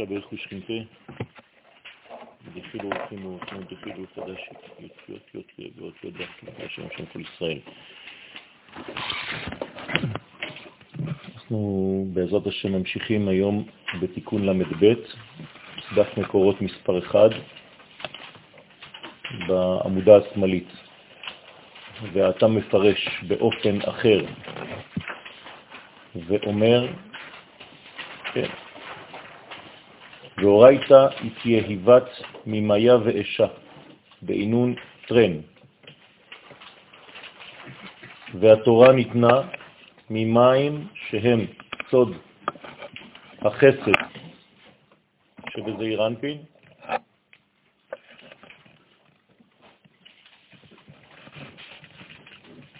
עכשיו בערך ושכינתה, דפילו הולכים כמו דפילו חדש, יוציות יוציות ואותיות דרכי, השם שם כל ישראל. אנחנו בעזרת השם ממשיכים היום בתיקון ל"ב, דף מקורות מספר 1, בעמודה השמאלית, ואתה מפרש באופן אחר ואומר, כן, ואורייתא תהיה היבת ממיה ואשה, בעינון טרן. והתורה ניתנה ממים שהם סוד החסד שבזעיר אנפין,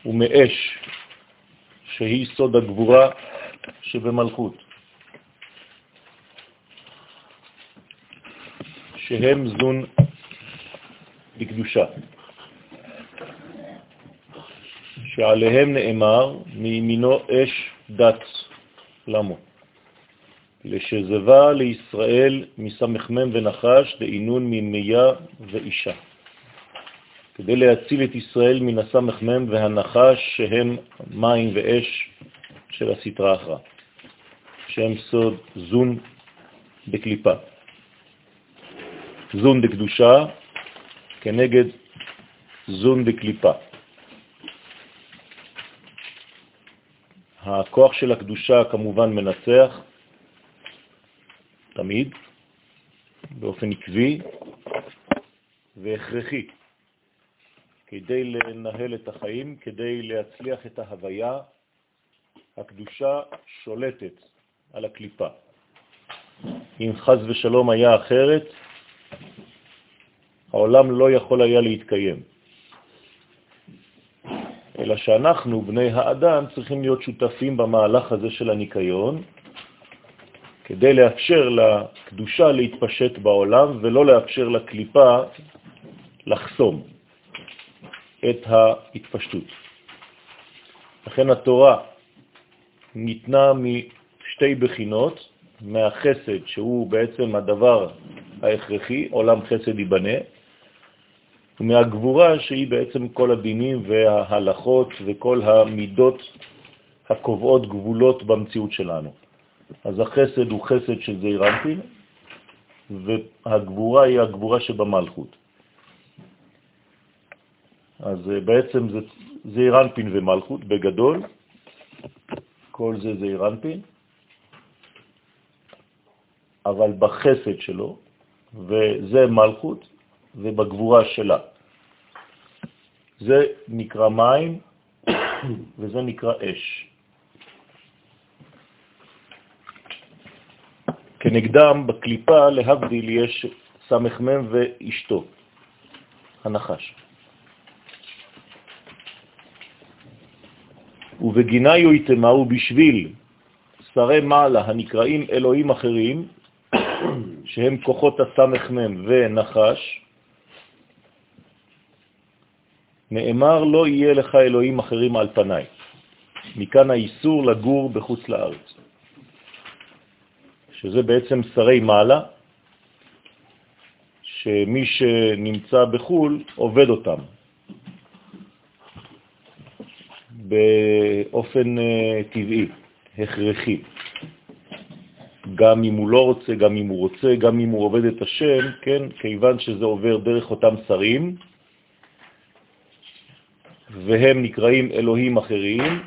ומאש שהיא סוד הגבורה שבמלכות. שהם זון בקדושה, שעליהם נאמר מימינו אש דת למו, לשזבה לישראל מסמכמם ונחש דעינון ממיה ואישה, כדי להציל את ישראל מן הסמכמם והנחש שהם מים ואש של הסתרה אחרא, שהם סוד זון בקליפה. זון דקדושה כנגד זון דקליפה. הכוח של הקדושה כמובן מנצח תמיד, באופן עקבי והכרחי, כדי לנהל את החיים, כדי להצליח את ההוויה, הקדושה שולטת על הקליפה. אם חז ושלום היה אחרת, העולם לא יכול היה להתקיים. אלא שאנחנו, בני האדם, צריכים להיות שותפים במהלך הזה של הניקיון, כדי לאפשר לקדושה להתפשט בעולם ולא לאפשר לקליפה לחסום את ההתפשטות. לכן התורה ניתנה משתי בחינות, מהחסד, שהוא בעצם הדבר ההכרחי, עולם חסד ייבנה, ומהגבורה שהיא בעצם כל הדינים וההלכות וכל המידות הקובעות גבולות במציאות שלנו. אז החסד הוא חסד של זעירנטין, והגבורה היא הגבורה שבמלכות. אז אה, בעצם זה זעירנפין ומלכות בגדול, כל זה זעירנפין, אבל בחסד שלו, וזה מלכות, ובגבורה שלה. זה נקרא מים וזה נקרא אש. כנגדם בקליפה, להבדיל, יש סמ"ם ואשתו, הנחש. ובגיניו יתמהו בשביל שרי מעלה הנקראים אלוהים אחרים, שהם כוחות הסמ"ם ונחש, נאמר לא יהיה לך אלוהים אחרים על פניי. מכאן האיסור לגור בחוץ לארץ, שזה בעצם שרי מעלה, שמי שנמצא בחו"ל עובד אותם באופן אה, טבעי, הכרחי. גם אם הוא לא רוצה, גם אם הוא רוצה, גם אם הוא עובד את השם, כן, כיוון שזה עובר דרך אותם שרים, והם נקראים אלוהים אחרים,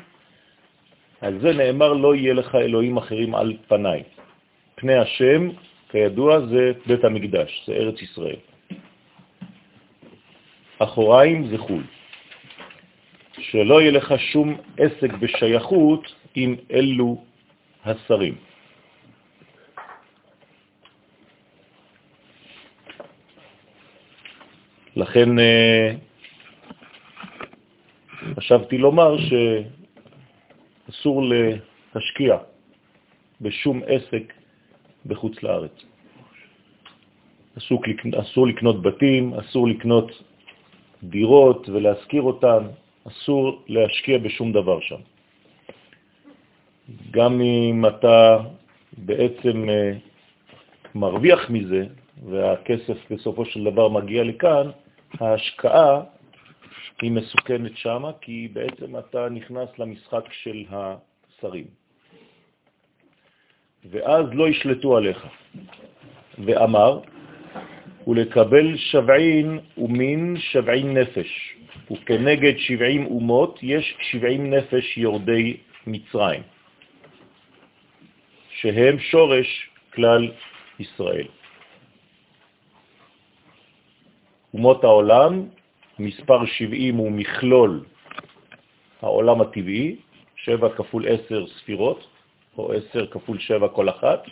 על זה נאמר לא יהיה לך אלוהים אחרים על פניי. פני השם, כידוע, זה בית המקדש, זה ארץ ישראל. אחוריים זה חול. שלא יהיה לך שום עסק בשייכות עם אלו השרים. לכן אה, חשבתי לומר שאסור להשקיע בשום עסק בחוץ לארץ. אסור, אסור לקנות בתים, אסור לקנות דירות ולהשכיר אותן, אסור להשקיע בשום דבר שם. גם אם אתה בעצם אה, מרוויח מזה, והכסף בסופו של דבר מגיע לכאן, ההשקעה היא מסוכנת שמה, כי בעצם אתה נכנס למשחק של השרים. ואז לא ישלטו עליך. ואמר, ולקבל שבעין ומין שבעין נפש, וכנגד שבעים אומות יש שבעים נפש יורדי מצרים, שהם שורש כלל ישראל. אומות העולם, מספר 70 הוא מכלול העולם הטבעי, 7 כפול 10 ספירות, או 10 כפול 7 כל אחת,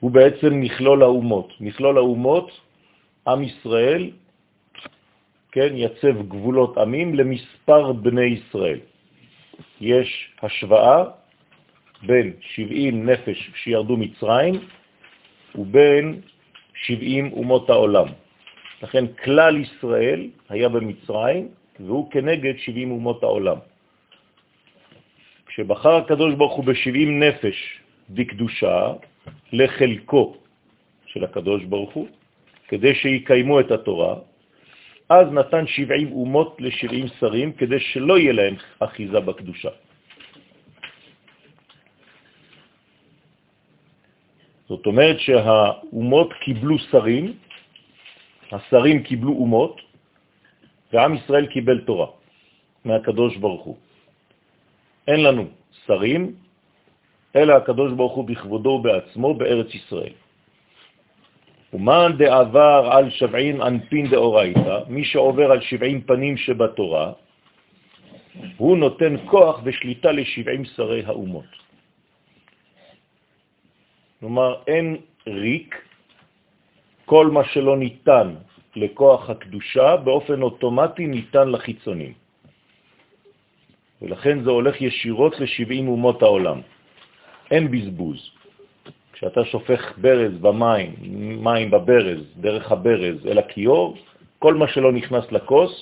הוא בעצם מכלול האומות. מכלול האומות, עם ישראל, כן, יצב גבולות עמים למספר בני ישראל. יש השוואה בין 70 נפש שירדו מצרים ובין 70 אומות העולם. לכן כלל ישראל היה במצרים, והוא כנגד 70 אומות העולם. כשבחר הקדוש ברוך הוא ב-70 נפש בקדושה לחלקו של הקדוש ברוך הוא, כדי שיקיימו את התורה, אז נתן 70 אומות ל-70 שרים, כדי שלא יהיה להם אחיזה בקדושה. זאת אומרת שהאומות קיבלו שרים, השרים קיבלו אומות, ועם ישראל קיבל תורה מהקדוש ברוך הוא. אין לנו שרים, אלא הקדוש ברוך הוא בכבודו בעצמו בארץ ישראל. ומאן דעבר על שבעין אנפין דאורייתא, מי שעובר על שבעים פנים שבתורה, הוא נותן כוח ושליטה לשבעים שרי האומות. כלומר, אין ריק, כל מה שלא ניתן לכוח הקדושה, באופן אוטומטי ניתן לחיצונים. ולכן זה הולך ישירות ל-70 אומות העולם. אין בזבוז. כשאתה שופך ברז במים, מים בברז, דרך הברז אל הכיור, כל מה שלא נכנס לכוס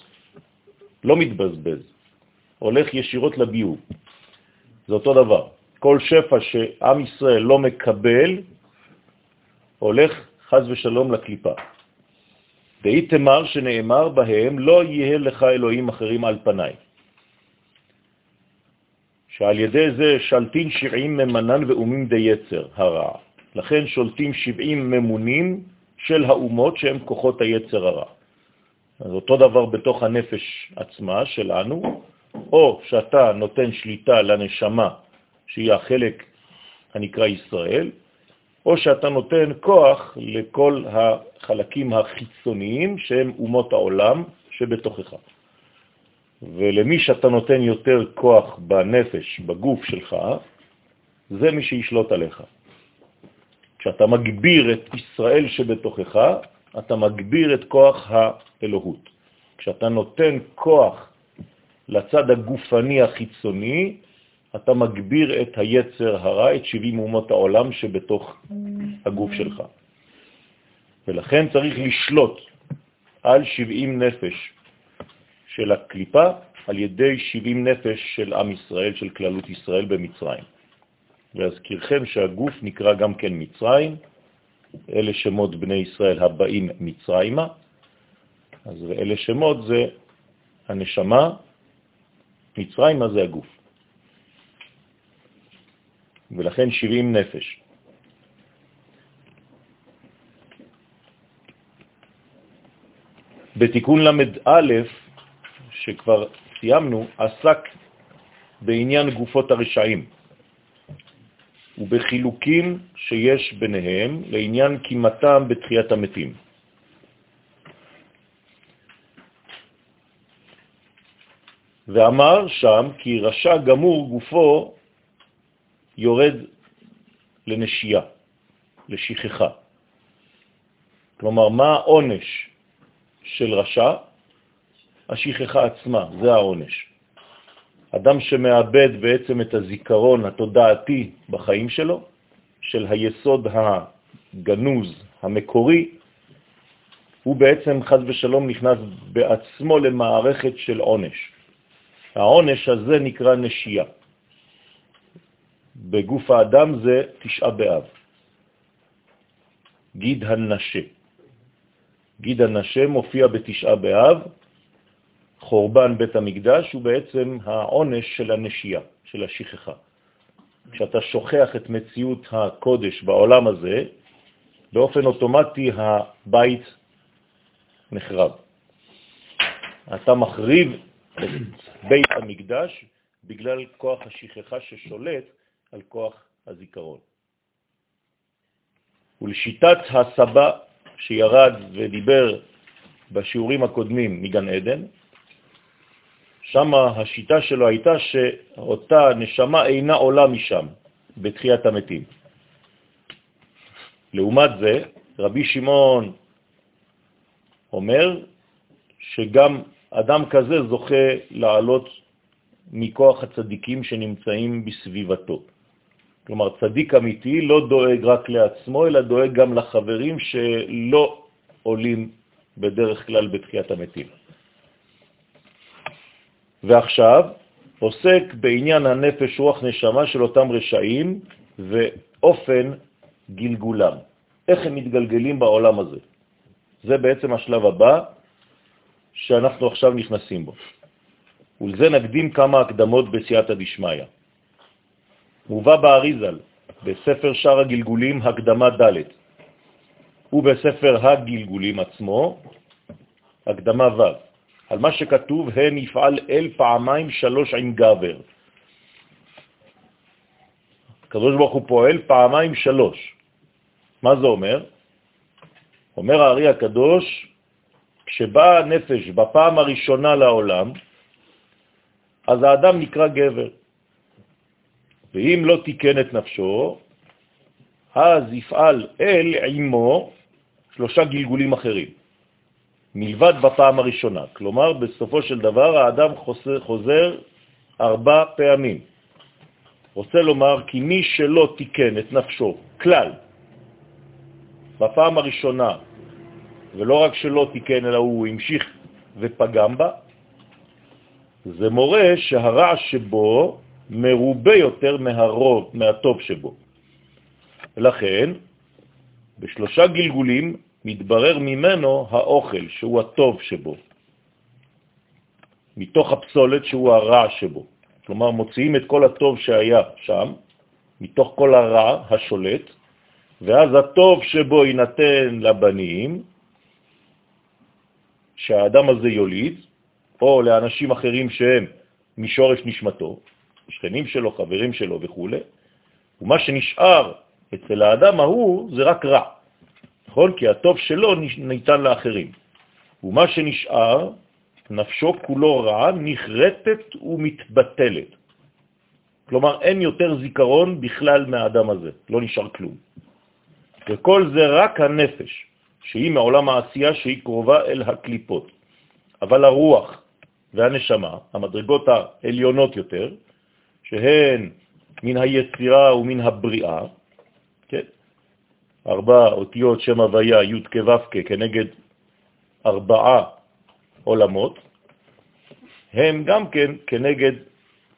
לא מתבזבז, הולך ישירות לביוב. זה אותו דבר. כל שפע שעם ישראל לא מקבל, הולך חז ושלום לקליפה. תמר שנאמר בהם, לא יהיה לך אלוהים אחרים על פניי. שעל ידי זה שלטין שבעים ממנן ואומים די יצר הרע. לכן שולטים שבעים ממונים של האומות שהם כוחות היצר הרע. אז אותו דבר בתוך הנפש עצמה שלנו, או שאתה נותן שליטה לנשמה שהיא החלק הנקרא ישראל, או שאתה נותן כוח לכל החלקים החיצוניים שהם אומות העולם שבתוכך. ולמי שאתה נותן יותר כוח בנפש, בגוף שלך, זה מי שישלוט עליך. כשאתה מגביר את ישראל שבתוכך, אתה מגביר את כוח האלוהות. כשאתה נותן כוח לצד הגופני החיצוני, אתה מגביר את היצר הרע, את 70 אומות העולם שבתוך הגוף שלך. ולכן צריך לשלוט על 70 נפש של הקליפה על ידי 70 נפש של עם ישראל, של כללות ישראל במצרים. להזכירכם שהגוף נקרא גם כן מצרים, אלה שמות בני ישראל הבאים מצרימה, אז אלה שמות זה הנשמה, מצרימה זה הגוף. ולכן 70 נפש. בתיקון למד א', שכבר סיימנו, עסק בעניין גופות הרשעים ובחילוקים שיש ביניהם לעניין קימתם בתחיית המתים. ואמר שם כי רשע גמור גופו יורד לנשייה, לשכחה. כלומר, מה העונש של רשע? השכחה עצמה, זה העונש. אדם שמאבד בעצם את הזיכרון התודעתי בחיים שלו, של היסוד הגנוז, המקורי, הוא בעצם חז ושלום נכנס בעצמו למערכת של עונש. העונש הזה נקרא נשייה. בגוף האדם זה תשעה באב. גיד הנשה. גיד הנשה מופיע בתשעה באב, חורבן בית המקדש הוא בעצם העונש של הנשייה, של השכחה. כשאתה שוכח את מציאות הקודש בעולם הזה, באופן אוטומטי הבית נחרב. אתה מחריב את בית המקדש בגלל כוח השכחה ששולט על כוח הזיכרון. ולשיטת הסבא שירד ודיבר בשיעורים הקודמים מגן עדן, שם השיטה שלו הייתה שאותה נשמה אינה עולה משם בתחיית המתים. לעומת זה, רבי שמעון אומר שגם אדם כזה זוכה לעלות מכוח הצדיקים שנמצאים בסביבתו. כלומר, צדיק אמיתי לא דואג רק לעצמו, אלא דואג גם לחברים שלא עולים בדרך כלל בתחיית המתים. ועכשיו עוסק בעניין הנפש רוח נשמה של אותם רשעים ואופן גלגולם, איך הם מתגלגלים בעולם הזה. זה בעצם השלב הבא שאנחנו עכשיו נכנסים בו. ולזה נקדים כמה הקדמות בסייעתא דשמיא. מובא באריזל, בספר שער הגלגולים, הקדמה ד', ובספר הגלגולים עצמו, הקדמה ו', על מה שכתוב, הן יפעל אל פעמיים שלוש עם גבר. הקדוש ברוך הוא פועל פעמיים שלוש. מה זה אומר? אומר הארי הקדוש, כשבאה הנפש בפעם הראשונה לעולם, אז האדם נקרא גבר. ואם לא תיקן את נפשו, אז יפעל אל עמו שלושה גלגולים אחרים, מלבד בפעם הראשונה. כלומר, בסופו של דבר האדם חוזר, חוזר ארבע פעמים. רוצה לומר כי מי שלא תיקן את נפשו כלל בפעם הראשונה, ולא רק שלא תיקן, אלא הוא המשיך ופגם בה, זה מורה שהרע שבו מרובה יותר מהרוב, מהטוב שבו. לכן, בשלושה גלגולים מתברר ממנו האוכל, שהוא הטוב שבו, מתוך הפסולת שהוא הרע שבו. כלומר, מוציאים את כל הטוב שהיה שם, מתוך כל הרע השולט, ואז הטוב שבו יינתן לבנים, שהאדם הזה יוליד, או לאנשים אחרים שהם משורש נשמתו, שכנים שלו, חברים שלו וכו', ומה שנשאר אצל האדם ההוא זה רק רע, נכון? כי הטוב שלו ניתן לאחרים. ומה שנשאר, נפשו כולו רע, נחרטת ומתבטלת. כלומר, אין יותר זיכרון בכלל מהאדם הזה, לא נשאר כלום. וכל זה רק הנפש, שהיא מעולם העשייה שהיא קרובה אל הקליפות. אבל הרוח והנשמה, המדרגות העליונות יותר, שהן מן היצירה ומן הבריאה, כן? ארבע אותיות שם הוויה, י' כו' כנגד ארבעה עולמות, הם גם כן כנגד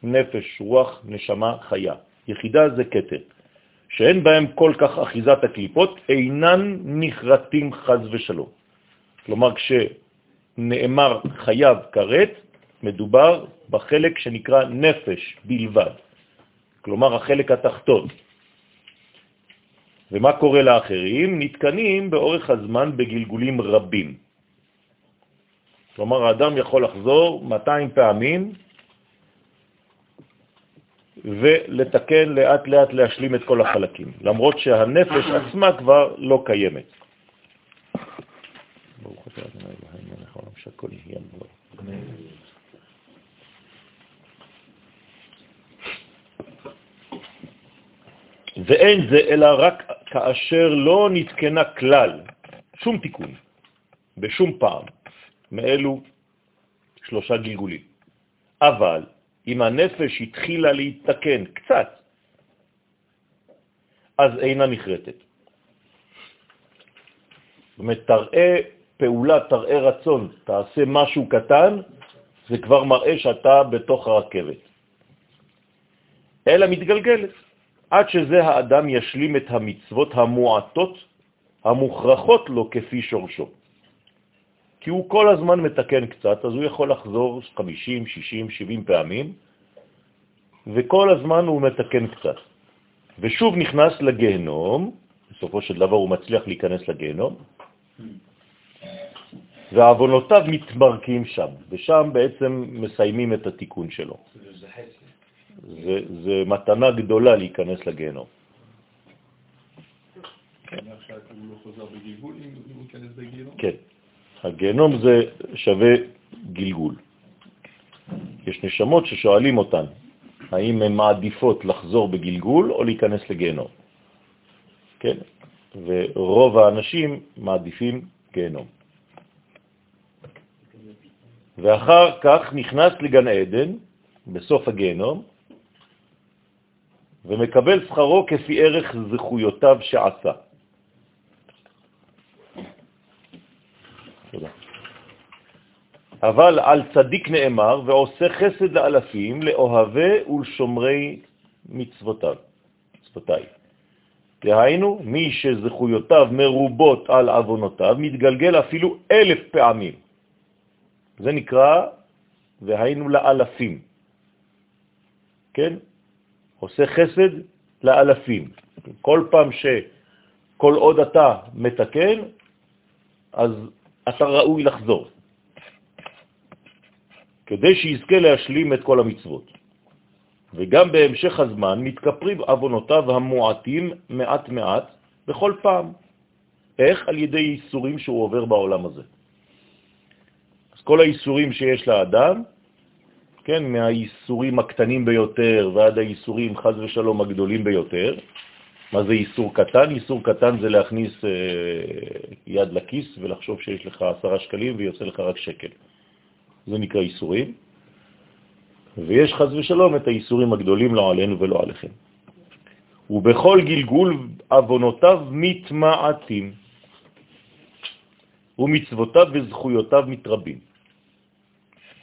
נפש, רוח, נשמה, חיה. יחידה זה קטר, שאין בהם כל כך אחיזת הקליפות, אינן נחרטים חז ושלום. כלומר, כשנאמר חייב כרת, מדובר בחלק שנקרא נפש בלבד, כלומר החלק התחתון. ומה קורה לאחרים? נתקנים באורך הזמן בגלגולים רבים. כלומר, האדם יכול לחזור 200 פעמים ולתקן לאט לאט להשלים את כל החלקים, למרות שהנפש עצמה כבר לא קיימת. ברוך אתה אלוהינו מלך העולם שהכל יהיה ואין זה אלא רק כאשר לא נתקנה כלל, שום תיקון, בשום פעם, מאלו שלושה גלגולים. אבל אם הנפש התחילה להתתקן קצת, אז אינה נחרטת. זאת אומרת, תראה פעולה, תראה רצון, תעשה משהו קטן, זה כבר מראה שאתה בתוך הרכבת. אלא מתגלגלת. עד שזה האדם ישלים את המצוות המועטות המוכרחות לו כפי שורשו. כי הוא כל הזמן מתקן קצת, אז הוא יכול לחזור 50, 60, 70 פעמים, וכל הזמן הוא מתקן קצת. ושוב נכנס לגהנום, בסופו של דבר הוא מצליח להיכנס לגהנום, ועוונותיו מתמרקים שם, ושם בעצם מסיימים את התיקון שלו. זה, זה מתנה גדולה להיכנס לגהנום. כן, הגהנום זה שווה גלגול. יש נשמות ששואלים אותן, האם הן מעדיפות לחזור בגלגול או להיכנס לגהנום. כן? ורוב האנשים מעדיפים גהנום. ואחר כך נכנס לגן עדן, בסוף הגהנום, ומקבל שכרו כפי ערך זכויותיו שעשה. תודה. אבל על צדיק נאמר, ועושה חסד לאלפים, לאוהבי ולשומרי מצוותיו. מצוותיי. דהיינו, מי שזכויותיו מרובות על אבונותיו, מתגלגל אפילו אלף פעמים. זה נקרא, והיינו לאלפים. כן? עושה חסד לאלפים. כל פעם ש... כל עוד אתה מתקן, אז אתה ראוי לחזור. כדי שיזכה להשלים את כל המצוות. וגם בהמשך הזמן מתכפרים אבונותיו המועטים מעט מעט בכל פעם. איך? על ידי איסורים שהוא עובר בעולם הזה. אז כל האיסורים שיש לאדם, כן, מהאיסורים הקטנים ביותר ועד האיסורים, חז ושלום, הגדולים ביותר. מה זה איסור קטן? איסור קטן זה להכניס אה, יד לכיס ולחשוב שיש לך עשרה שקלים ויוצא לך רק שקל. זה נקרא איסורים. ויש חז ושלום את האיסורים הגדולים לא עלינו ולא עליכם. ובכל גלגול אבונותיו מתמעטים, ומצוותיו וזכויותיו מתרבים,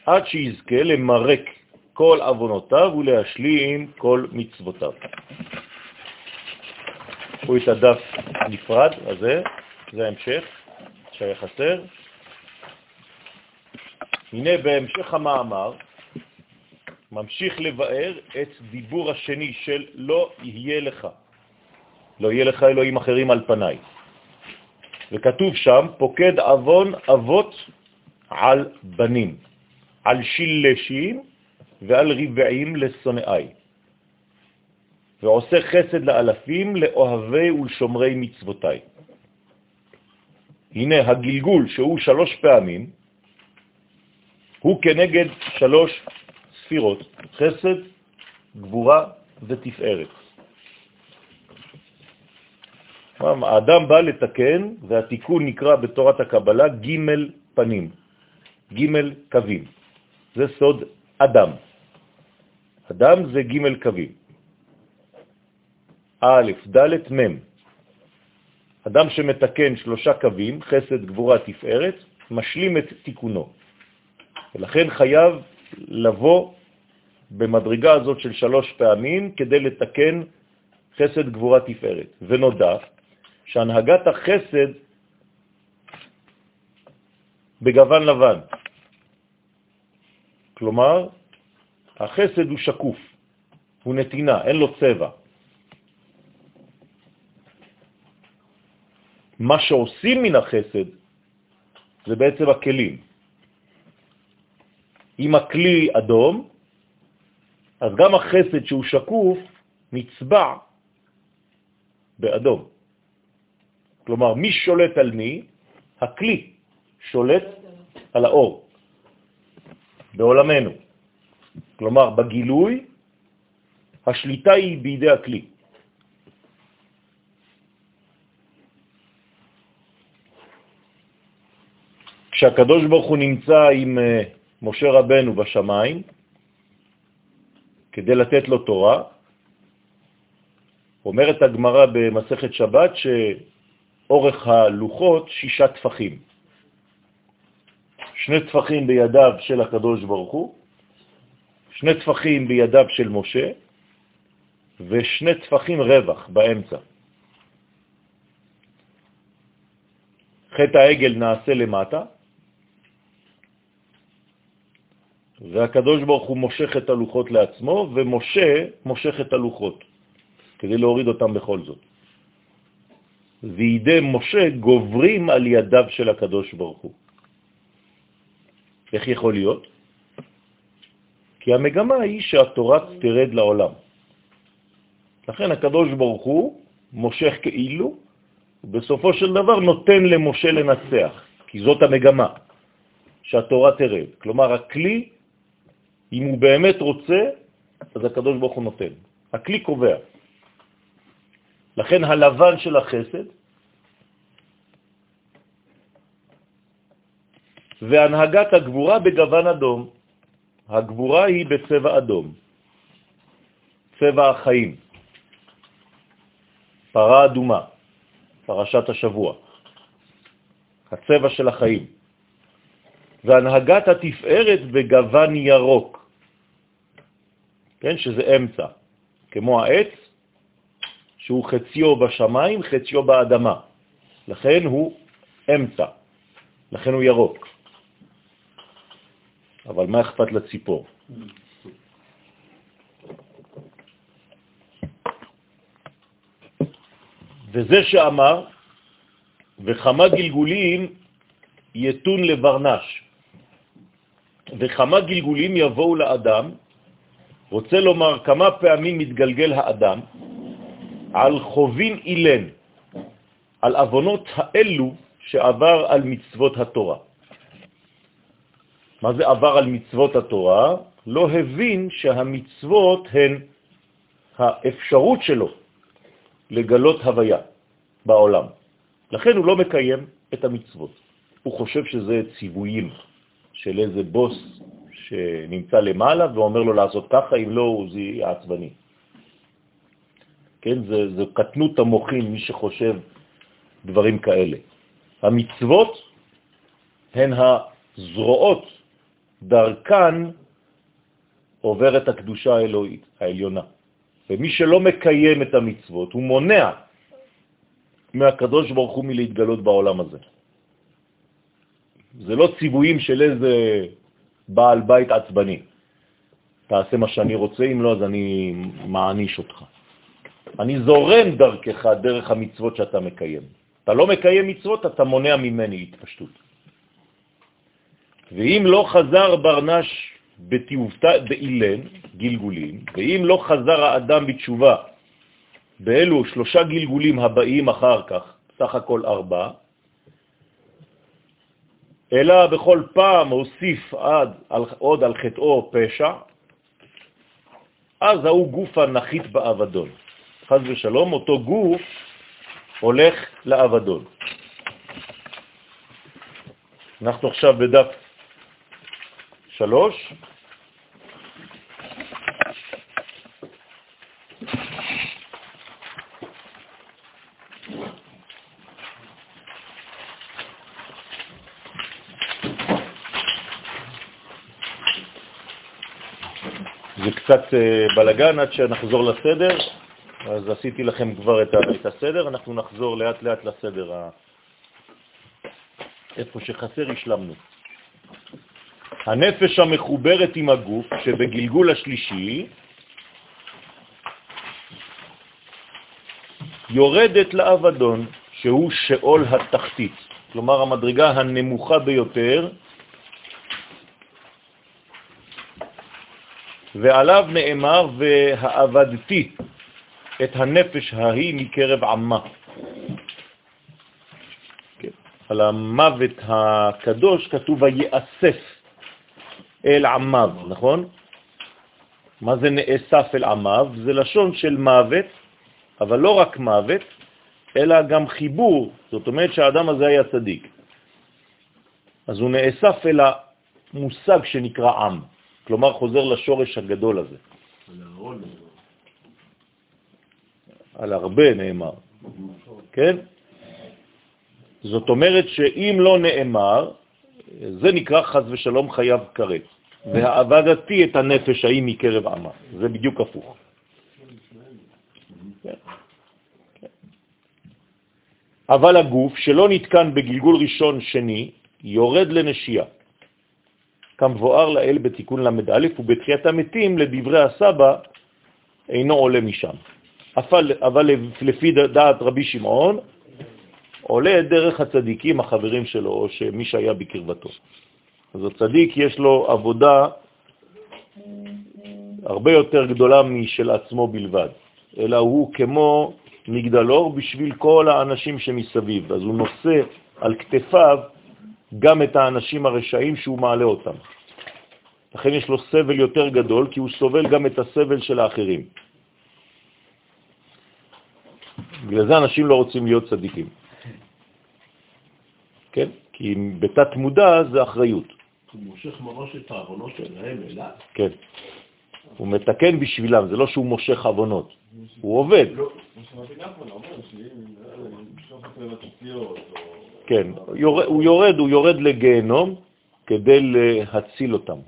עד שיזכה למרק כל אבונותיו ולהשלים כל מצוותיו. קחו את הדף הנפרד הזה, זה ההמשך שהיה חסר. הנה בהמשך המאמר ממשיך לבאר את דיבור השני של לא יהיה לך. לא יהיה לך אלוהים אחרים על פניי. וכתוב שם, פוקד אבון אבות על בנים, על שילשים ועל רבעים לשונאי, ועושה חסד לאלפים, לאוהבי ולשומרי מצוותיי. הנה הגלגול שהוא שלוש פעמים, הוא כנגד שלוש ספירות, חסד, גבורה ותפארת. האדם בא לתקן, והתיקון נקרא בתורת הקבלה ג' פנים, ג' קווים. זה סוד אדם. אדם זה ג' קווים. א', ד', מ'. אדם שמתקן שלושה קווים, חסד, גבורה, תפארת, משלים את תיקונו. ולכן חייב לבוא במדרגה הזאת של שלוש פעמים כדי לתקן חסד גבורה תפארת. ונודע שהנהגת החסד בגוון לבן. כלומר, החסד הוא שקוף, הוא נתינה, אין לו צבע. מה שעושים מן החסד זה בעצם הכלים. אם הכלי אדום, אז גם החסד שהוא שקוף נצבע באדום. כלומר, מי שולט על מי? הכלי שולט על האור בעולמנו. כלומר, בגילוי השליטה היא בידי הכלי. כשהקדוש ברוך הוא נמצא עם אה, משה רבנו בשמיים, כדי לתת לו תורה, אומרת הגמרא במסכת שבת שאורך הלוחות שישה טפחים. שני טפחים בידיו של הקדוש ברוך הוא, שני טפחים בידיו של משה, ושני טפחים רווח באמצע. חטא העגל נעשה למטה, והקדוש ברוך הוא מושך את הלוחות לעצמו, ומשה מושך את הלוחות, כדי להוריד אותם בכל זאת. וידי משה גוברים על ידיו של הקדוש ברוך הוא. איך יכול להיות? כי המגמה היא שהתורה תרד לעולם. לכן הקדוש ברוך הוא מושך כאילו, ובסופו של דבר נותן למשה לנצח, כי זאת המגמה, שהתורה תרד. כלומר, הכלי, אם הוא באמת רוצה, אז הקדוש ברוך הוא נותן. הכלי קובע. לכן הלבן של החסד והנהגת הגבורה בגוון אדום. הגבורה היא בצבע אדום, צבע החיים, פרה אדומה, פרשת השבוע, הצבע של החיים, והנהגת התפארת בגוון ירוק, כן, שזה אמצע, כמו העץ, שהוא חציו בשמיים, חציו באדמה, לכן הוא אמצע, לכן הוא ירוק. אבל מה אכפת לציפור? וזה שאמר, וכמה גלגולים יתון לברנש, וכמה גלגולים יבואו לאדם, רוצה לומר כמה פעמים מתגלגל האדם על חובין אילן, על אבונות האלו שעבר על מצוות התורה. מה זה עבר על מצוות התורה? לא הבין שהמצוות הן האפשרות שלו לגלות הוויה בעולם. לכן הוא לא מקיים את המצוות. הוא חושב שזה ציוויים של איזה בוס שנמצא למעלה ואומר לו לעשות ככה, אם לא, הוא יהיה עצבני. כן, זה, זה קטנות המוחים, מי שחושב דברים כאלה. המצוות הן הזרועות דרכן עוברת הקדושה האלוהית, העליונה. ומי שלא מקיים את המצוות, הוא מונע מהקדוש ברוך הוא מלהתגלות בעולם הזה. זה לא ציוויים של איזה בעל בית עצבני. תעשה מה שאני רוצה, אם לא, אז אני מעניש אותך. אני זורם דרכך, דרך המצוות שאתה מקיים. אתה לא מקיים מצוות, אתה מונע ממני התפשטות. ואם לא חזר ברנש בתיעובתא באילן, גלגולים, ואם לא חזר האדם בתשובה באלו שלושה גלגולים הבאים אחר כך, סך הכל ארבע, אלא בכל פעם הוסיף עד, על, עוד על חטאו פשע, אז ההוא גוף הנחית באבדון. חז ושלום, אותו גוף הולך לאבדון. אנחנו עכשיו בדף שלוש, זה קצת אה, בלגן עד שנחזור לסדר, אז עשיתי לכם כבר את הסדר, אנחנו נחזור לאט לאט לסדר. איפה שחסר השלמנו. הנפש המחוברת עם הגוף, שבגלגול השלישי, יורדת לאבדון, שהוא שאול התחתית, כלומר המדרגה הנמוכה ביותר, ועליו נאמר, והעבדתי את הנפש ההיא מקרב עמה. כן. על המוות הקדוש כתוב ויאסף אל עמיו, נכון? מה זה נאסף אל עמיו? זה לשון של מוות, אבל לא רק מוות, אלא גם חיבור, זאת אומרת שהאדם הזה היה צדיק. אז הוא נאסף אל המושג שנקרא עם, כלומר חוזר לשורש הגדול הזה. על הרבה נאמר, כן? זאת אומרת שאם לא נאמר, זה נקרא חז ושלום חייו קרץ. והעבדתי את הנפש ההיא מקרב עמה. זה בדיוק הפוך. אבל הגוף שלא נתקן בגלגול ראשון שני יורד לנשייה. כמבואר לאל בתיקון ל"א ובתחיית המתים לדברי הסבא אינו עולה משם. אבל, אבל לפי דעת רבי שמעון, עולה דרך הצדיקים, החברים שלו, או שמי שהיה בקרבתו. אז הצדיק יש לו עבודה הרבה יותר גדולה משל עצמו בלבד, אלא הוא כמו מגדלור בשביל כל האנשים שמסביב. אז הוא נושא על כתפיו גם את האנשים הרשעים שהוא מעלה אותם. לכן יש לו סבל יותר גדול, כי הוא סובל גם את הסבל של האחרים. בגלל זה אנשים לא רוצים להיות צדיקים. כן? כי בתת מודע זה אחריות. הוא מושך ממש את העוונות שלהם אליו? כן. הוא מתקן בשבילם, זה לא שהוא מושך עוונות, הוא עובד. לא, כן, הוא יורד, הוא יורד לגיהנום כדי להציל אותם.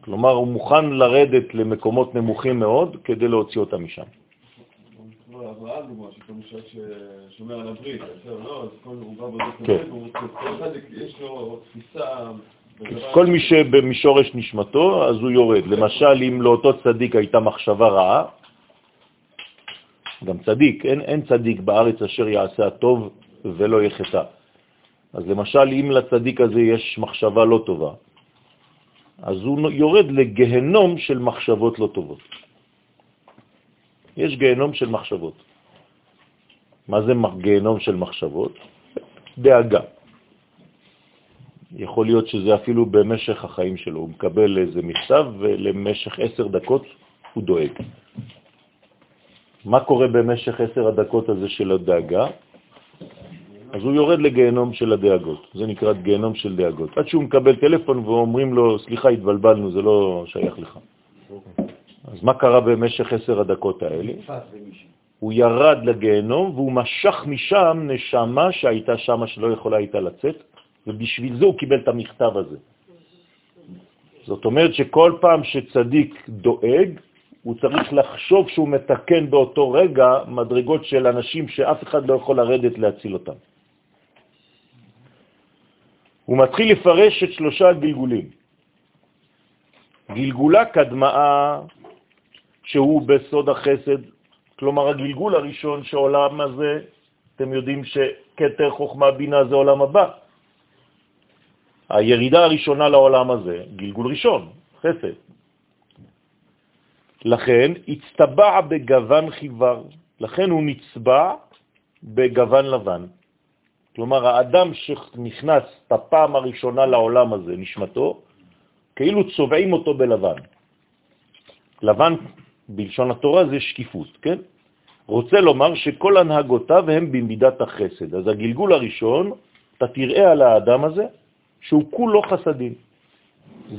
כלומר, הוא מוכן לרדת למקומות נמוכים מאוד כדי להוציא אותם משם. אברהם דוגמה, שכל מי ששומר על הברית, לא, אז כל הוא בא בזה כן. יש לו תפיסה... כל מי שבמשורש נשמתו, אז הוא יורד. למשל, אם לאותו צדיק הייתה מחשבה רעה, גם צדיק, אין, אין צדיק בארץ אשר יעשה הטוב ולא יחטא. אז למשל, אם לצדיק הזה יש מחשבה לא טובה, אז הוא יורד לגהנום של מחשבות לא טובות. יש גיהנום של מחשבות. מה זה גיהנום של מחשבות? דאגה. יכול להיות שזה אפילו במשך החיים שלו. הוא מקבל איזה מכתב ולמשך עשר דקות הוא דואג. מה קורה במשך עשר הדקות הזה של הדאגה? אז הוא יורד לגיהנום של הדאגות, זה נקרא גיהנום של דאגות. עד שהוא מקבל טלפון ואומרים לו, סליחה, התבלבלנו, זה לא שייך לך. אז מה קרה במשך עשר הדקות האלה? הוא ירד לגיהנום והוא משך משם נשמה שהייתה שם שלא יכולה הייתה לצאת, ובשביל זה הוא קיבל את המכתב הזה. זאת אומרת שכל פעם שצדיק דואג, הוא צריך לחשוב שהוא מתקן באותו רגע מדרגות של אנשים שאף אחד לא יכול לרדת להציל אותם. הוא מתחיל לפרש את שלושה גלגולים. גלגולה קדמאה שהוא בסוד החסד, כלומר הגלגול הראשון שעולם הזה, אתם יודעים שכתר חוכמה בינה זה עולם הבא. הירידה הראשונה לעולם הזה, גלגול ראשון, חסד. לכן הצטבע בגוון חיוור, לכן הוא נצבע בגוון לבן. כלומר, האדם שנכנס בפעם הראשונה לעולם הזה, נשמתו, כאילו צובעים אותו בלבן. לבן בלשון התורה זה שקיפות, כן? רוצה לומר שכל הנהגותיו הם במידת החסד. אז הגלגול הראשון, אתה תראה על האדם הזה שהוא כולו חסדים.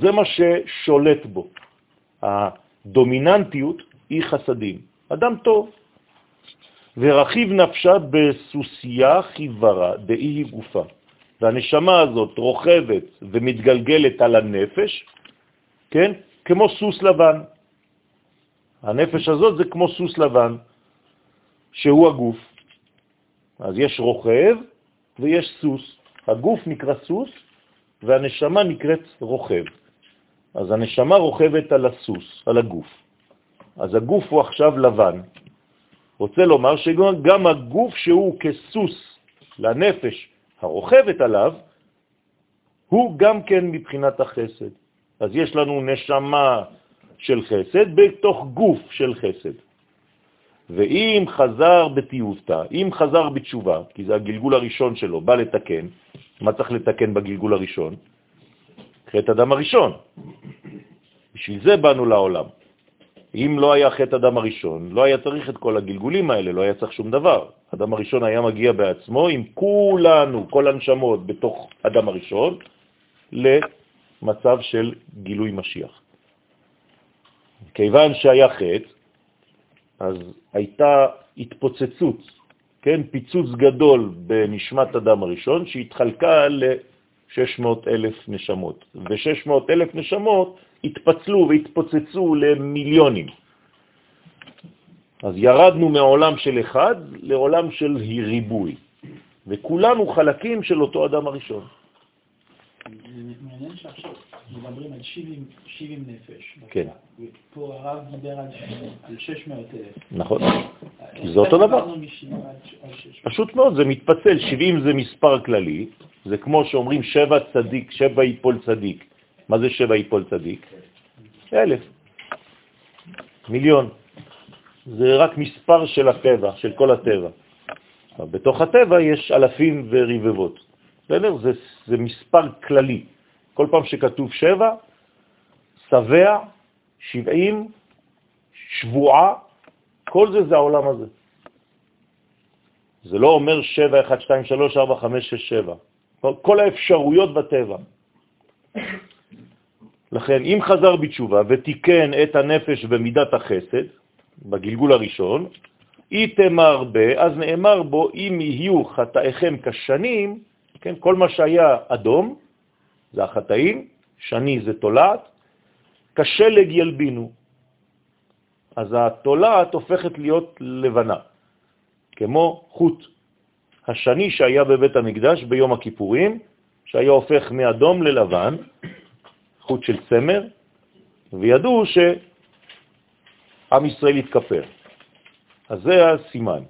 זה מה ששולט בו. הדומיננטיות היא חסדים. אדם טוב. ורכיב נפשה בסוסייה חיוורה, דאי גופה. והנשמה הזאת רוכבת ומתגלגלת על הנפש, כן? כמו סוס לבן. הנפש הזאת זה כמו סוס לבן, שהוא הגוף. אז יש רוכב ויש סוס. הגוף נקרא סוס והנשמה נקראת רוכב. אז הנשמה רוכבת על הסוס, על הגוף. אז הגוף הוא עכשיו לבן. רוצה לומר שגם הגוף שהוא כסוס לנפש הרוכבת עליו, הוא גם כן מבחינת החסד. אז יש לנו נשמה של חסד בתוך גוף של חסד. ואם חזר בתיעובתא, אם חזר בתשובה, כי זה הגלגול הראשון שלו, בא לתקן, מה צריך לתקן בגלגול הראשון? חטא אדם הראשון. בשביל זה באנו לעולם. אם לא היה חטא אדם הראשון, לא היה צריך את כל הגלגולים האלה, לא היה צריך שום דבר. אדם הראשון היה מגיע בעצמו עם כולנו, כל הנשמות בתוך אדם הראשון, למצב של גילוי משיח. כיוון שהיה חטא, אז הייתה התפוצצות, כן, פיצוץ גדול בנשמת אדם הראשון שהתחלקה ל-600 אלף נשמות, ו-600 אלף נשמות התפצלו והתפוצצו למיליונים. אז ירדנו מעולם של אחד לעולם של ריבוי, וכולנו חלקים של אותו אדם הראשון. מעניין שעכשיו מדברים על 70, 70 נפש. כן. פה הרב דיבר על 600 אלף. נכון, זה אותו דבר. פשוט מאוד, זה מתפצל, 70 זה מספר כללי, זה כמו שאומרים שבע צדיק, שבע יפול צדיק. מה זה שבע יפול צדיק? אלף. מיליון. זה רק מספר של הטבע, של כל הטבע. בתוך הטבע יש אלפים ורבבות. בסדר? זה, זה מספר כללי. כל פעם שכתוב שבע, שבע, שבעים, שבועה, כל זה זה העולם הזה. זה לא אומר שבע, אחד, שתיים, שלוש, ארבע, חמש, שש, שבע. כל האפשרויות בטבע. לכן, אם חזר בתשובה ותיקן את הנפש במידת החסד, בגלגול הראשון, איתמר ב, אז נאמר בו, אם יהיו חטאיכם כשנים, כן, כל מה שהיה אדום, זה החטאים, שני זה תולעת, כשלג ילבינו. אז התולעת הופכת להיות לבנה, כמו חוט. השני שהיה בבית המקדש ביום הכיפורים, שהיה הופך מאדום ללבן, חוט של צמר, וידעו שעם ישראל יתכפר. אז זה הסימן.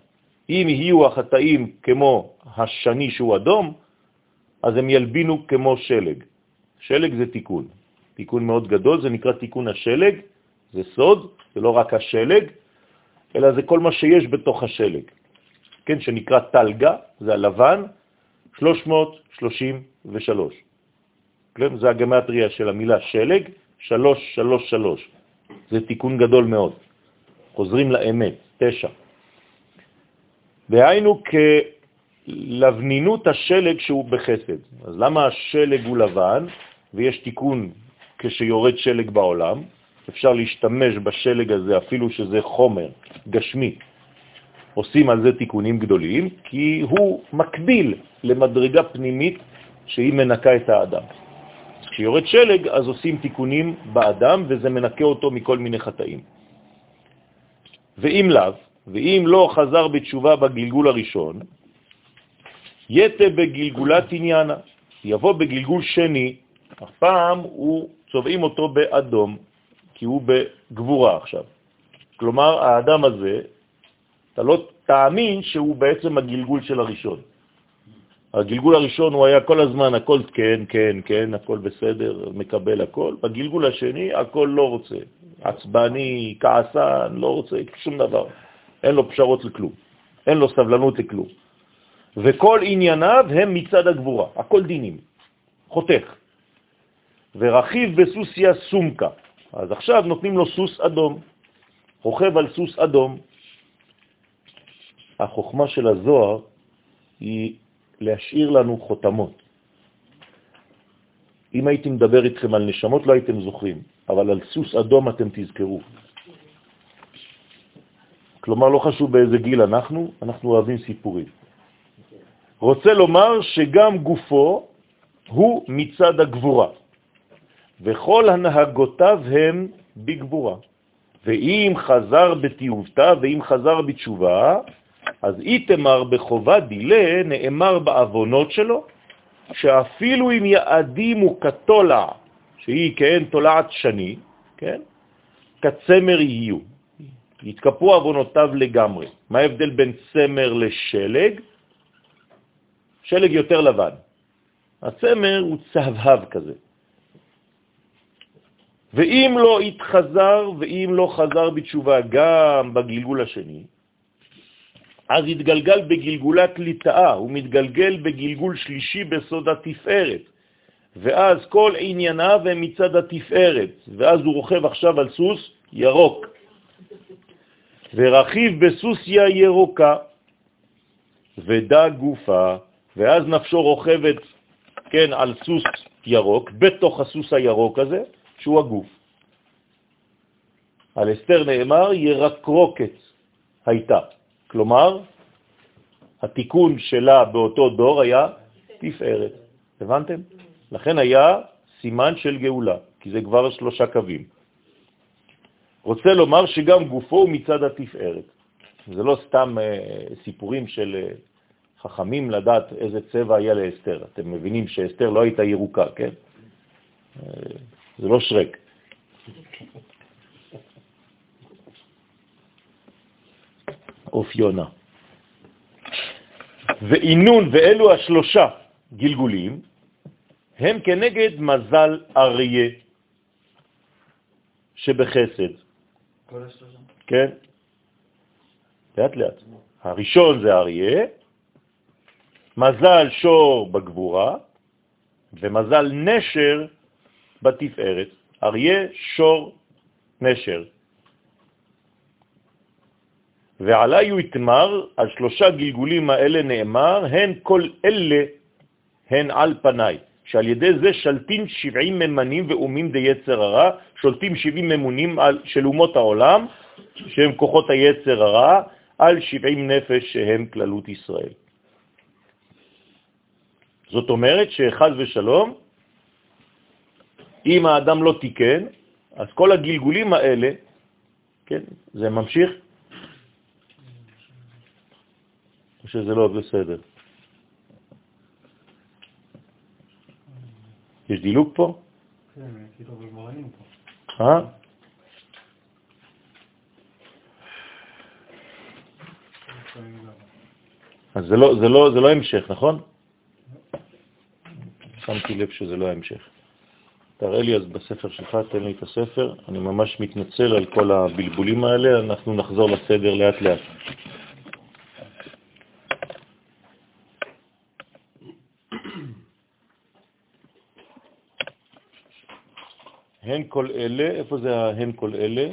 אם יהיו החטאים כמו השני שהוא אדום, אז הם ילבינו כמו שלג. שלג זה תיקון. תיקון מאוד גדול, זה נקרא תיקון השלג, זה סוד, זה לא רק השלג, אלא זה כל מה שיש בתוך השלג. כן, שנקרא תלגה, זה הלבן, 333. כן, זה הגמטריה של המילה שלג, 333. זה תיקון גדול מאוד. חוזרים לאמת, תשע. והיינו כלבנינות השלג שהוא בחסד. אז למה השלג הוא לבן ויש תיקון כשיורד שלג בעולם? אפשר להשתמש בשלג הזה אפילו שזה חומר גשמי. עושים על זה תיקונים גדולים, כי הוא מקביל למדרגה פנימית שהיא מנקה את האדם. כשיורד שלג, אז עושים תיקונים באדם, וזה מנקה אותו מכל מיני חטאים. ואם לאו, ואם לא חזר בתשובה בגלגול הראשון, יתה בגלגולת עניינה, יבוא בגלגול שני, הפעם הוא צובעים אותו באדום, כי הוא בגבורה עכשיו. כלומר, האדם הזה, אתה לא תאמין שהוא בעצם הגלגול של הראשון. הגלגול הראשון הוא היה כל הזמן, הכל כן, כן, כן, הכל בסדר, מקבל הכל. בגלגול השני, הכל לא רוצה. עצבני, כעסן, לא רוצה שום דבר. אין לו פשרות לכלום. אין לו סבלנות לכלום. וכל ענייניו הם מצד הגבורה, הכל דינים. חותך. ורכיב בסוסיה סומקה. אז עכשיו נותנים לו סוס אדום. רוכב על סוס אדום. החוכמה של הזוהר היא להשאיר לנו חותמות. אם הייתי מדבר איתכם על נשמות לא הייתם זוכרים, אבל על סוס אדום אתם תזכרו. כלומר, לא חשוב באיזה גיל אנחנו, אנחנו אוהבים סיפורים. רוצה לומר שגם גופו הוא מצד הגבורה, וכל הנהגותיו הם בגבורה. ואם חזר בתיובתה ואם חזר בתשובה, אז איתמר בחובה דילה נאמר בעוונות שלו, שאפילו אם יעדימו כתולע, שהיא כאין תולעת שני, כן? כצמר יהיו. יתקפו עוונותיו לגמרי. מה ההבדל בין צמר לשלג? שלג יותר לבן. הצמר הוא צהבהב כזה. ואם לא התחזר ואם לא חזר בתשובה גם בגלגול השני, אז התגלגל בגלגולת ליטאה, הוא מתגלגל בגלגול שלישי בסוד התפארת, ואז כל ענייניו הם מצד התפארת, ואז הוא רוכב עכשיו על סוס ירוק, ורכיב בסוסיה ירוקה, ודע גופה, ואז נפשו רוכבת, כן, על סוס ירוק, בתוך הסוס הירוק הזה, שהוא הגוף. על אסתר נאמר, ירקרוקת הייתה. כלומר, התיקון שלה באותו דור היה תפארת. הבנתם? לכן היה סימן של גאולה, כי זה כבר שלושה קווים. רוצה לומר שגם גופו הוא מצד התפארת. זה לא סתם אה, סיפורים של אה, חכמים לדעת איזה צבע היה לאסתר. אתם מבינים שאסתר לא הייתה ירוקה, כן? אה, זה לא שרק. אופיונה. ואינון ואלו השלושה גלגולים הם כנגד מזל אריה שבחסד. כל השלושה? כן? לאט לאט. הראשון זה אריה, מזל שור בגבורה, ומזל נשר בתפארת. אריה, שור, נשר. ועלי הוא יתמר, על שלושה גלגולים האלה נאמר, הן כל אלה הן על פניי, שעל ידי זה שלטים 70 ממנים ואומים די יצר הרע, שולטים 70 ממונים על, של אומות העולם, שהם כוחות היצר הרע, על 70 נפש שהם כללות ישראל. זאת אומרת שחז ושלום, אם האדם לא תיקן, אז כל הגלגולים האלה, כן, זה ממשיך? או שזה לא בסדר? יש דילוג פה? כן, כאילו פה. אה? אז זה לא, זה לא, זה לא המשך, נכון? שמתי לב שזה לא ההמשך. תראה לי אז בספר שלך, תן לי את הספר. אני ממש מתנצל על כל הבלבולים האלה, אנחנו נחזור לסדר לאט לאט. הן כל אלה, איפה זה ההן כל אלה?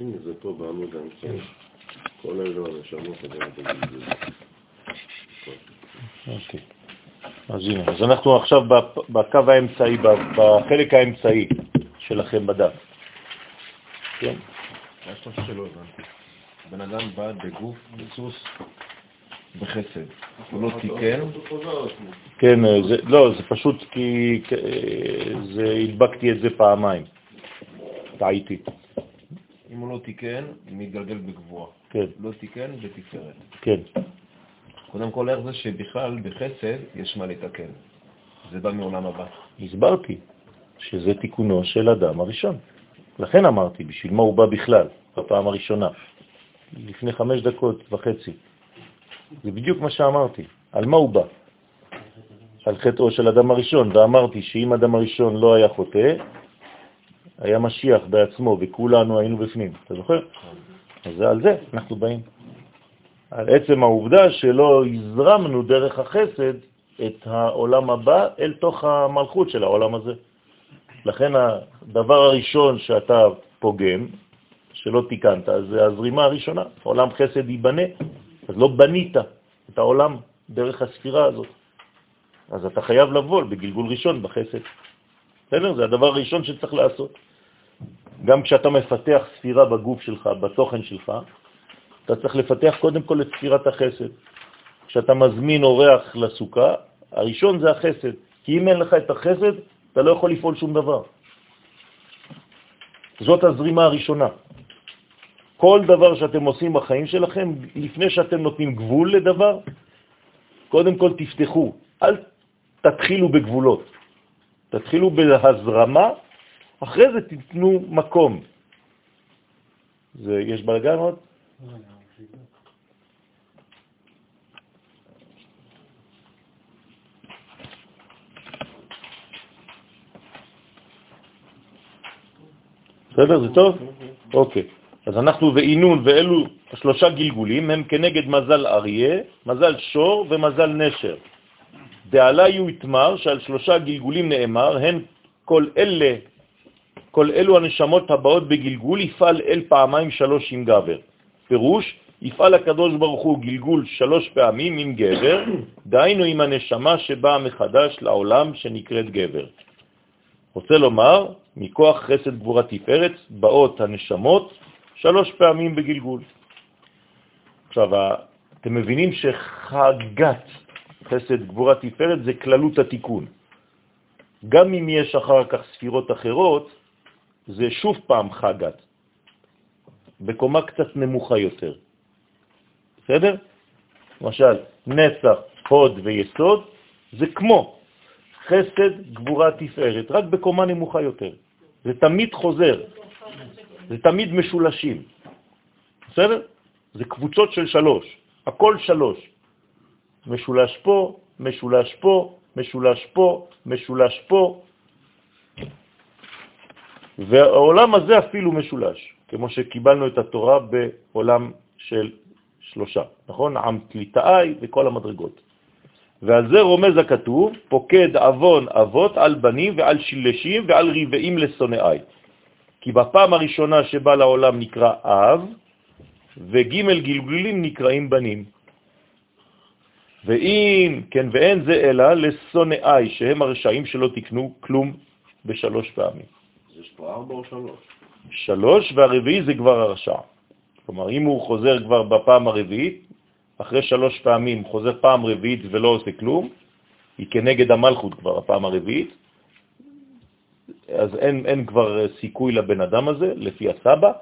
הנה זה פה בעמוד האמצעי. כל אלו הנשמות הדעות בגלגול. אוקיי. אז הנה, אז אנחנו עכשיו בקו האמצעי, ב- בחלק האמצעי שלכם בדף. כן? יש משהו שלא הבנתי. בן אדם בא בגוף בסוס בחסד. הוא לא תיקן. כן, אה, זה, לא, זה פשוט כי אה, זה, הדבקתי את זה פעמיים. טעיתי. אם הוא לא תיקן, מתגלגל בגבוה. כן, לא תיקן, בתפארת. כן. קודם כל, איך זה שבכלל בחסד יש מה לתקן. זה בא מעולם הבא. הסברתי שזה תיקונו של אדם הראשון. לכן אמרתי, בשביל מה הוא בא בכלל, בפעם הראשונה, לפני חמש דקות וחצי. זה בדיוק מה שאמרתי. על מה הוא בא? על חטאו של אדם הראשון, ואמרתי שאם אדם הראשון לא היה חוטא, היה משיח בעצמו, וכולנו היינו בפנים. אתה זוכר? אז על זה אנחנו באים. על עצם העובדה שלא הזרמנו דרך החסד את העולם הבא אל תוך המלכות של העולם הזה. לכן הדבר הראשון שאתה פוגם, שלא תיקנת, זה הזרימה הראשונה. עולם חסד ייבנה, אז לא בנית את העולם דרך הספירה הזאת. אז אתה חייב לבוא בגלגול ראשון בחסד. בסדר? זה הדבר הראשון שצריך לעשות. גם כשאתה מפתח ספירה בגוף שלך, בתוכן שלך, אתה צריך לפתח קודם כל את ספירת החסד. כשאתה מזמין אורח לסוכה, הראשון זה החסד. כי אם אין לך את החסד, אתה לא יכול לפעול שום דבר. זאת הזרימה הראשונה. כל דבר שאתם עושים בחיים שלכם, לפני שאתם נותנים גבול לדבר, קודם כל תפתחו, אל תתחילו בגבולות. תתחילו בהזרמה, אחרי זה תיתנו מקום. זה, יש בלגן עוד? בסדר? זה טוב? אוקיי. אז אנחנו ואינון ואלו שלושה גלגולים הם כנגד מזל אריה, מזל שור ומזל נשר. דעלי הוא יתמר שעל שלושה גלגולים נאמר, הן כל אלה, כל אלו הנשמות הבאות בגלגול יפעל אל פעמיים שלוש עם גבר. פירוש, יפעל הקדוש ברוך הוא גלגול שלוש פעמים עם גבר, דהיינו עם הנשמה שבאה מחדש לעולם שנקראת גבר. רוצה לומר, מכוח חסד גבורה תפארת באות הנשמות שלוש פעמים בגלגול. עכשיו, אתם מבינים שחגת חסד גבורה תפארת זה כללות התיקון. גם אם יש אחר כך ספירות אחרות, זה שוב פעם חגת, בקומה קצת נמוכה יותר. בסדר? למשל, נצח, הוד ויסוד, זה כמו חסד, גבורה, תפארת, רק בקומה נמוכה יותר. זה תמיד חוזר, זה תמיד משולשים. בסדר? זה קבוצות של שלוש, הכל שלוש. משולש פה, משולש פה, משולש פה, משולש פה, והעולם הזה אפילו משולש, כמו שקיבלנו את התורה בעולם של שלושה, נכון? עם תליטאי וכל המדרגות. ועל זה רומז הכתוב, פוקד אבון אבות על בנים ועל שילשים ועל ריבעים לשונאי. כי בפעם הראשונה שבא לעולם נקרא אב, וג' גלגולים נקראים בנים. ואם, כן, ואין זה אלא לשונאי, שהם הרשעים שלא תקנו כלום בשלוש פעמים. יש פה ארבע או שלוש? שלוש, והרביעי זה כבר הרשע. כלומר, אם הוא חוזר כבר בפעם הרביעית, אחרי שלוש פעמים חוזר פעם רביעית ולא עושה כלום, היא כנגד המלכות כבר הפעם הרביעית, אז אין, אין כבר סיכוי לבן אדם הזה, לפי הסבא,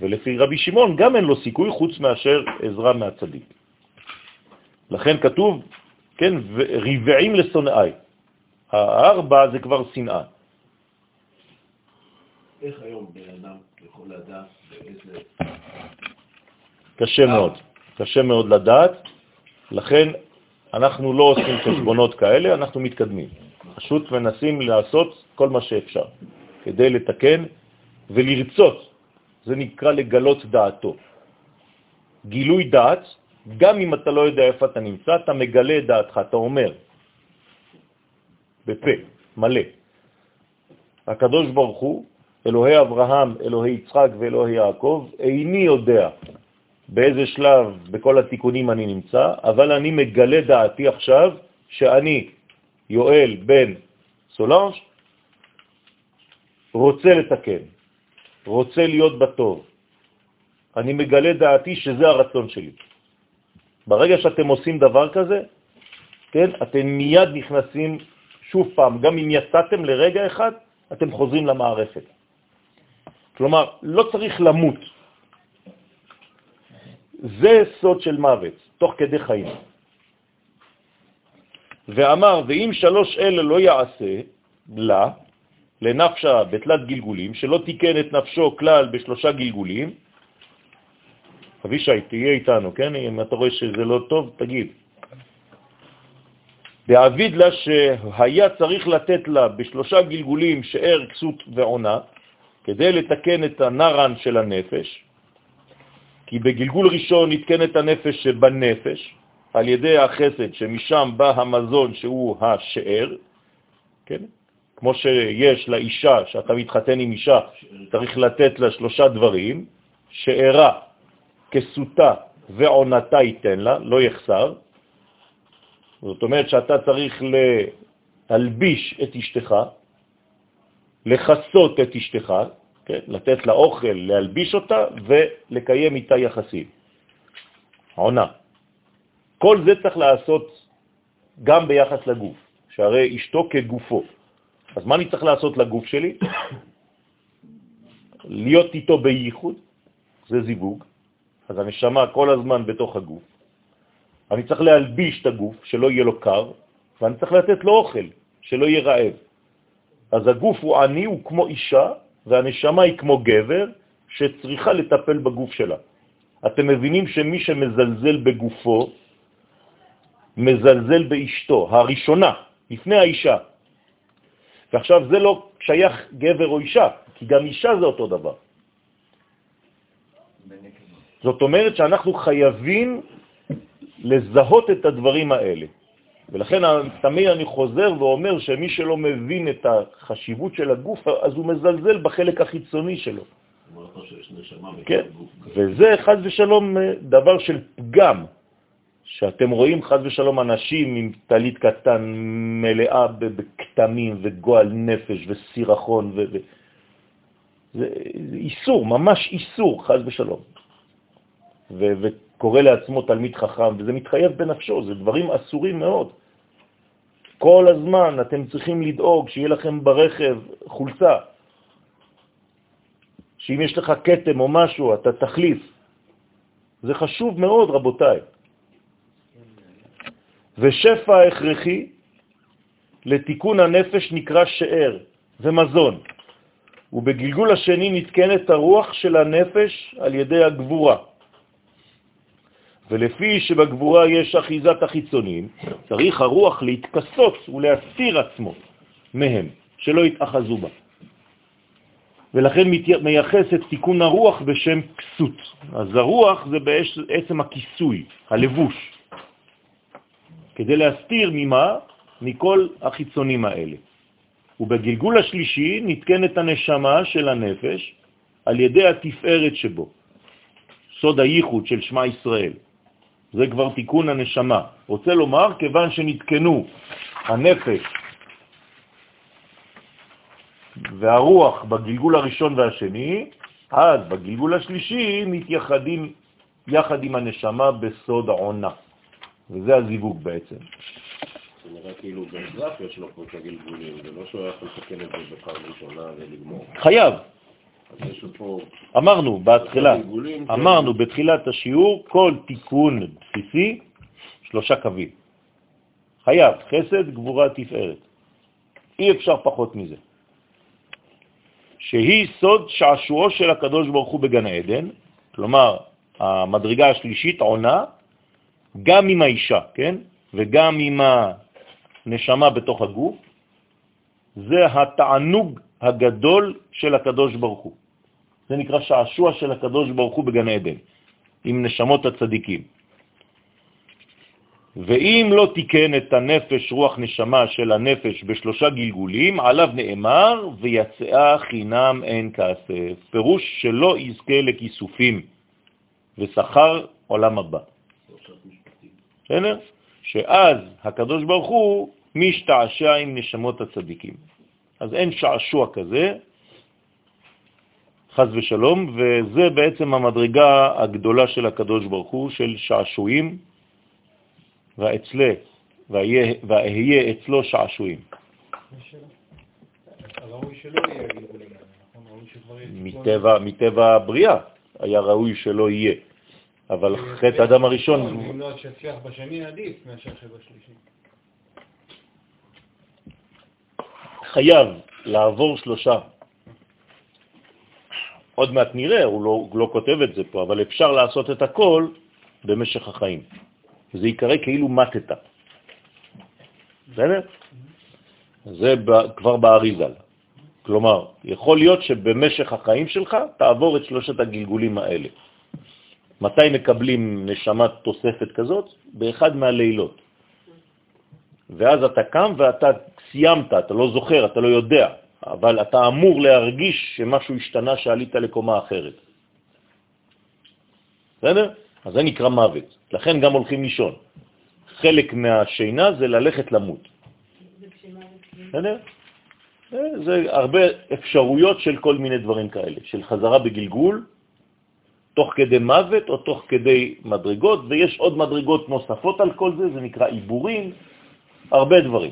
ולפי רבי שמעון גם אין לו סיכוי חוץ מאשר עזרה מהצדיק. לכן כתוב, כן, רבעים לשונאי. הארבע זה כבר שנאה. איך היום בן אדם יכול לדעת באיזה... קשה מאוד, קשה מאוד לדעת, לכן אנחנו לא עושים חשבונות כאלה, אנחנו מתקדמים. פשוט מנסים לעשות כל מה שאפשר כדי לתקן ולרצות, זה נקרא לגלות דעתו. גילוי דעת, גם אם אתה לא יודע איפה אתה נמצא, אתה מגלה את דעתך, אתה אומר, בפה, מלא. הקדוש ברוך הוא אלוהי אברהם, אלוהי יצחק ואלוהי יעקב, איני יודע באיזה שלב בכל התיקונים אני נמצא, אבל אני מגלה דעתי עכשיו שאני, יואל בן סולנש, רוצה לתקן, רוצה להיות בטוב. אני מגלה דעתי שזה הרצון שלי. ברגע שאתם עושים דבר כזה, כן, אתם מיד נכנסים שוב פעם, גם אם יצאתם לרגע אחד, אתם חוזרים למערכת. כלומר, לא צריך למות. זה סוד של מוות, תוך כדי חיים. ואמר, ואם שלוש אלה לא יעשה לה, לנפשה בתלת גלגולים, שלא תיקן את נפשו כלל בשלושה גלגולים, אבישי, תהיה איתנו, כן? אם אתה רואה שזה לא טוב, תגיד. דעביד לה שהיה צריך לתת לה בשלושה גלגולים שאר כסות ועונה, כדי לתקן את הנרן של הנפש, כי בגלגול ראשון נתקן את הנפש שבנפש, על ידי החסד שמשם בא המזון שהוא השאר, כן? כמו שיש לאישה, שאתה מתחתן עם אישה, צריך לתת לה שלושה דברים, שארה, כסותה ועונתה ייתן לה, לא יחסר. זאת אומרת שאתה צריך להלביש את אשתך, לחסות את אשתך, כן? לתת לה אוכל, להלביש אותה ולקיים איתה יחסים. עונה. כל זה צריך לעשות גם ביחס לגוף, שהרי אשתו כגופו. אז מה אני צריך לעשות לגוף שלי? להיות איתו בייחוד, זה זיווג, אז הנשמה כל הזמן בתוך הגוף. אני צריך להלביש את הגוף, שלא יהיה לו קר, ואני צריך לתת לו אוכל, שלא יהיה רעב. אז הגוף הוא עני, הוא כמו אישה, והנשמה היא כמו גבר שצריכה לטפל בגוף שלה. אתם מבינים שמי שמזלזל בגופו, מזלזל באשתו, הראשונה, לפני האישה. ועכשיו זה לא שייך גבר או אישה, כי גם אישה זה אותו דבר. זאת אומרת שאנחנו חייבים לזהות את הדברים האלה. ולכן תמיד אני חוזר ואומר שמי שלא מבין את החשיבות של הגוף, אז הוא מזלזל בחלק החיצוני שלו. כן. וזה חז ושלום דבר של פגם, שאתם רואים חז ושלום אנשים עם טלית קטן מלאה בכתמים וגועל נפש וסירחון, ו... ו... זה, זה איסור, ממש איסור, חז ושלום. וקורא לעצמו תלמיד חכם, וזה מתחייב בנפשו, זה דברים אסורים מאוד. כל הזמן אתם צריכים לדאוג שיהיה לכם ברכב חולצה, שאם יש לך קטם או משהו, אתה תחליף. זה חשוב מאוד, רבותיי. ושפע הכרחי לתיקון הנפש נקרא שאר ומזון, ובגלגול השני נתקנת הרוח של הנפש על ידי הגבורה. ולפי שבגבורה יש אחיזת החיצונים, צריך הרוח להתכסות ולהסתיר עצמו מהם, שלא יתאחזו בה. ולכן מייחס את תיקון הרוח בשם כסות. אז הרוח זה בעצם הכיסוי, הלבוש, כדי להסתיר ממה? מכל החיצונים האלה. ובגלגול השלישי נתקנת הנשמה של הנפש על ידי התפארת שבו, סוד הייחוד של שמה ישראל. זה כבר תיקון הנשמה. רוצה לומר, כיוון שנתקנו הנפש והרוח בגלגול הראשון והשני, אז בגלגול השלישי מתייחדים יחד עם הנשמה בסוד העונה. וזה הזיווג בעצם. זה נראה כאילו במזרח יש לו פה את הגלגולים, זה לא שהוא יכול לתקן את זה בפעם ראשונה ולגמור. חייב. אמרנו כן. אמרנו בתחילת השיעור, כל תיקון בסיסי, שלושה קווים. חייב, חסד, גבורה, תפארת. אי אפשר פחות מזה. שהיא סוד שעשועו של הקדוש ברוך הוא בגן העדן, כלומר, המדרגה השלישית עונה גם עם האישה, כן? וגם עם הנשמה בתוך הגוף, זה התענוג הגדול של הקדוש ברוך הוא. זה נקרא שעשוע של הקדוש ברוך הוא בגן עדן, עם נשמות הצדיקים. ואם לא תיקן את הנפש, רוח נשמה של הנפש בשלושה גלגולים, עליו נאמר, ויצאה חינם אין כסף. פירוש שלא יזכה לכיסופים, ושכר עולם הבא. בסדר? שאז הקדוש ברוך הוא משתעשע עם נשמות הצדיקים. אז אין שעשוע כזה, חז ושלום, וזה בעצם המדרגה הגדולה של הקדוש ברוך הוא, של שעשועים, ואצלה, ואהיה אצלו שעשועים. נכון? מטבע, מטבע הבריאה היה ראוי שלא יהיה, אבל חטא אדם הראשון, אם לא שיצליח בשני עדיף מאשר שבשלישי. חייב לעבור שלושה. עוד מעט נראה, הוא לא, לא כותב את זה פה, אבל אפשר לעשות את הכל במשך החיים. זה יקרא כאילו מתת. בסדר? זה כבר באריזל. כלומר, יכול להיות שבמשך החיים שלך תעבור את שלושת הגלגולים האלה. מתי מקבלים נשמת תוספת כזאת? באחד מהלילות. ואז אתה קם ואתה סיימת, אתה לא זוכר, אתה לא יודע, אבל אתה אמור להרגיש שמשהו השתנה שעלית לקומה אחרת. בסדר? אז זה נקרא מוות. לכן גם הולכים לישון. חלק מהשינה זה ללכת למות. בסדר? זה- זה הרבה אפשרויות של כל מיני דברים כאלה, של חזרה בגלגול, תוך כדי מוות או תוך כדי מדרגות, ויש עוד מדרגות נוספות על כל זה, זה נקרא עיבורים, הרבה דברים.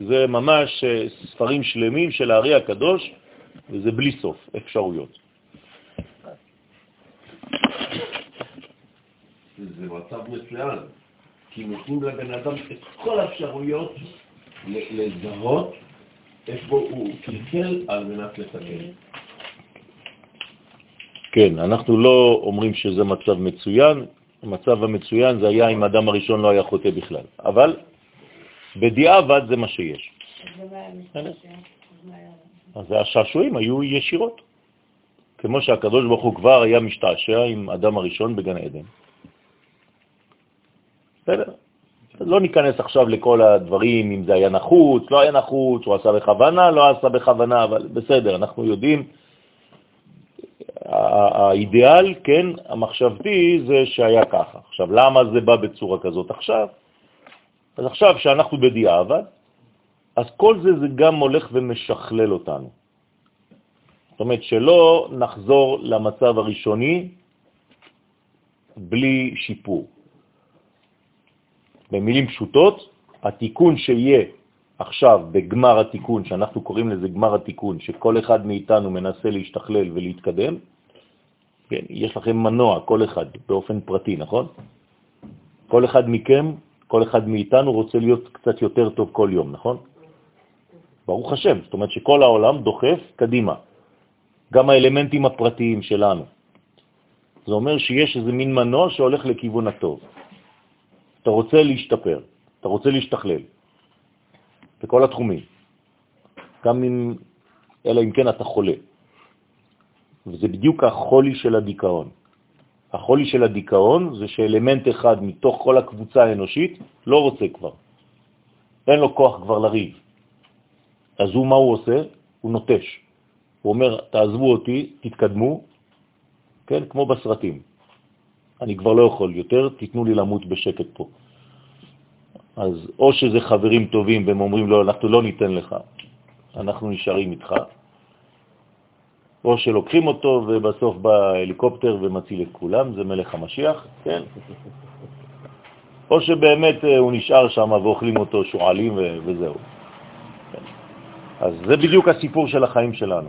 זה ממש אה, ספרים שלמים של הארי הקדוש, וזה בלי סוף אפשרויות. זה מצב מצוין, כי נותנים לבן אדם את כל האפשרויות לזהות איפה הוא קלקל על מנת לתקן. כן, אנחנו לא אומרים שזה מצב מצוין, המצב המצוין זה היה אם האדם הראשון לא היה חוטא בכלל, אבל בדיעבד זה מה שיש. אז השעשועים היו ישירות, כמו שהקדוש ברוך הוא כבר היה משתעשע עם אדם הראשון בגן עדן. בסדר? לא ניכנס עכשיו לכל הדברים, אם זה היה נחוץ, לא היה נחוץ, הוא עשה בכוונה, לא עשה בכוונה, אבל בסדר, אנחנו יודעים האידיאל, כן, המחשבתי, זה שהיה ככה. עכשיו, למה זה בא בצורה כזאת עכשיו? אז עכשיו, שאנחנו בדיעבד, אז כל זה, זה גם הולך ומשכלל אותנו. זאת אומרת, שלא נחזור למצב הראשוני בלי שיפור. במילים פשוטות, התיקון שיהיה עכשיו בגמר התיקון, שאנחנו קוראים לזה גמר התיקון, שכל אחד מאיתנו מנסה להשתכלל ולהתקדם, כן, יש לכם מנוע, כל אחד, באופן פרטי, נכון? כל אחד מכם, כל אחד מאיתנו רוצה להיות קצת יותר טוב כל יום, נכון? ברוך השם, זאת אומרת שכל העולם דוחף קדימה, גם האלמנטים הפרטיים שלנו. זה אומר שיש איזה מין מנוע שהולך לכיוון הטוב. אתה רוצה להשתפר, אתה רוצה להשתכלל, בכל התחומים, גם אם, אלא אם כן אתה חולה. וזה בדיוק החולי של הדיכאון. החולי של הדיכאון זה שאלמנט אחד מתוך כל הקבוצה האנושית לא רוצה כבר. אין לו כוח כבר לריב. אז הוא, מה הוא עושה? הוא נוטש. הוא אומר, תעזבו אותי, תתקדמו, כן, כמו בסרטים. אני כבר לא יכול יותר, תיתנו לי למות בשקט פה. אז או שזה חברים טובים והם אומרים לו, לא, אנחנו לא ניתן לך, אנחנו נשארים איתך, או שלוקחים אותו ובסוף בא הליקופטר ומציל את כולם, זה מלך המשיח, כן? או שבאמת אה, הוא נשאר שם ואוכלים אותו שועלים וזהו. כן. אז זה בדיוק הסיפור של החיים שלנו.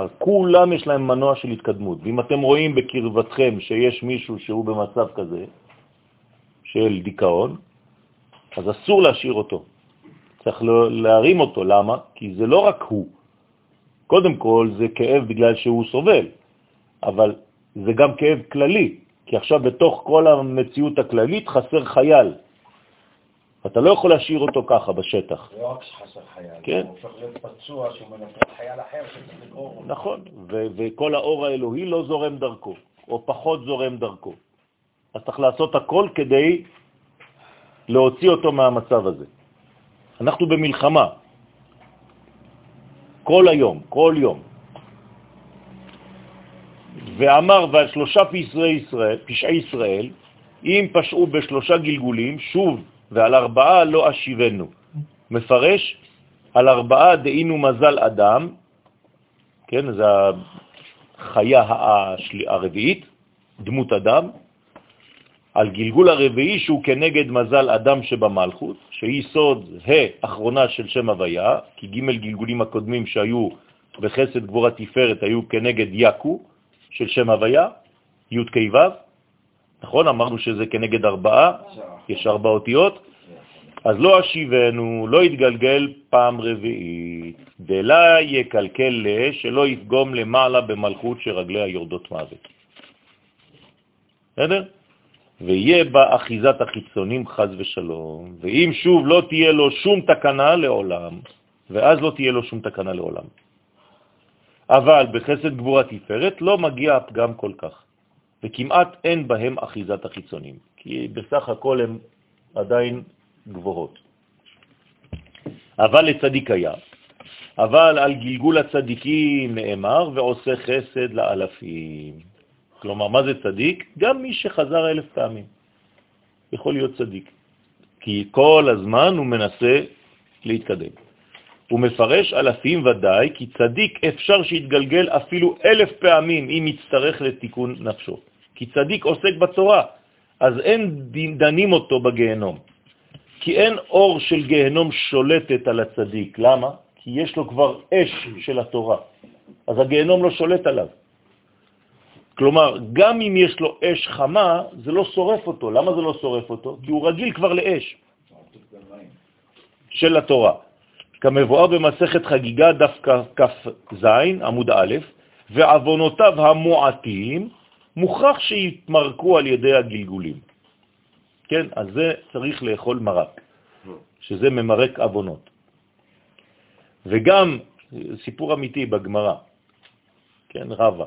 אז כולם יש להם מנוע של התקדמות, ואם אתם רואים בקרבתכם שיש מישהו שהוא במצב כזה של דיכאון, אז אסור להשאיר אותו. צריך להרים אותו. למה? כי זה לא רק הוא. קודם כל זה כאב בגלל שהוא סובל, אבל זה גם כאב כללי, כי עכשיו בתוך כל המציאות הכללית חסר חייל. אתה לא יכול להשאיר אותו ככה בשטח. לא רק שחסר חייל, כן. הוא הופך להיות פצוע שהוא מנפרד חייל אחר שצריך לגרור. נכון, וכל האור האלוהי לא זורם דרכו, או פחות זורם דרכו. אז צריך לעשות הכל כדי להוציא אותו מהמצב הזה. אנחנו במלחמה, כל היום, כל יום. ואמר, ועל פשעי ישראל, פשעי ישראל, אם פשעו בשלושה גלגולים, שוב, ועל ארבעה לא אשיבנו. מפרש, על ארבעה דהינו מזל אדם, כן, זה החיה הרביעית, דמות אדם, על גלגול הרביעי שהוא כנגד מזל אדם שבמלכות, שהיא סוד ה' אחרונה של שם הוויה, כי ג' גלגולים הקודמים שהיו בחסד גבורה תפארת היו כנגד יקו של שם הוויה, י' כ' ו', נכון? אמרנו שזה כנגד ארבעה, יש ארבע אותיות, אז לא אשיבנו, לא יתגלגל פעם רביעית, דלה יקלקל שלא יפגום למעלה במלכות שרגליה יורדות מוות. בסדר? ויהיה בה אחיזת החיצונים חז ושלום, ואם שוב לא תהיה לו שום תקנה לעולם, ואז לא תהיה לו שום תקנה לעולם. אבל בחסד גבורה תפארת לא מגיע הפגם כל כך, וכמעט אין בהם אחיזת החיצונים, כי בסך הכל הם עדיין גבוהות. אבל לצדיק היה, אבל על גלגול הצדיקים נאמר, ועושה חסד לאלפים. כלומר, מה זה צדיק? גם מי שחזר אלף פעמים יכול להיות צדיק, כי כל הזמן הוא מנסה להתקדם. הוא מפרש אלפים ודאי, כי צדיק אפשר שיתגלגל אפילו אלף פעמים אם יצטרך לתיקון נפשו. כי צדיק עוסק בתורה, אז אין דנים אותו בגיהנום. כי אין אור של גיהנום שולטת על הצדיק. למה? כי יש לו כבר אש של התורה, אז הגיהנום לא שולט עליו. כלומר, גם אם יש לו אש חמה, זה לא שורף אותו. למה זה לא שורף אותו? כי הוא רגיל כבר לאש של התורה. כמבואר במסכת חגיגה דף כ"ז, עמוד א', ועוונותיו המועטים, מוכרח שיתמרקו על ידי הגלגולים. כן, אז זה צריך לאכול מרק, שזה ממרק עוונות. וגם, סיפור אמיתי בגמרא, כן, רבה,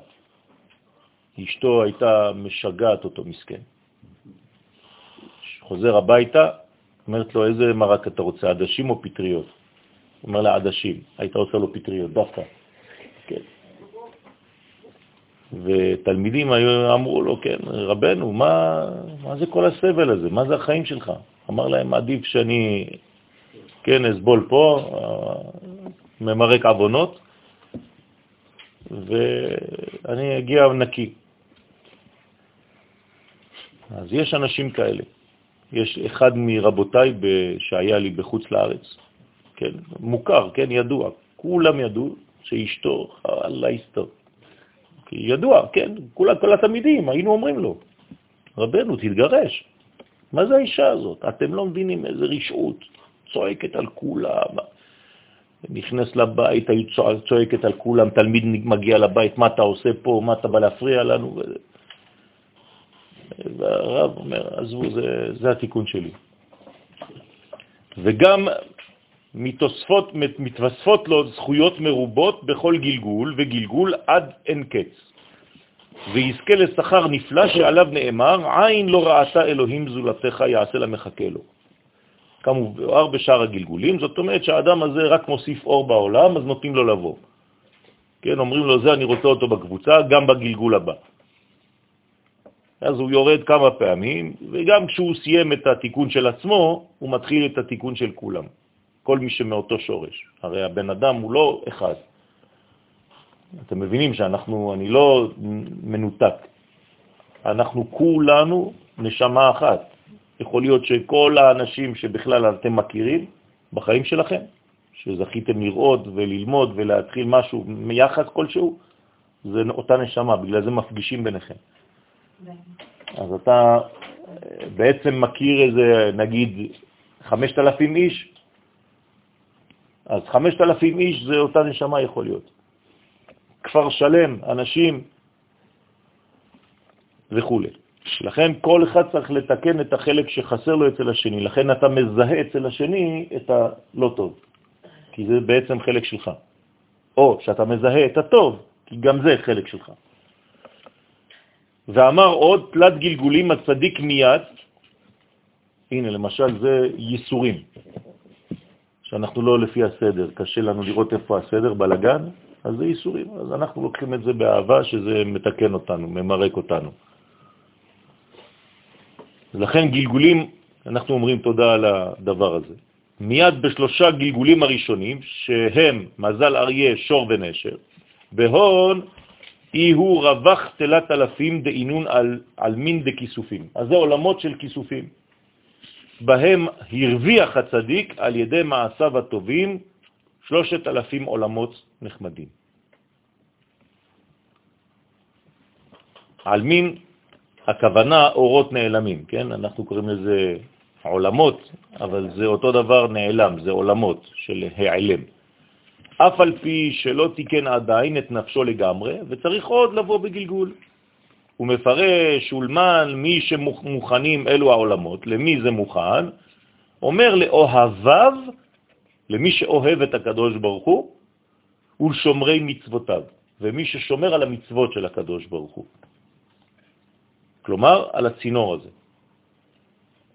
אשתו הייתה משגעת אותו מסכן. חוזר הביתה, אומרת לו, איזה מרק אתה רוצה, עדשים או פטריות? אומר לה, עדשים. הייתה עושה לו פטריות, דווקא. כן. ותלמידים היו, אמרו לו, כן, רבנו, מה, מה זה כל הסבל הזה? מה זה החיים שלך? אמר להם, עדיף שאני, כן, אסבול פה, ממרק עוונות, ואני אגיע נקי. אז יש אנשים כאלה. יש אחד מרבותיי שהיה לי בחוץ לארץ, כן, מוכר, כן, ידוע, כולם ידעו שאשתו, אללה יסתור. ידוע, כן, כל, כל התלמידים, היינו אומרים לו, רבנו, תתגרש. מה זה האישה הזאת? אתם לא מבינים איזה רשעות, צועקת על כולם. נכנס לבית, היו צועקת על כולם, תלמיד מגיע לבית, מה אתה עושה פה, מה אתה בא להפריע לנו? והרב אומר, עזבו, זה, זה התיקון שלי. וגם מתוספות, מתווספות לו זכויות מרובות בכל גלגול וגלגול עד אין קץ. ויזכה לשכר נפלא שעליו נאמר, עין לא ראתה אלוהים זולתך יעשה למחכה לו. כמובן בשאר הגלגולים, זאת אומרת שהאדם הזה רק מוסיף אור בעולם, אז נותנים לו לבוא. כן, אומרים לו, זה אני רוצה אותו בקבוצה, גם בגלגול הבא. אז הוא יורד כמה פעמים, וגם כשהוא סיים את התיקון של עצמו, הוא מתחיל את התיקון של כולם. כל מי שמאותו שורש. הרי הבן אדם הוא לא אחד. אתם מבינים שאנחנו, אני לא מנותק. אנחנו כולנו נשמה אחת. יכול להיות שכל האנשים שבכלל אתם מכירים בחיים שלכם, שזכיתם לראות וללמוד ולהתחיל משהו מיחס כלשהו, זה אותה נשמה, בגלל זה מפגישים ביניכם. אז אתה בעצם מכיר איזה, נגיד, 5,000 איש, אז 5,000 איש זה אותה נשמה יכול להיות. כפר שלם, אנשים וכו'. לכן כל אחד צריך לתקן את החלק שחסר לו אצל השני, לכן אתה מזהה אצל השני את הלא טוב, כי זה בעצם חלק שלך. או שאתה מזהה את הטוב, כי גם זה חלק שלך. ואמר עוד, תלת גלגולים הצדיק מיד, הנה למשל זה ייסורים, שאנחנו לא לפי הסדר, קשה לנו לראות איפה הסדר, בלגן, אז זה ייסורים. אז אנחנו לוקחים את זה באהבה, שזה מתקן אותנו, ממרק אותנו. לכן גלגולים, אנחנו אומרים תודה על הדבר הזה. מיד בשלושה גלגולים הראשונים, שהם מזל אריה, שור ונשר, בהון אי הוא רווח תלת אלפים דאינון על, על מין דכיסופים. אז זה עולמות של כיסופים. בהם הרוויח הצדיק על ידי מעשיו הטובים שלושת אלפים עולמות נחמדים. על מין הכוונה אורות נעלמים, כן? אנחנו קוראים לזה עולמות, אבל זה אותו דבר נעלם, זה עולמות של העלם. אף על פי שלא תיקן עדיין את נפשו לגמרי, וצריך עוד לבוא בגלגול. הוא מפרש, אולמן, מי שמוכנים אלו העולמות, למי זה מוכן? אומר לאוהביו, למי שאוהב את הקדוש ברוך הוא, ולשומרי מצוותיו, ומי ששומר על המצוות של הקדוש ברוך הוא. כלומר, על הצינור הזה.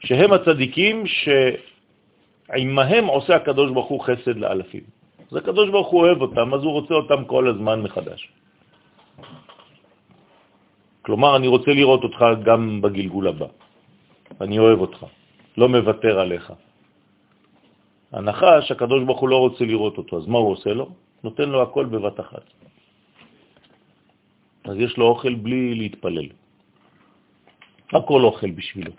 שהם הצדיקים שעמהם עושה הקדוש ברוך הוא חסד לאלפים. אז הקדוש ברוך הוא אוהב אותם, אז הוא רוצה אותם כל הזמן מחדש. כלומר, אני רוצה לראות אותך גם בגלגול הבא. אני אוהב אותך, לא מוותר עליך. הנחש, הקדוש ברוך הוא לא רוצה לראות אותו, אז מה הוא עושה לו? נותן לו הכל בבת אחת. אז יש לו אוכל בלי להתפלל. הכל אוכל בשבילו.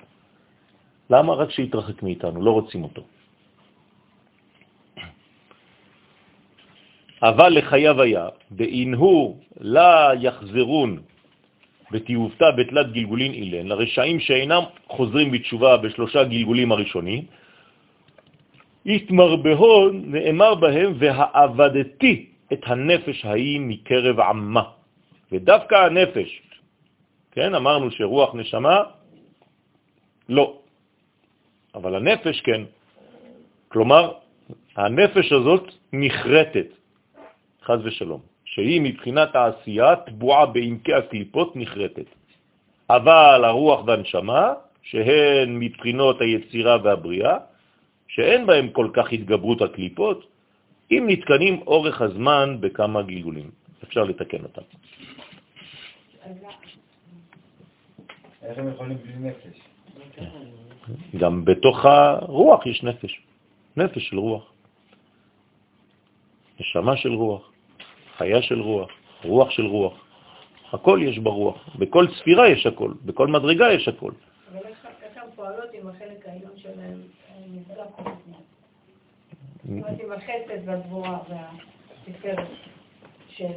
למה? רק שיתרחק מאיתנו, לא רוצים אותו. אבל לחייו היה, באינהו לה יחזרון בתיובתה בתלת גלגולין אילן, לרשעים שאינם חוזרים בתשובה בשלושה גלגולים הראשונים, התמרבהון נאמר בהם, והעבדתי את הנפש ההיא מקרב עמה. ודווקא הנפש, כן, אמרנו שרוח נשמה, לא. אבל הנפש כן. כלומר, הנפש הזאת נחרטת, חז ושלום, שהיא מבחינת העשייה תבועה בעמקי הקליפות נחרטת. אבל הרוח והנשמה, שהן מבחינות היצירה והבריאה, שאין בהם כל כך התגברות הקליפות, אם נתקנים אורך הזמן בכמה גלגולים. אפשר לתקן אותם. איך הם יכולים בלי נפש? גם בתוך הרוח יש נפש, נפש של רוח. נשמה של רוח, חיה של רוח, רוח של רוח. הכל יש ברוח, בכל ספירה יש הכל, בכל מדרגה יש הכל. אבל איך הן פועלות עם החלק העליון שלהם נפגע כל הזמן? זאת אומרת, עם החסד והגבורה והתפארת של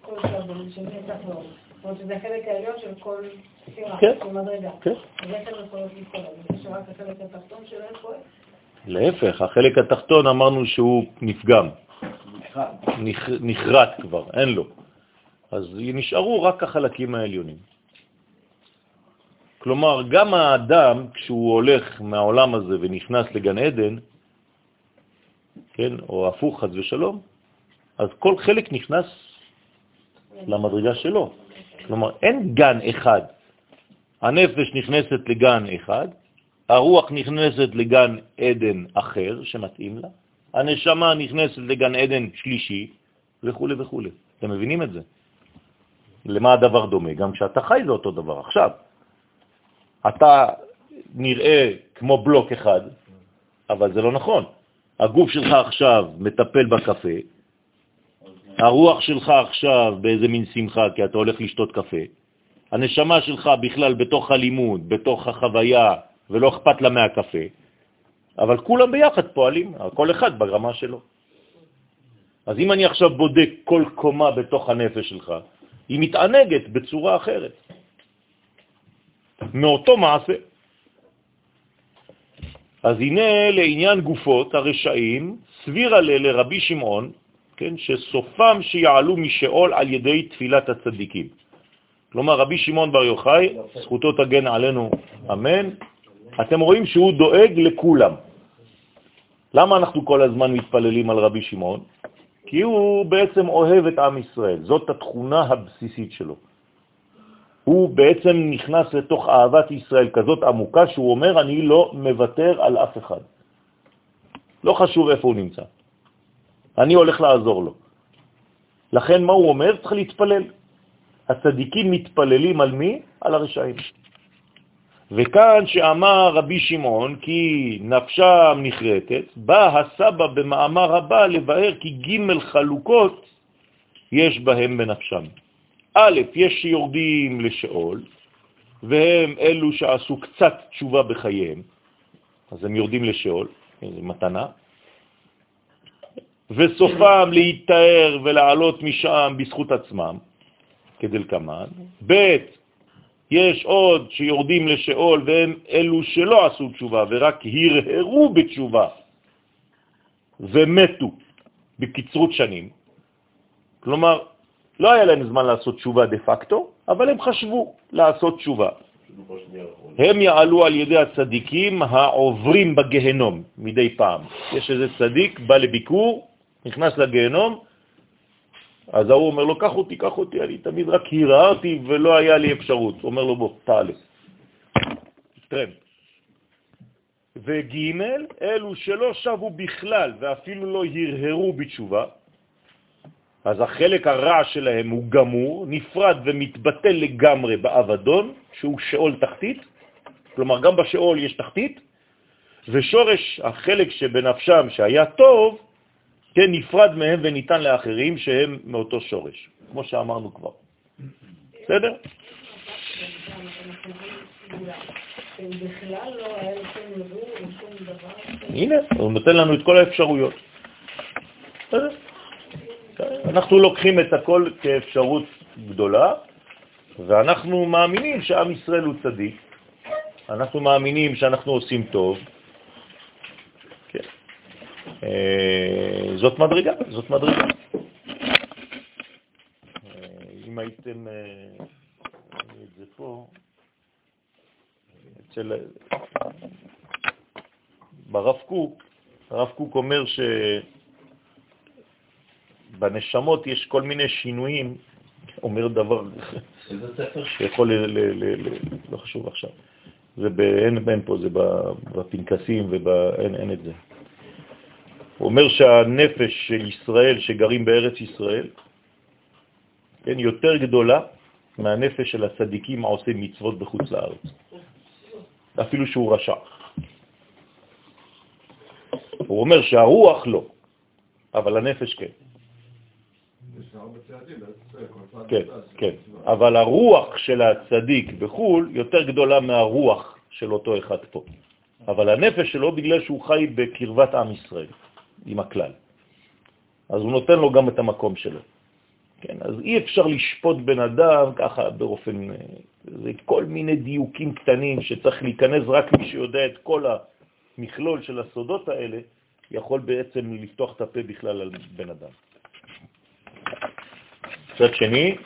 כל שבוע, של נצח ועוד. זאת אומרת שזה החלק העליון של כל ספירה, כן. של מדרגה. כן. אז איך הן יכולות לפעול? זה שרק החלק התחתון שלהם פועל? להפך, החלק התחתון אמרנו שהוא נפגם, נחרט כבר, אין לו. אז נשארו רק החלקים העליונים. כלומר, גם האדם, כשהוא הולך מהעולם הזה ונכנס לגן עדן, כן, או הפוך, חז ושלום, אז כל חלק נכנס למדרגה שלו. כלומר, אין גן אחד. הנפש נכנסת לגן אחד, הרוח נכנסת לגן עדן אחר שמתאים לה, הנשמה נכנסת לגן עדן שלישי, וכו' וכו'. אתם מבינים את זה? למה הדבר דומה? גם כשאתה חי זה אותו דבר. עכשיו, אתה נראה כמו בלוק אחד, אבל זה לא נכון. הגוף שלך עכשיו מטפל בקפה, הרוח שלך עכשיו באיזה מין שמחה, כי אתה הולך לשתות קפה, הנשמה שלך בכלל בתוך הלימוד, בתוך החוויה, ולא אכפת לה מהקפה, אבל כולם ביחד פועלים, כל אחד ברמה שלו. אז אם אני עכשיו בודק כל קומה בתוך הנפש שלך, היא מתענגת בצורה אחרת, מאותו מעשה. אז הנה לעניין גופות הרשעים, סביר עלה לרבי שמעון, כן, שסופם שיעלו משאול על ידי תפילת הצדיקים. כלומר, רבי שמעון בר יוחאי, זכותו תגן עלינו, אמן, אתם רואים שהוא דואג לכולם. למה אנחנו כל הזמן מתפללים על רבי שמעון? כי הוא בעצם אוהב את עם ישראל, זאת התכונה הבסיסית שלו. הוא בעצם נכנס לתוך אהבת ישראל כזאת עמוקה שהוא אומר, אני לא מוותר על אף אחד. לא חשוב איפה הוא נמצא. אני הולך לעזור לו. לכן מה הוא אומר? צריך להתפלל. הצדיקים מתפללים על מי? על הרשעים. וכאן שאמר רבי שמעון כי נפשם נחרטת, בא הסבא במאמר הבא לבאר כי ג' חלוקות יש בהם בנפשם. א', יש שיורדים לשאול, והם אלו שעשו קצת תשובה בחייהם, אז הם יורדים לשאול, זו מתנה, וסופם להתאר ולעלות משם בזכות עצמם, כדלקמן. ב', יש עוד שיורדים לשאול והם אלו שלא עשו תשובה ורק הרהרו בתשובה ומתו בקצרות שנים. כלומר, לא היה להם זמן לעשות תשובה דה פקטו, אבל הם חשבו לעשות תשובה. הם יעלו על ידי הצדיקים העוברים בגהנום מדי פעם. יש איזה צדיק, בא לביקור, נכנס לגהנום, אז ההוא אומר לו, קח אותי, קח אותי, אני תמיד רק הרהרתי ולא היה לי אפשרות. אומר לו, בוא, תעלה. טרמפ. וג' אלו שלא שבו בכלל ואפילו לא הרהרו בתשובה, אז החלק הרע שלהם הוא גמור, נפרד ומתבטל לגמרי באבדון, שהוא שאול תחתית, כלומר גם בשאול יש תחתית, ושורש החלק שבנפשם שהיה טוב, כן, נפרד מהם וניתן לאחרים שהם מאותו שורש, כמו שאמרנו כבר. בסדר? הנה, הוא נותן לנו את כל האפשרויות. אנחנו לוקחים את הכל כאפשרות גדולה, ואנחנו מאמינים שעם ישראל הוא צדיק, אנחנו מאמינים שאנחנו עושים טוב. אה, זאת מדרגה, זאת מדרגה. אה, אם הייתם, אה, את זה פה, אצל, ברב קוק, הרב קוק אומר שבנשמות יש כל מיני שינויים, אומר דבר? שיכול, ל, ל, ל, ל, לא חשוב עכשיו, זה ב, אין, אין פה, זה בפנקסים ואין אין את זה. הוא אומר שהנפש של ישראל שגרים בארץ ישראל, כן, יותר גדולה מהנפש של הצדיקים העושה מצוות בחוץ לארץ, אפילו שהוא רשע. הוא אומר שהרוח לא, אבל הנפש כן. כן. כן. אבל הרוח של הצדיק בחו"ל יותר גדולה מהרוח של אותו אחד פה. אבל הנפש שלו בגלל שהוא חי בקרבת עם ישראל, עם הכלל. אז הוא נותן לו גם את המקום שלו. כן, אז אי אפשר לשפוט בן אדם ככה באופן, אה, זה כל מיני דיוקים קטנים שצריך להיכנס רק מי שיודע את כל המכלול של הסודות האלה, יכול בעצם לפתוח את הפה בכלל על בן אדם. מצד שני,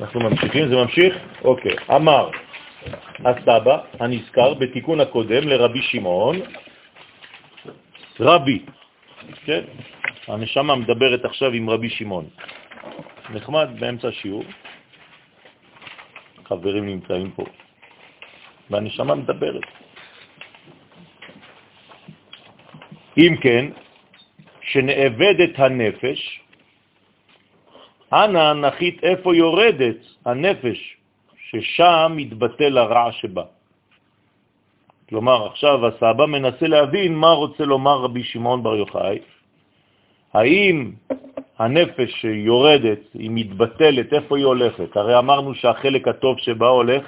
אנחנו ממשיכים, זה ממשיך? אוקיי. אמר הסבא הנזכר בתיקון הקודם לרבי שמעון, רבי, כן? הנשמה מדברת עכשיו עם רבי שמעון. נחמד, באמצע השיעור, חברים נמצאים פה, והנשמה מדברת. אם כן, שנאבדת הנפש, אנא נחית איפה יורדת הנפש, ששם מתבטל הרע שבה. כלומר, עכשיו הסבא מנסה להבין מה רוצה לומר רבי שמעון בר יוחאי. האם הנפש שיורדת, היא מתבטלת, איפה היא הולכת? הרי אמרנו שהחלק הטוב שבה הולך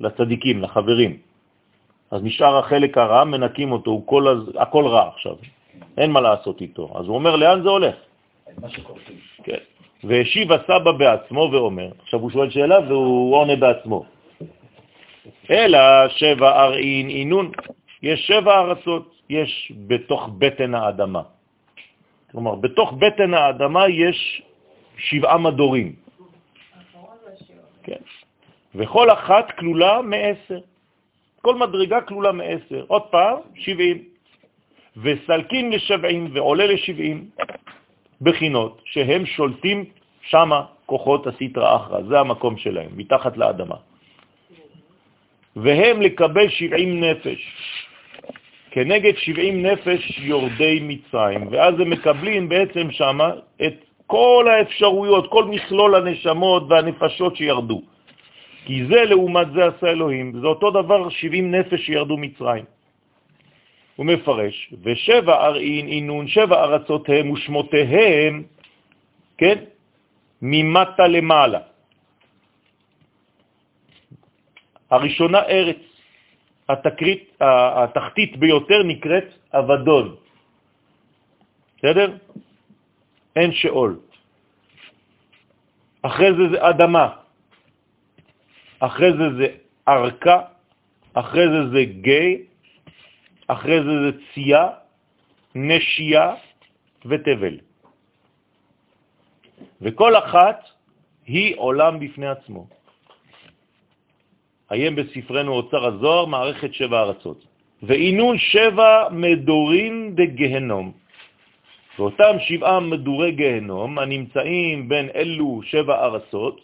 לצדיקים, לחברים. אז נשאר החלק הרע, מנקים אותו, הוא כל, הכל רע עכשיו. אין מה לעשות איתו. אז הוא אומר, לאן זה הולך? כן. והשיב הסבא בעצמו ואומר, עכשיו הוא שואל שאלה והוא עונה בעצמו. אלא שבע ארעין אינון, יש שבע ארצות, יש בתוך בטן האדמה. כלומר, בתוך בטן האדמה יש שבעה מדורים. כן. וכל אחת כלולה מעשר. כל מדרגה כלולה מעשר. עוד פעם, שבעים. וסלקים לשבעים ועולה לשבעים בחינות, שהם שולטים שמה כוחות הסטרא אחרא, זה המקום שלהם, מתחת לאדמה. והם לקבל שבעים נפש. כנגד שבעים נפש יורדי מצרים, ואז הם מקבלים בעצם שמה את כל האפשרויות, כל מכלול הנשמות והנפשות שירדו. כי זה לעומת זה עשה אלוהים, זה אותו דבר 70 נפש שירדו מצרים. הוא מפרש, ושבע ארעין אינון, שבע ארצות הם ושמותיהם, כן, ממטה למעלה. הראשונה ארץ, התקרית, התחתית ביותר נקראת אבדון. בסדר? אין שאול. אחרי זה זה אדמה, אחרי זה זה ארכה, אחרי זה זה גיא, אחרי זה זה צייה, נשייה ותבל. וכל אחת היא עולם בפני עצמו. היים בספרנו אוצר הזוהר, מערכת שבע ארצות. ועינון שבע מדורים בגהנום. ואותם שבעה מדורי גהנום הנמצאים בין אלו שבע ארצות,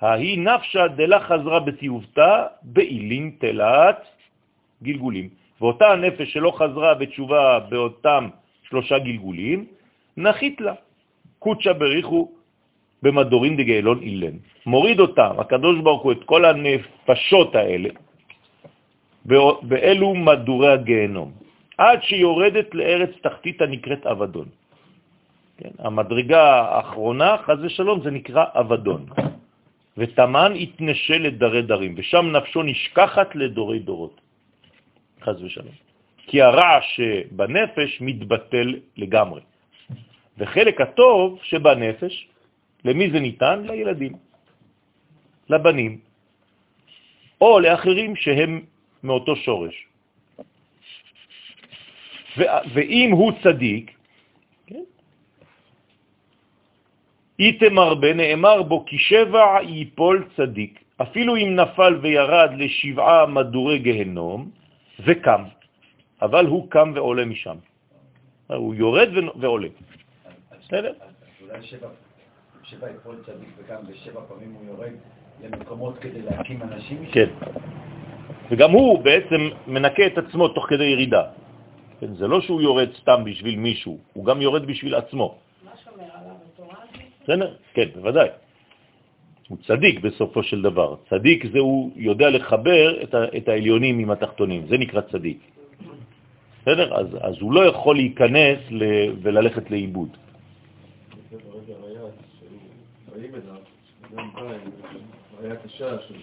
ההיא נפשה דלה חזרה בתיובתה באילין תלת גלגולים. ואותה הנפש שלא חזרה בתשובה באותם שלושה גלגולים, נחית לה. קוצ'ה בריחו במדורין דגאלון אילן. מוריד אותם, הקדוש ברוך הוא, את כל הנפשות האלה, באלו מדורי הגהנום, עד שיורדת לארץ תחתית הנקראת אבדון. כן, המדרגה האחרונה, חז ושלום, זה נקרא אבדון. ותמן יתנשה לדרי דרים, ושם נפשו נשכחת לדורי דורות. חז ושלום. כי הרע שבנפש מתבטל לגמרי. וחלק הטוב שבנפש, למי זה ניתן? לילדים, לבנים, או לאחרים שהם מאותו שורש. ואם הוא צדיק, הרבה, נאמר בו כי שבע ייפול צדיק, אפילו אם נפל וירד לשבעה מדורי גהנום, וקם, אבל הוא קם ועולה משם. הוא יורד ועולה. בסדר? שבע, יפול צדיק וגם בשבע פעמים הוא יורד למקומות כדי להקים אנשים? כן. וגם הוא בעצם מנקה את עצמו תוך כדי ירידה. כן, זה לא שהוא יורד סתם בשביל מישהו, הוא גם יורד בשביל עצמו. מה עליו התורה? כן, בוודאי. הוא צדיק בסופו של דבר. צדיק זה הוא יודע לחבר את, ה, את העליונים עם התחתונים, זה נקרא צדיק. בסדר? אז, אז הוא לא יכול להיכנס ל, וללכת לאיבוד. היה קשה של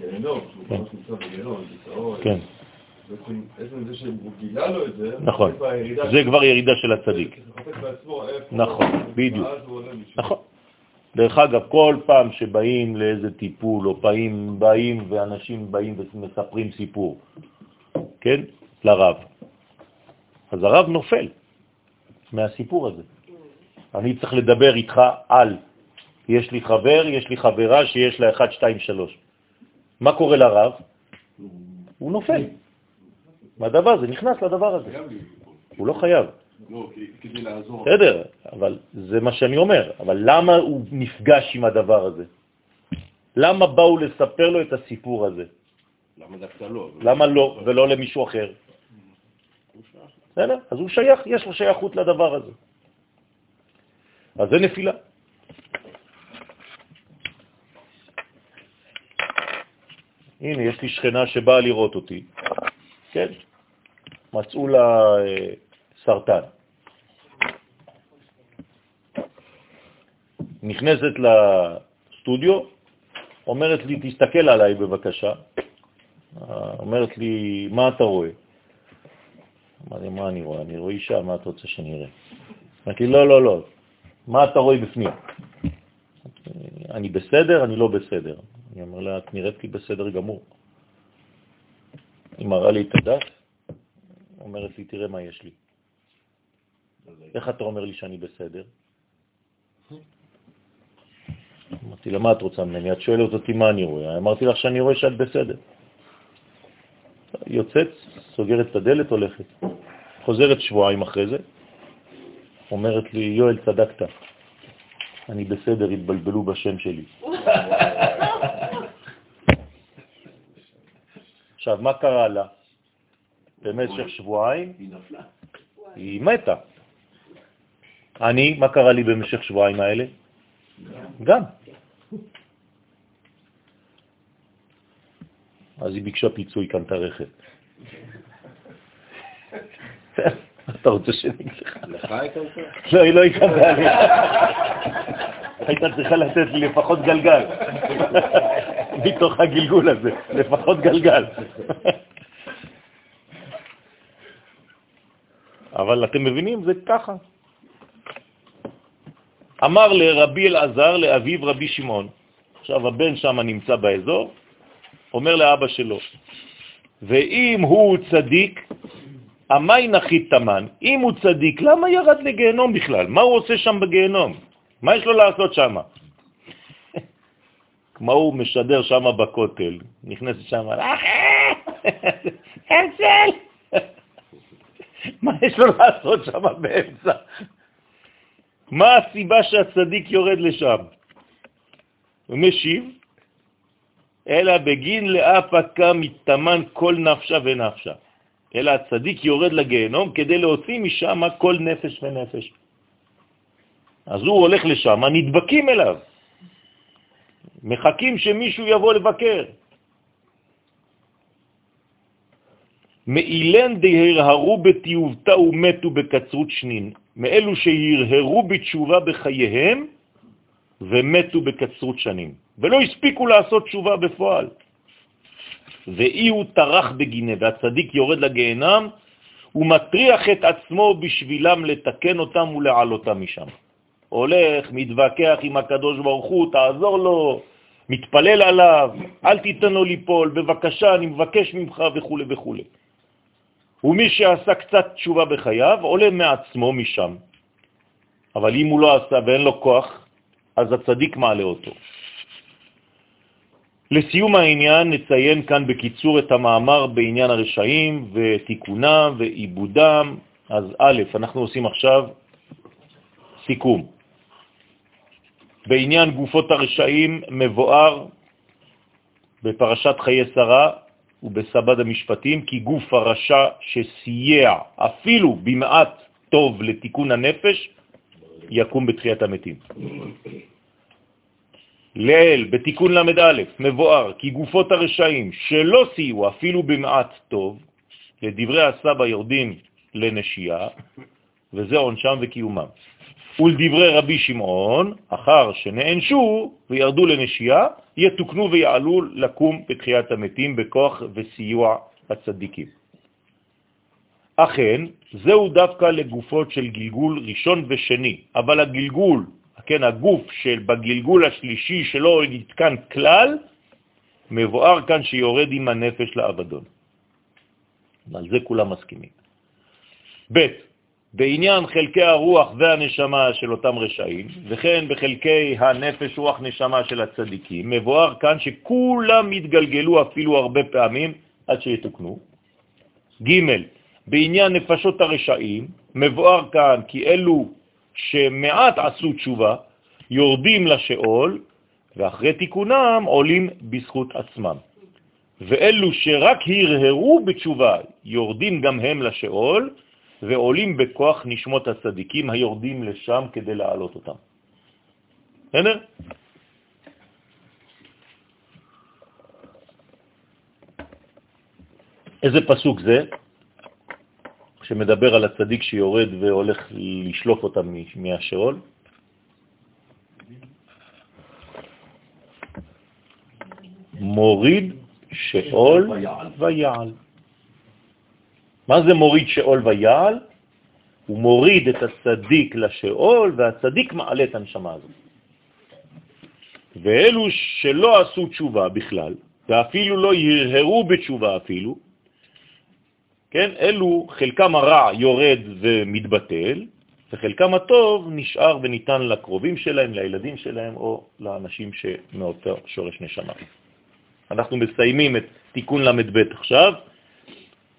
גיהנום, שהוא כן. ממש נמצא בגיהנום, ביצעו, כן, נכון. זה כבר ירידה של הצדיק. נכון, בדיוק. נכון. דרך אגב, כל פעם שבאים לאיזה טיפול, או באים, באים ואנשים באים ומספרים סיפור, כן? לרב. אז הרב נופל מהסיפור הזה. אני צריך לדבר איתך על. יש לי חבר, יש לי חברה שיש לה 1, 2, 3. מה קורה לרב? הוא נופל. מהדבר הזה, נכנס לדבר הזה. הוא לא חייב. לא. בסדר, אבל זה מה שאני אומר. אבל למה הוא נפגש עם הדבר הזה? למה באו לספר לו את הסיפור הזה? למה דווקא לא? למה לא, ולא למישהו אחר? בסדר? אז הוא שייך, יש לו שייכות לדבר הזה. אז זה נפילה. הנה, יש לי שכנה שבאה לראות אותי, כן? מצאו לה אה, סרטן. נכנסת לסטודיו, אומרת לי, תסתכל עליי בבקשה. אומרת לי, מה אתה רואה? אמרתי, מה אני רואה? אני רואה אישה, מה אתה רוצה שאני אראה? אמרתי, לא, לא, לא. מה אתה רואה בפנים? אני בסדר, אני לא בסדר. אני אומר לה, את נראית לי בסדר גמור. היא מראה לי את הדף, אומרת לי, תראה מה יש לי. איך אתה אומר לי שאני בסדר? אמרתי לה, מה את רוצה ממני? את שואלת אותי מה אני רואה. אמרתי לך שאני רואה שאת בסדר. יוצאת, סוגרת את הדלת, הולכת. חוזרת שבועיים אחרי זה, אומרת לי, יואל, צדקת. אני בסדר, התבלבלו בשם שלי. עכשיו, מה קרה לה? במשך שבועיים היא נפלה. היא מתה. אני, מה קרה לי במשך שבועיים האלה? גם. אז היא ביקשה פיצוי, קנתה רכב. אתה רוצה שאני אגיד לך? לך אותה? לא, היא לא התקבלה לי. הייתה צריכה לתת לי לפחות גלגל. מתוך הגלגול הזה, לפחות גלגל. אבל אתם מבינים, זה ככה. אמר לרבי אלעזר, לאביו רבי שמעון, עכשיו הבן שם נמצא באזור, אומר לאבא שלו, ואם הוא צדיק, המי נחית תמן, אם הוא צדיק, למה ירד לגיהנום בכלל? מה הוא עושה שם בגיהנום? מה יש לו לעשות שם? כמו הוא משדר שם בכותל, נכנס שם, הרצל! מה יש לו לעשות שם באמצע? מה הסיבה שהצדיק יורד לשם? הוא משיב, אלא בגין לאפקה מתאמן כל נפשה ונפשה. אלא הצדיק יורד לגיהנום כדי להוציא משם כל נפש ונפש. אז הוא הולך לשם, נדבקים אליו, מחכים שמישהו יבוא לבקר. מאילן דהרהרו בתיובתה ומתו בקצרות שנין, מאלו שהרהרו בתשובה בחייהם ומתו בקצרות שנים, ולא הספיקו לעשות תשובה בפועל. ואי הוא טרח בגינה, והצדיק יורד לגיהנם, הוא מטריח את עצמו בשבילם לתקן אותם ולעלותם משם. הולך, מתווכח עם הקדוש ברוך הוא, תעזור לו, מתפלל עליו, אל תיתן לו ליפול, בבקשה, אני מבקש ממך וכו' וכו'. ומי שעשה קצת תשובה בחייו, עולה מעצמו משם. אבל אם הוא לא עשה ואין לו כוח, אז הצדיק מעלה אותו. לסיום העניין נציין כאן בקיצור את המאמר בעניין הרשעים ותיקונם ועיבודם. אז א', אנחנו עושים עכשיו סיכום. בעניין גופות הרשעים מבואר בפרשת חיי שרה ובסבד המשפטים, כי גוף הרשע שסייע אפילו במעט טוב לתיקון הנפש, יקום בתחיית המתים. לאל, בתיקון ל"א, מבואר כי גופות הרשעים שלא סייעו אפילו במעט טוב, לדברי הסבא יורדים לנשייה, וזה עונשם וקיומם. ולדברי רבי שמעון, אחר שנענשו וירדו לנשייה, יתוקנו ויעלו לקום בתחיית המתים בכוח וסיוע הצדיקים. אכן, זהו דווקא לגופות של גלגול ראשון ושני, אבל הגלגול, כן, הגוף של בגלגול השלישי שלא נתקן כלל, מבואר כאן שיורד עם הנפש לאבדון. על זה כולם מסכימים. ב' בעניין חלקי הרוח והנשמה של אותם רשעים, וכן בחלקי הנפש רוח נשמה של הצדיקים, מבואר כאן שכולם מתגלגלו אפילו הרבה פעמים עד שיתוקנו. ג' בעניין נפשות הרשעים, מבואר כאן כי אלו שמעט עשו תשובה יורדים לשאול, ואחרי תיקונם עולים בזכות עצמם. ואלו שרק הרהרו בתשובה יורדים גם הם לשאול, ועולים בכוח נשמות הצדיקים היורדים לשם כדי להעלות אותם. בסדר? איזה פסוק זה? שמדבר על הצדיק שיורד והולך לשלוף אותם מהשאול. מוריד שאול ויעל. מה זה מוריד שאול ויעל? הוא מוריד את הצדיק לשאול, והצדיק מעלה את הנשמה הזאת. ואלו שלא עשו תשובה בכלל, ואפילו לא ירהרו בתשובה אפילו, כן, אלו חלקם הרע יורד ומתבטל, וחלקם הטוב נשאר וניתן לקרובים שלהם, לילדים שלהם או לאנשים שמאותו שורש נשמה. אנחנו מסיימים את תיקון ל"ב עכשיו,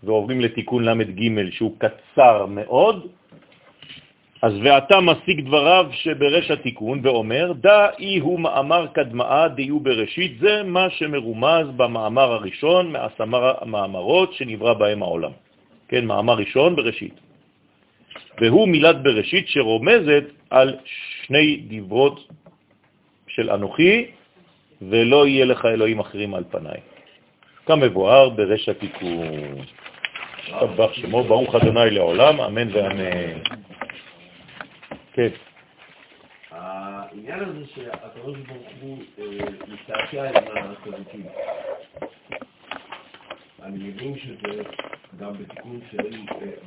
ועוברים לתיקון ל"ג שהוא קצר מאוד, אז ואתה משיג דבריו שברש התיקון ואומר, דאי הוא מאמר קדמאה דיו בראשית, זה מה שמרומז במאמר הראשון מעשמר המאמרות שנברא בהם העולם. כן, מאמר ראשון בראשית. והוא מילת בראשית שרומזת על שני דברות של אנוכי, ולא יהיה לך אלוהים אחרים על פניי. כמבואר ברש התיקון. השתבח שמו, ברוך אדוני לעולם, אמן ואמן. כן. העניין הזה שהקדוש ברוך הוא מסתעשע עם הצדיקים, אני מבין שזה גם בתיקון של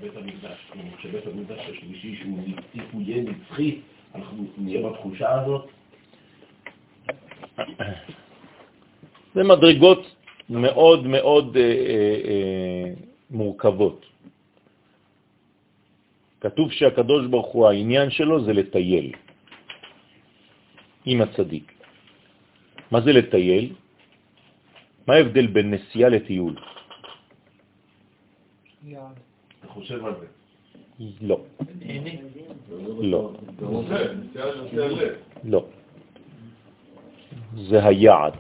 בית המקדש, שבית המקדש השלישי שהוא יהיה נצחי, אנחנו נהיה בתחושה הזאת. זה מדרגות מאוד מאוד אה, אה, אה, מורכבות. כתוב שהקדוש ברוך הוא, העניין שלו זה לטייל עם הצדיק. מה זה לטייל? מה ההבדל בין נסיעה לטיול? אתה חושב על זה. לא. לא. לא. זה היעד.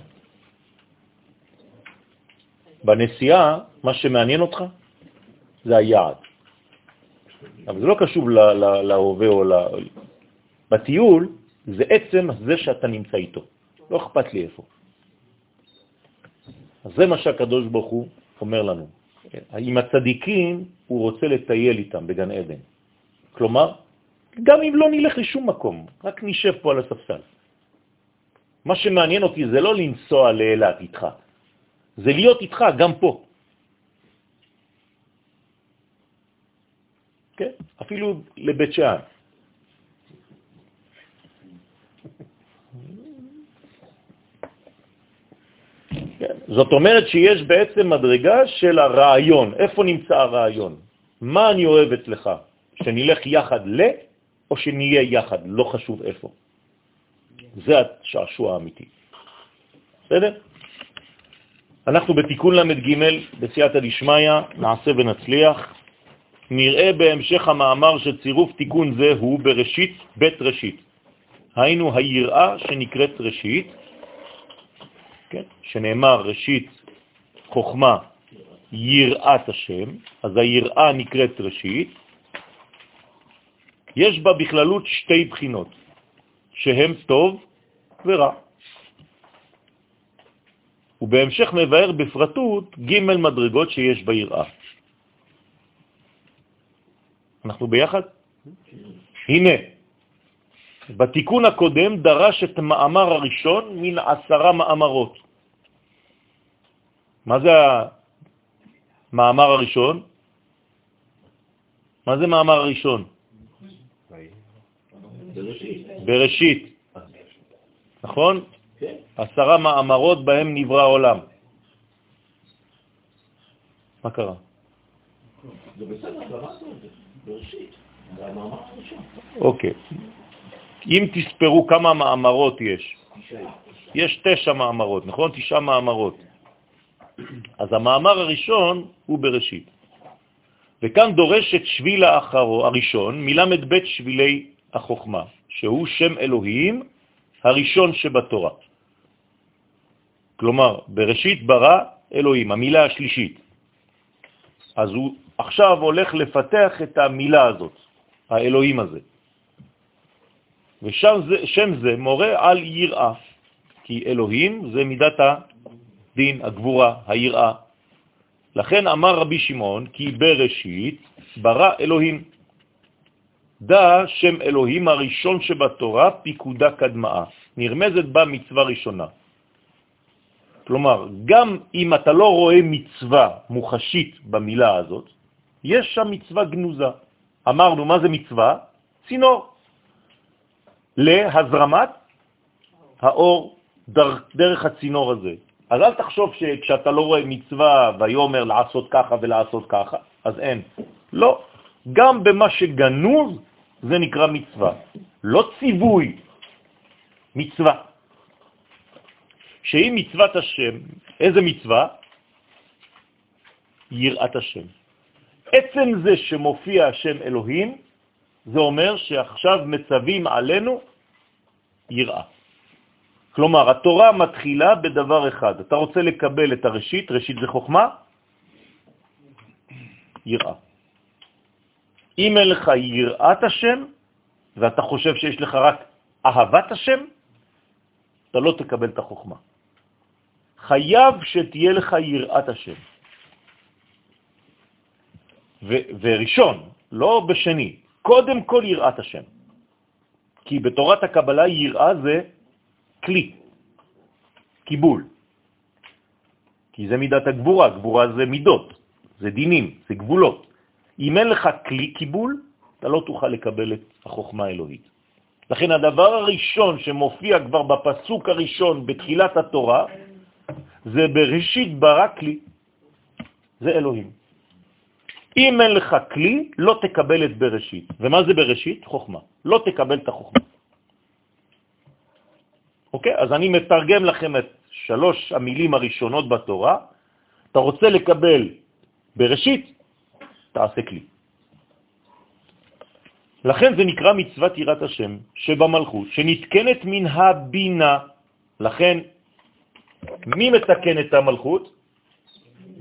בנסיעה, מה שמעניין אותך זה היעד. אבל זה לא קשור להווה או ל... בטיול זה עצם זה שאתה נמצא איתו. לא אכפת לי איפה. אז זה מה שהקדוש ברוך הוא אומר לנו. עם הצדיקים הוא רוצה לטייל איתם בגן עדן. כלומר, גם אם לא נלך לשום מקום, רק נשב פה על הספסל. מה שמעניין אותי זה לא לנסוע לאילת איתך, זה להיות איתך גם פה. כן? אפילו לבית שאן. כן? זאת אומרת שיש בעצם מדרגה של הרעיון. איפה נמצא הרעיון? מה אני אוהב אצלך? שנלך יחד ל, או שנהיה יחד, לא חשוב איפה. זה השעשוע האמיתי. בסדר? אנחנו בתיקון ל"ג בסייעתא דשמיא, נעשה ונצליח. נראה בהמשך המאמר שצירוף תיקון זה הוא בראשית בית ראשית. היינו היראה שנקראת ראשית, כן? שנאמר ראשית חוכמה יראת השם, אז היראה נקראת ראשית, יש בה בכללות שתי בחינות, שהם טוב ורע. ובהמשך מבאר בפרטות ג' מדרגות שיש ביראה. אנחנו ביחד? הנה, בתיקון הקודם דרש את מאמר הראשון מן עשרה מאמרות. מה זה המאמר הראשון? מה זה מאמר הראשון? בראשית. בראשית, נכון? עשרה מאמרות בהם נברא העולם. מה קרה? זה בסדר, למדנו את זה. בראשית. זה המאמר הראשון. אוקיי. אם תספרו כמה מאמרות יש, יש תשע מאמרות, נכון? תשעה מאמרות. אז המאמר הראשון הוא בראשית. וכאן דורש את שביל האחרו, הראשון, בית שבילי החוכמה, שהוא שם אלוהים הראשון שבתורה. כלומר, בראשית ברא אלוהים, המילה השלישית. אז הוא עכשיו הולך לפתח את המילה הזאת, האלוהים הזה. ושם זה, שם זה מורה על יראה, כי אלוהים זה מידת הדין, הגבורה, היראה. לכן אמר רבי שמעון, כי בראשית ברא אלוהים. דע שם אלוהים הראשון שבתורה, פיקודה קדמאה. נרמזת בה מצווה ראשונה. כלומר, גם אם אתה לא רואה מצווה מוחשית במילה הזאת, יש שם מצווה גנוזה. אמרנו, מה זה מצווה? צינור. להזרמת האור דרך, הצינור הזה. אז אל תחשוב שכשאתה לא רואה מצווה ויומר לעשות ככה ולעשות ככה, אז אין. לא. גם במה שגנוז זה נקרא מצווה. לא ציווי, מצווה. שהיא מצוות השם. איזה מצווה? יראת השם. עצם זה שמופיע השם אלוהים, זה אומר שעכשיו מצווים עלינו יראה. כלומר, התורה מתחילה בדבר אחד. אתה רוצה לקבל את הראשית, ראשית זה חוכמה, יראה. אם אין לך יראת השם, ואתה חושב שיש לך רק אהבת השם, אתה לא תקבל את החוכמה. חייב שתהיה לך יראת השם. וראשון, לא בשני, קודם כל יראת השם. כי בתורת הקבלה יראה זה כלי, קיבול. כי זה מידת הגבורה, גבורה זה מידות, זה דינים, זה גבולות. אם אין לך כלי קיבול, אתה לא תוכל לקבל את החוכמה האלוהית. לכן הדבר הראשון שמופיע כבר בפסוק הראשון בתחילת התורה, זה בראשית ברק לי, זה אלוהים. אם אין לך כלי, לא תקבל את בראשית. ומה זה בראשית? חוכמה. לא תקבל את החוכמה. אוקיי? אז אני מתרגם לכם את שלוש המילים הראשונות בתורה. אתה רוצה לקבל בראשית, תעשה כלי. לכן זה נקרא מצוות יראת השם שבמלכות, שנתקנת מן הבינה. לכן, מי מתקן את המלכות?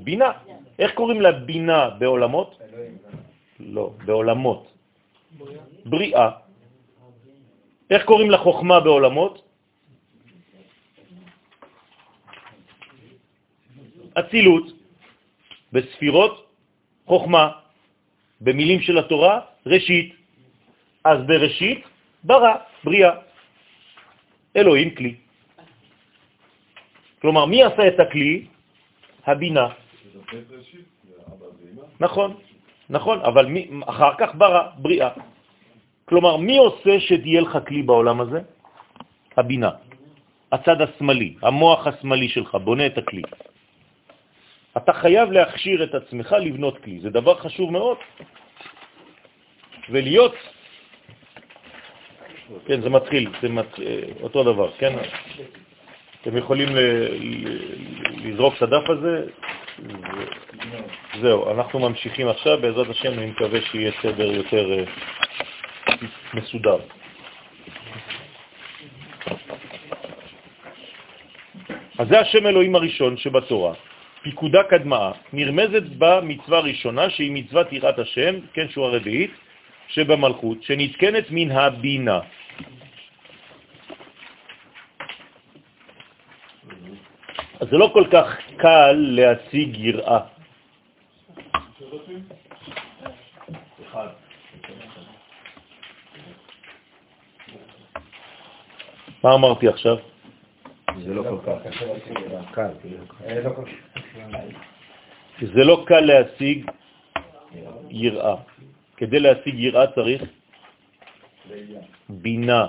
בינה. איך קוראים לה בינה בעולמות? לא, בעולמות. בריאה. איך קוראים לה חוכמה בעולמות? אצילות. בספירות חוכמה. במילים של התורה, ראשית. אז בראשית, ברא, בריאה. אלוהים כלי. כלומר, מי עשה את הכלי? הבינה. נכון, נכון, אבל מי, אחר כך ברא, בריאה. כלומר, מי עושה שתהיה לך כלי בעולם הזה? הבינה, הצד השמאלי, המוח השמאלי שלך, בונה את הכלי. אתה חייב להכשיר את עצמך לבנות כלי, זה דבר חשוב מאוד. ולהיות, כן, זה מתחיל, זה מת... אותו דבר, כן? אתם יכולים לזרוק את הדף הזה, זהו, אנחנו ממשיכים עכשיו, בעזרת השם אני מקווה שיהיה סדר יותר אה, מסודר. אז זה השם אלוהים הראשון שבתורה, פיקודה קדמה, נרמזת במצווה הראשונה שהיא מצוות יראת השם, כן, שהוא הרביעית, שבמלכות, שנתקנת מן הבינה. אז זה לא כל כך קל להשיג יראה. מה אמרתי עכשיו? זה לא כל כך קל. זה לא קל להשיג יראה. כדי להשיג יראה צריך בינה.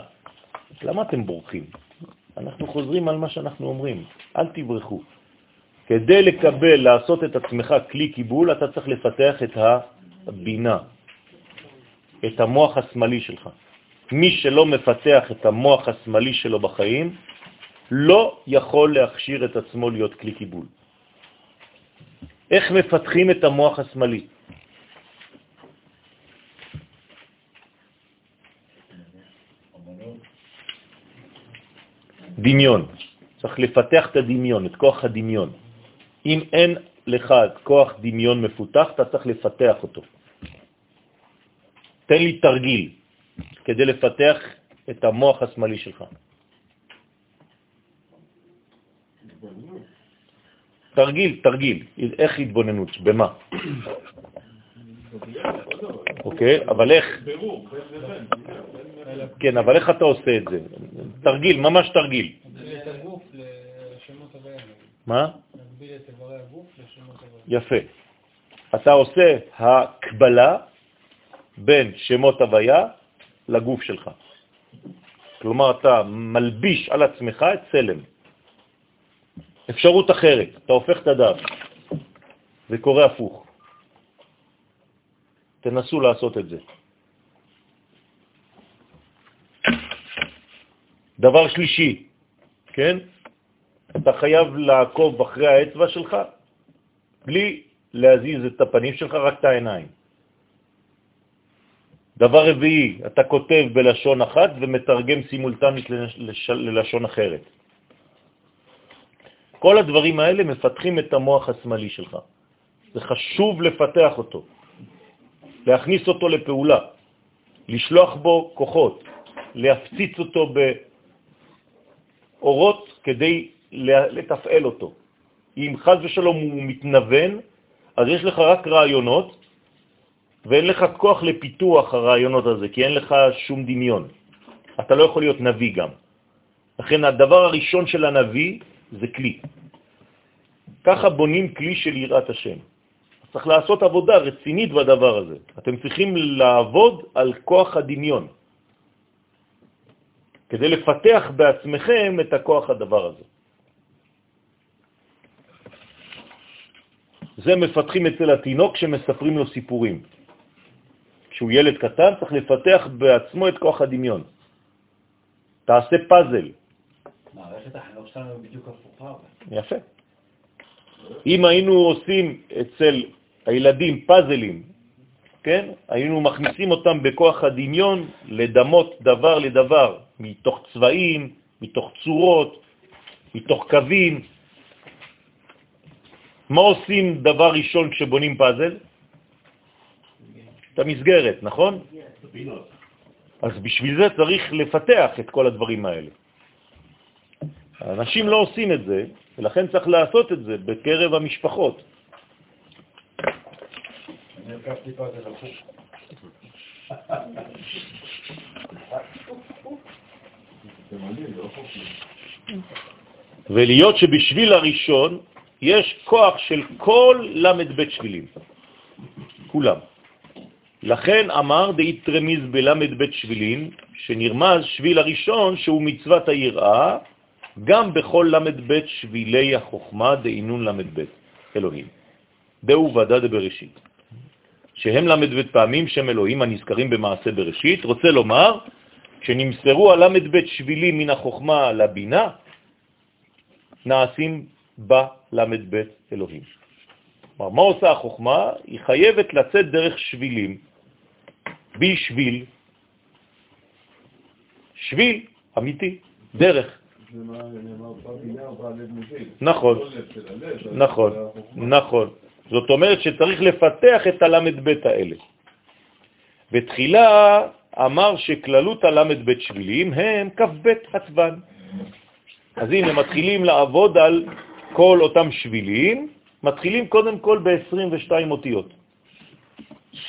למה אתם בורחים? אנחנו חוזרים על מה שאנחנו אומרים, אל תברחו. כדי לקבל, לעשות את עצמך כלי קיבול, אתה צריך לפתח את הבינה, את המוח השמאלי שלך. מי שלא מפתח את המוח השמאלי שלו בחיים, לא יכול להכשיר את עצמו להיות כלי קיבול. איך מפתחים את המוח השמאלי? דמיון. צריך לפתח את הדמיון, את כוח הדמיון. אם אין לך כוח דמיון מפותח, אתה צריך לפתח אותו. תן לי תרגיל כדי לפתח את המוח השמאלי שלך. תרגיל, תרגיל. איך התבוננות? במה? אוקיי, אבל איך? כן, אבל איך אתה עושה את זה? תרגיל, ממש תרגיל. מה? יפה. אתה עושה הקבלה בין שמות הוויה לגוף שלך. כלומר, אתה מלביש על עצמך את צלם. אפשרות אחרת, אתה הופך את הדף, זה קורה הפוך. תנסו לעשות את זה. דבר שלישי, כן? אתה חייב לעקוב אחרי האצבע שלך בלי להזיז את הפנים שלך, רק את העיניים. דבר רביעי, אתה כותב בלשון אחת ומתרגם סימולטנית ללשון אחרת. כל הדברים האלה מפתחים את המוח השמאלי שלך. זה חשוב לפתח אותו, להכניס אותו לפעולה, לשלוח בו כוחות, להפציץ אותו באורות כדי לתפעל אותו. אם חז ושלום הוא מתנוון, אז יש לך רק רעיונות, ואין לך כוח לפיתוח הרעיונות הזה, כי אין לך שום דמיון. אתה לא יכול להיות נביא גם. לכן הדבר הראשון של הנביא זה כלי. ככה בונים כלי של יראת השם. צריך לעשות עבודה רצינית בדבר הזה. אתם צריכים לעבוד על כוח הדמיון, כדי לפתח בעצמכם את הכוח הדבר הזה. זה מפתחים אצל התינוק שמספרים לו סיפורים. כשהוא ילד קטן צריך לפתח בעצמו את כוח הדמיון. תעשה פאזל. מערכת החינוך שלנו בדיוק הפוכה. יפה. אם היינו עושים אצל הילדים פאזלים, כן? היינו מכניסים אותם בכוח הדמיון לדמות דבר לדבר, מתוך צבעים, מתוך צורות, מתוך קווים. מה עושים דבר ראשון כשבונים פאזל? את המסגרת, נכון? אז בשביל זה צריך לפתח את כל הדברים האלה. האנשים לא עושים את זה, ולכן צריך לעשות את זה בקרב המשפחות. ולהיות שבשביל הראשון יש כוח של כל בית שבילים, כולם. לכן אמר דאית רמיז בלמד בית שבילין, שנרמז שביל הראשון שהוא מצוות היראה, גם בכל בית שבילי החוכמה דאינון בית אלוהים. דאו ודא דבראשית. שהם בית פעמים שם אלוהים הנזכרים במעשה בראשית, רוצה לומר, כשנמסרו הלמד בית שבילים מן החוכמה לבינה, נעשים בית אלוהים. כלומר, מה עושה החוכמה? היא חייבת לצאת דרך שבילים, בשביל, שביל אמיתי, דרך. נכון, נכון, נכון. זאת אומרת שצריך לפתח את בית האלה. בתחילה אמר שכללות בית שבילים הם כ"ב חצבן. אז הנה, מתחילים לעבוד על כל אותם שבילים, מתחילים קודם כל ב-22 אותיות.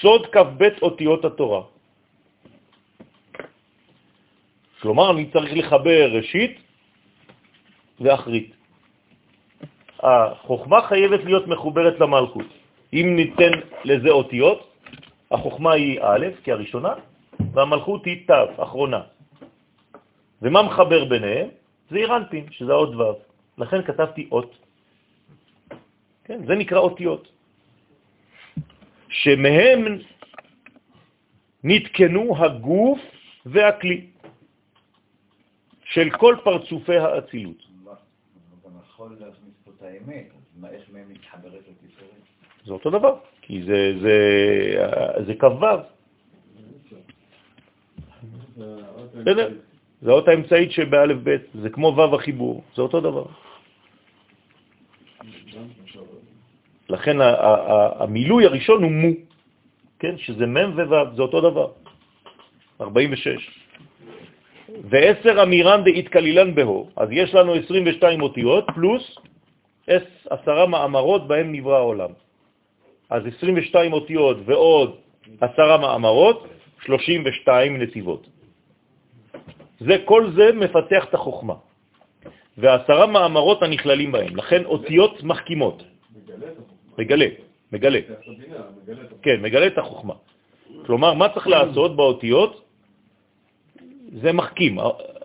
סוד כ"ב אותיות התורה. כלומר, אני צריך לחבר ראשית ואחרית. החוכמה חייבת להיות מחוברת למלכות. אם ניתן לזה אותיות, החוכמה היא א', כי הראשונה, והמלכות היא ת', אחרונה. ומה מחבר ביניהם? זה אירנפין, שזה האות ו'. לכן כתבתי אות. כן, זה נקרא אותיות. שמהם נתקנו הגוף והכלי של כל פרצופי האצילות. האמת, איך מהם מתחברת לתפארת? זה אותו דבר, כי זה, זה, זה כ"ו. בסדר? זה האות האמצעית שבאלף בית, זה כמו ו' החיבור, זה אותו דבר. לכן המילוי הראשון הוא מו, כן? שזה מ' וו', זה אותו דבר. 46. ועשר אמירן דאית כלילן בהו, אז יש לנו 22 אותיות פלוס עשרה מאמרות בהם נברא העולם. אז 22 אותיות ועוד עשרה מאמרות, 32 נתיבות. זה, כל זה מפתח את החוכמה. ועשרה מאמרות הנכללים בהם, לכן אותיות מחכימות. מגלה, מגלה. כן, מגלה את החוכמה. כלומר, מה צריך לעשות באותיות? זה מחכים.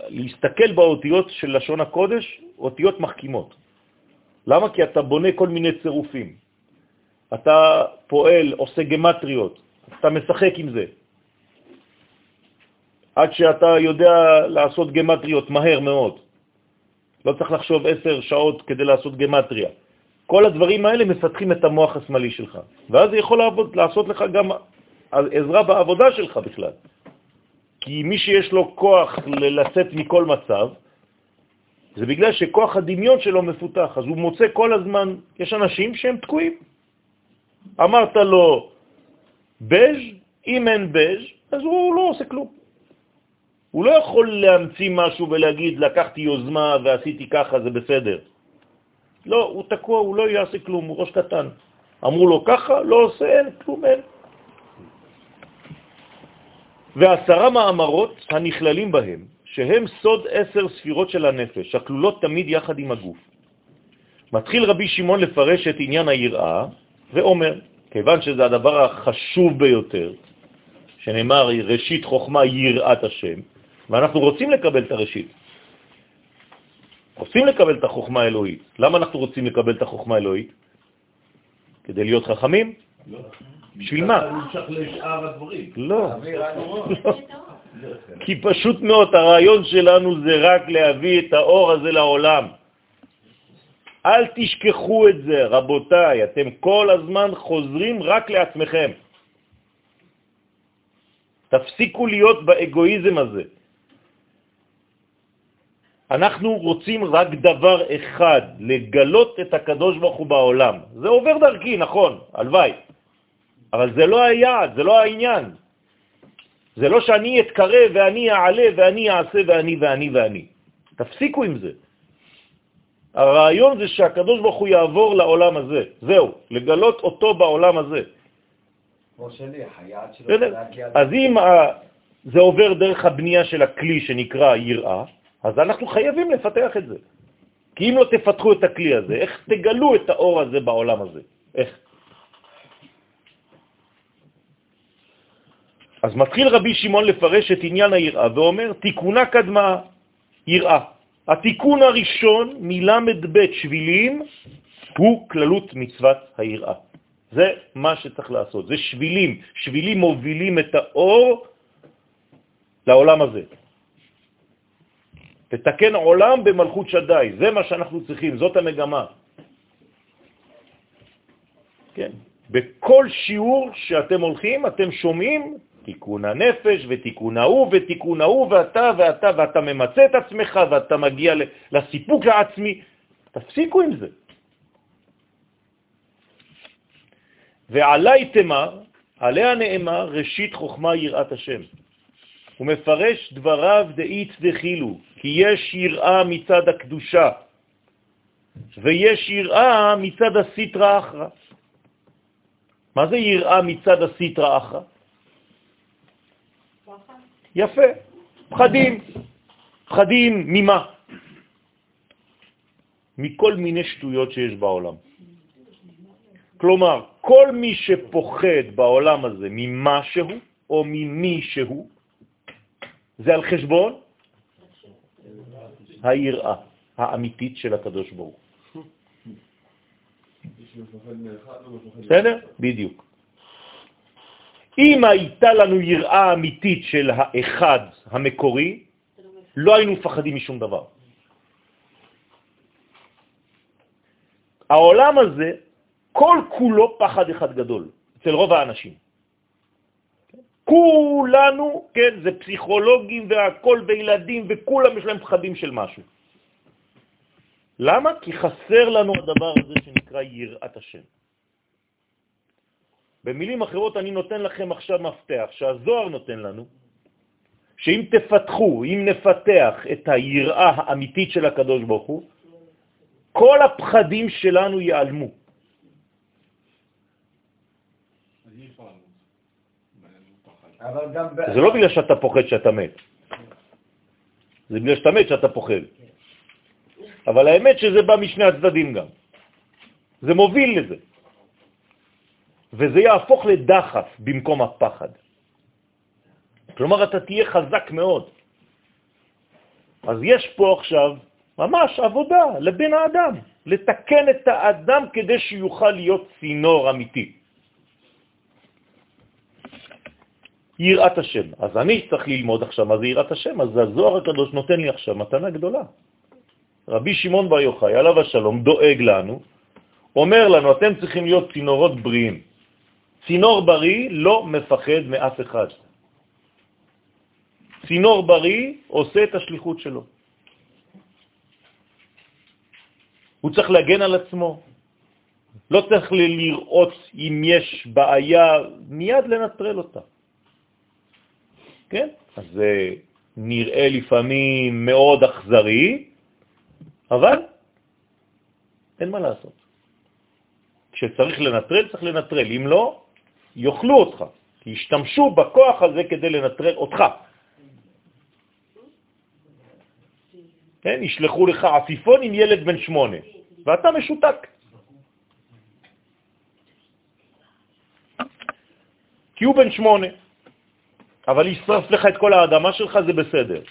להסתכל באותיות של לשון הקודש, אותיות מחכימות. למה? כי אתה בונה כל מיני צירופים. אתה פועל, עושה גמטריות, אתה משחק עם זה. עד שאתה יודע לעשות גמטריות מהר מאוד. לא צריך לחשוב עשר שעות כדי לעשות גמטריה. כל הדברים האלה מפתחים את המוח השמאלי שלך, ואז זה יכול לעבוד, לעשות לך גם עזרה בעבודה שלך בכלל. כי מי שיש לו כוח לצאת מכל מצב, זה בגלל שכוח הדמיון שלו מפותח, אז הוא מוצא כל הזמן, יש אנשים שהם תקועים. אמרת לו בז', אם אין בז', אז הוא לא עושה כלום. הוא לא יכול להמציא משהו ולהגיד, לקחתי יוזמה ועשיתי ככה, זה בסדר. לא, הוא תקוע, הוא לא יעשה כלום, הוא ראש קטן. אמרו לו ככה, לא עושה, אין, כלום אין. ועשרה מאמרות הנכללים בהם, שהם סוד עשר ספירות של הנפש, הכלולות תמיד יחד עם הגוף. מתחיל רבי שמעון לפרש את עניין היראה, ואומר, כיוון שזה הדבר החשוב ביותר, שנאמר ראשית חוכמה יראת השם, ואנחנו רוצים לקבל את הראשית. רוצים לקבל את החוכמה האלוהית. למה אנחנו רוצים לקבל את החוכמה האלוהית? כדי להיות חכמים? לא. בשביל מה? לא. כי פשוט מאוד הרעיון שלנו זה רק להביא את האור הזה לעולם. אל תשכחו את זה, רבותיי, אתם כל הזמן חוזרים רק לעצמכם. תפסיקו להיות באגואיזם הזה. אנחנו רוצים רק דבר אחד, לגלות את הקדוש ברוך הוא בעולם. זה עובר דרכי, נכון, הלוואי. אבל זה לא היעד, זה לא העניין. זה לא שאני אתקרב ואני אעלה ואני אעשה ואני ואני ואני. תפסיקו עם זה. הרעיון זה שהקדוש ברוך הוא יעבור לעולם הזה. זהו, לגלות אותו בעולם הזה. כמו שליח, היעד שלו אז אם זה עובר דרך הבנייה של הכלי שנקרא יראה, אז אנחנו חייבים לפתח את זה. כי אם לא תפתחו את הכלי הזה, איך תגלו את האור הזה בעולם הזה? איך? אז מתחיל רבי שמעון לפרש את עניין היראה ואומר, תיקונה קדמה יראה. התיקון הראשון בית שבילים הוא כללות מצוות היראה. זה מה שצריך לעשות, זה שבילים. שבילים מובילים את האור לעולם הזה. תתקן עולם במלכות שדי, זה מה שאנחנו צריכים, זאת המגמה. כן. בכל שיעור שאתם הולכים, אתם שומעים תיקון הנפש ותיקון ההוא ותיקון ההוא ואתה ואתה ואתה ממצא את עצמך ואתה מגיע לסיפוק העצמי. תפסיקו עם זה. ועלי תמר, עליה נאמר ראשית חוכמה יראת השם. הוא מפרש דבריו דאית דחילו, כי יש יראה מצד הקדושה, ויש יראה מצד הסיטרא אחרא. מה זה יראה מצד הסיטרא אחרא? יפה, פחדים. פחדים ממה? מכל מיני שטויות שיש בעולם. כלומר, כל מי שפוחד בעולם הזה ממשהו או ממי שהוא, זה על חשבון היראה האמיתית של הקדוש ברוך הוא. בסדר? בדיוק. אם הייתה לנו יראה אמיתית של האחד המקורי, לא היינו מפחדים משום דבר. העולם הזה, כל כולו פחד אחד גדול, אצל רוב האנשים. כולנו, כן, זה פסיכולוגים והכל וילדים וכולם יש להם פחדים של משהו. למה? כי חסר לנו הדבר הזה שנקרא יראת השם. במילים אחרות אני נותן לכם עכשיו מפתח שהזוהר נותן לנו, שאם תפתחו, אם נפתח את היראה האמיתית של הקדוש ברוך הוא, כל הפחדים שלנו ייעלמו. זה לא בגלל שאתה פוחד שאתה מת, זה בגלל שאתה מת שאתה פוחד. אבל האמת שזה בא משני הצדדים גם. זה מוביל לזה. וזה יהפוך לדחף במקום הפחד. כלומר, אתה תהיה חזק מאוד. אז יש פה עכשיו ממש עבודה לבן האדם, לתקן את האדם כדי שיוכל להיות צינור אמיתי. יראת השם. אז אני צריך ללמוד עכשיו מה זה יראת השם, אז הזוהר הקדוש נותן לי עכשיו מתנה גדולה. רבי שמעון בר יוחאי, עליו השלום, דואג לנו, אומר לנו, אתם צריכים להיות צינורות בריאים. צינור בריא לא מפחד מאף אחד. צינור בריא עושה את השליחות שלו. הוא צריך להגן על עצמו. לא צריך לראות אם יש בעיה, מיד לנטרל אותה. כן? אז זה נראה לפעמים מאוד אכזרי, אבל אין מה לעשות. כשצריך לנטרל, צריך לנטרל. אם לא, יאכלו אותך, כי ישתמשו בכוח הזה כדי לנטרל אותך. כן, ישלחו לך עפיפון עם ילד בן שמונה, ואתה משותק. כי הוא בן שמונה, אבל ישרף לך את כל האדמה שלך, זה בסדר.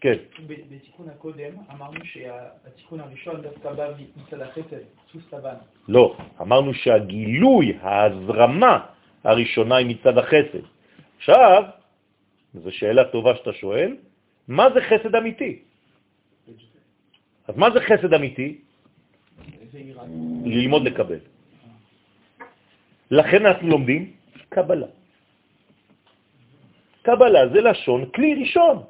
כן. בתיקון הקודם אמרנו שהתיקון הראשון דווקא בא מצד החסד, סוס לבן. לא, אמרנו שהגילוי, ההזרמה הראשונה היא מצד החסד. עכשיו, זו שאלה טובה שאתה שואל, מה זה חסד אמיתי? אז מה זה חסד אמיתי? ללמוד לקבל. לכן אנחנו לומדים קבלה. קבלה זה לשון כלי ראשון.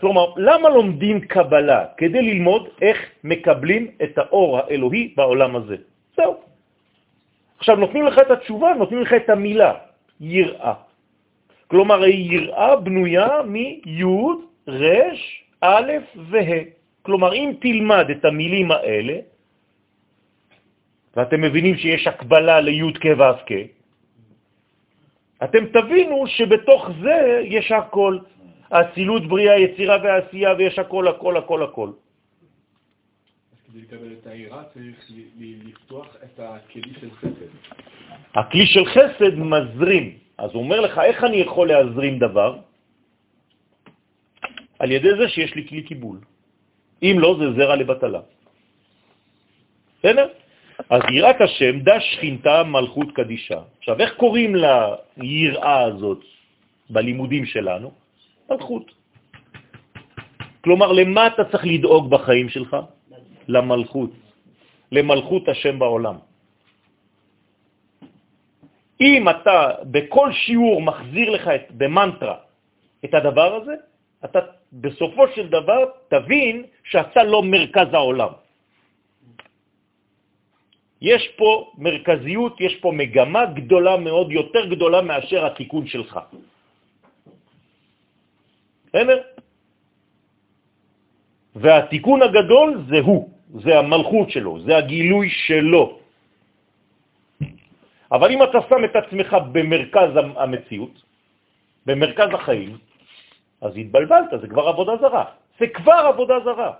כלומר, למה לומדים קבלה? כדי ללמוד איך מקבלים את האור האלוהי בעולם הזה. זהו. עכשיו, נותנים לך את התשובה, נותנים לך את המילה, יראה. כלומר, היראה בנויה מי' ר' א' וה'. כלומר, אם תלמד את המילים האלה, ואתם מבינים שיש הקבלה לי' כ' ו' כ', אתם תבינו שבתוך זה יש הכל. האצילות, בריאה, יצירה ועשייה, ויש הכל, הכל, הכל, הכל. כדי לקבל את העירה צריך לפתוח את הכלי של חסד. הכלי של חסד מזרים. אז הוא אומר לך, איך אני יכול להזרים דבר? על ידי זה שיש לי כלי קיבול. אם לא, זה זרע לבטלה. בסדר? אז יראת השם, דה שכינתה מלכות קדישה. עכשיו, איך קוראים ליראה הזאת בלימודים שלנו? מלכות. כלומר, למה אתה צריך לדאוג בחיים שלך? למלכות, למלכות השם בעולם. אם אתה בכל שיעור מחזיר לך את, במנטרה את הדבר הזה, אתה בסופו של דבר תבין שאתה לא מרכז העולם. יש פה מרכזיות, יש פה מגמה גדולה מאוד, יותר גדולה מאשר התיקון שלך. בסדר? והתיקון הגדול זה הוא, זה המלכות שלו, זה הגילוי שלו. אבל אם אתה שם את עצמך במרכז המציאות, במרכז החיים, אז התבלבלת, זה כבר עבודה זרה. זה כבר עבודה זרה.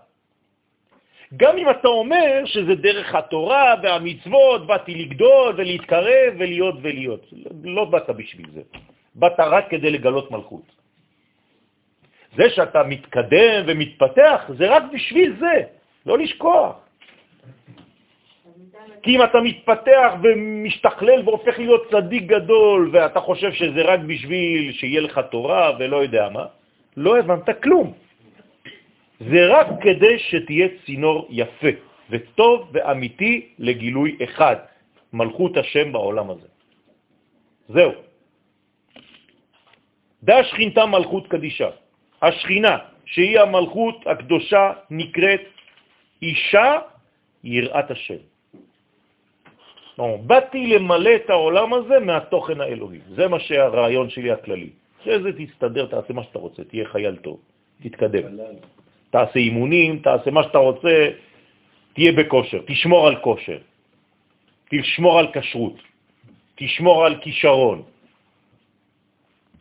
גם אם אתה אומר שזה דרך התורה והמצוות, באתי לגדול ולהתקרב ולהיות ולהיות. לא באת בשביל זה. באת רק כדי לגלות מלכות. זה שאתה מתקדם ומתפתח, זה רק בשביל זה, לא לשכוח. כי אם אתה מתפתח ומשתכלל והופך להיות צדיק גדול, ואתה חושב שזה רק בשביל שיהיה לך תורה ולא יודע מה, לא הבנת כלום. זה רק כדי שתהיה צינור יפה וטוב ואמיתי לגילוי אחד, מלכות השם בעולם הזה. זהו. דה שכינתה מלכות קדישה. השכינה, שהיא המלכות הקדושה, נקראת אישה יראת השם. באתי למלא את העולם הזה מהתוכן האלוהי. זה מה שהרעיון שלי הכללי. אחרי זה תסתדר, תעשה מה שאתה רוצה, תהיה חייל טוב, תתקדם. תעשה אימונים, תעשה מה שאתה רוצה, תהיה בכושר, תשמור על כושר, תשמור על כשרות, תשמור על כישרון.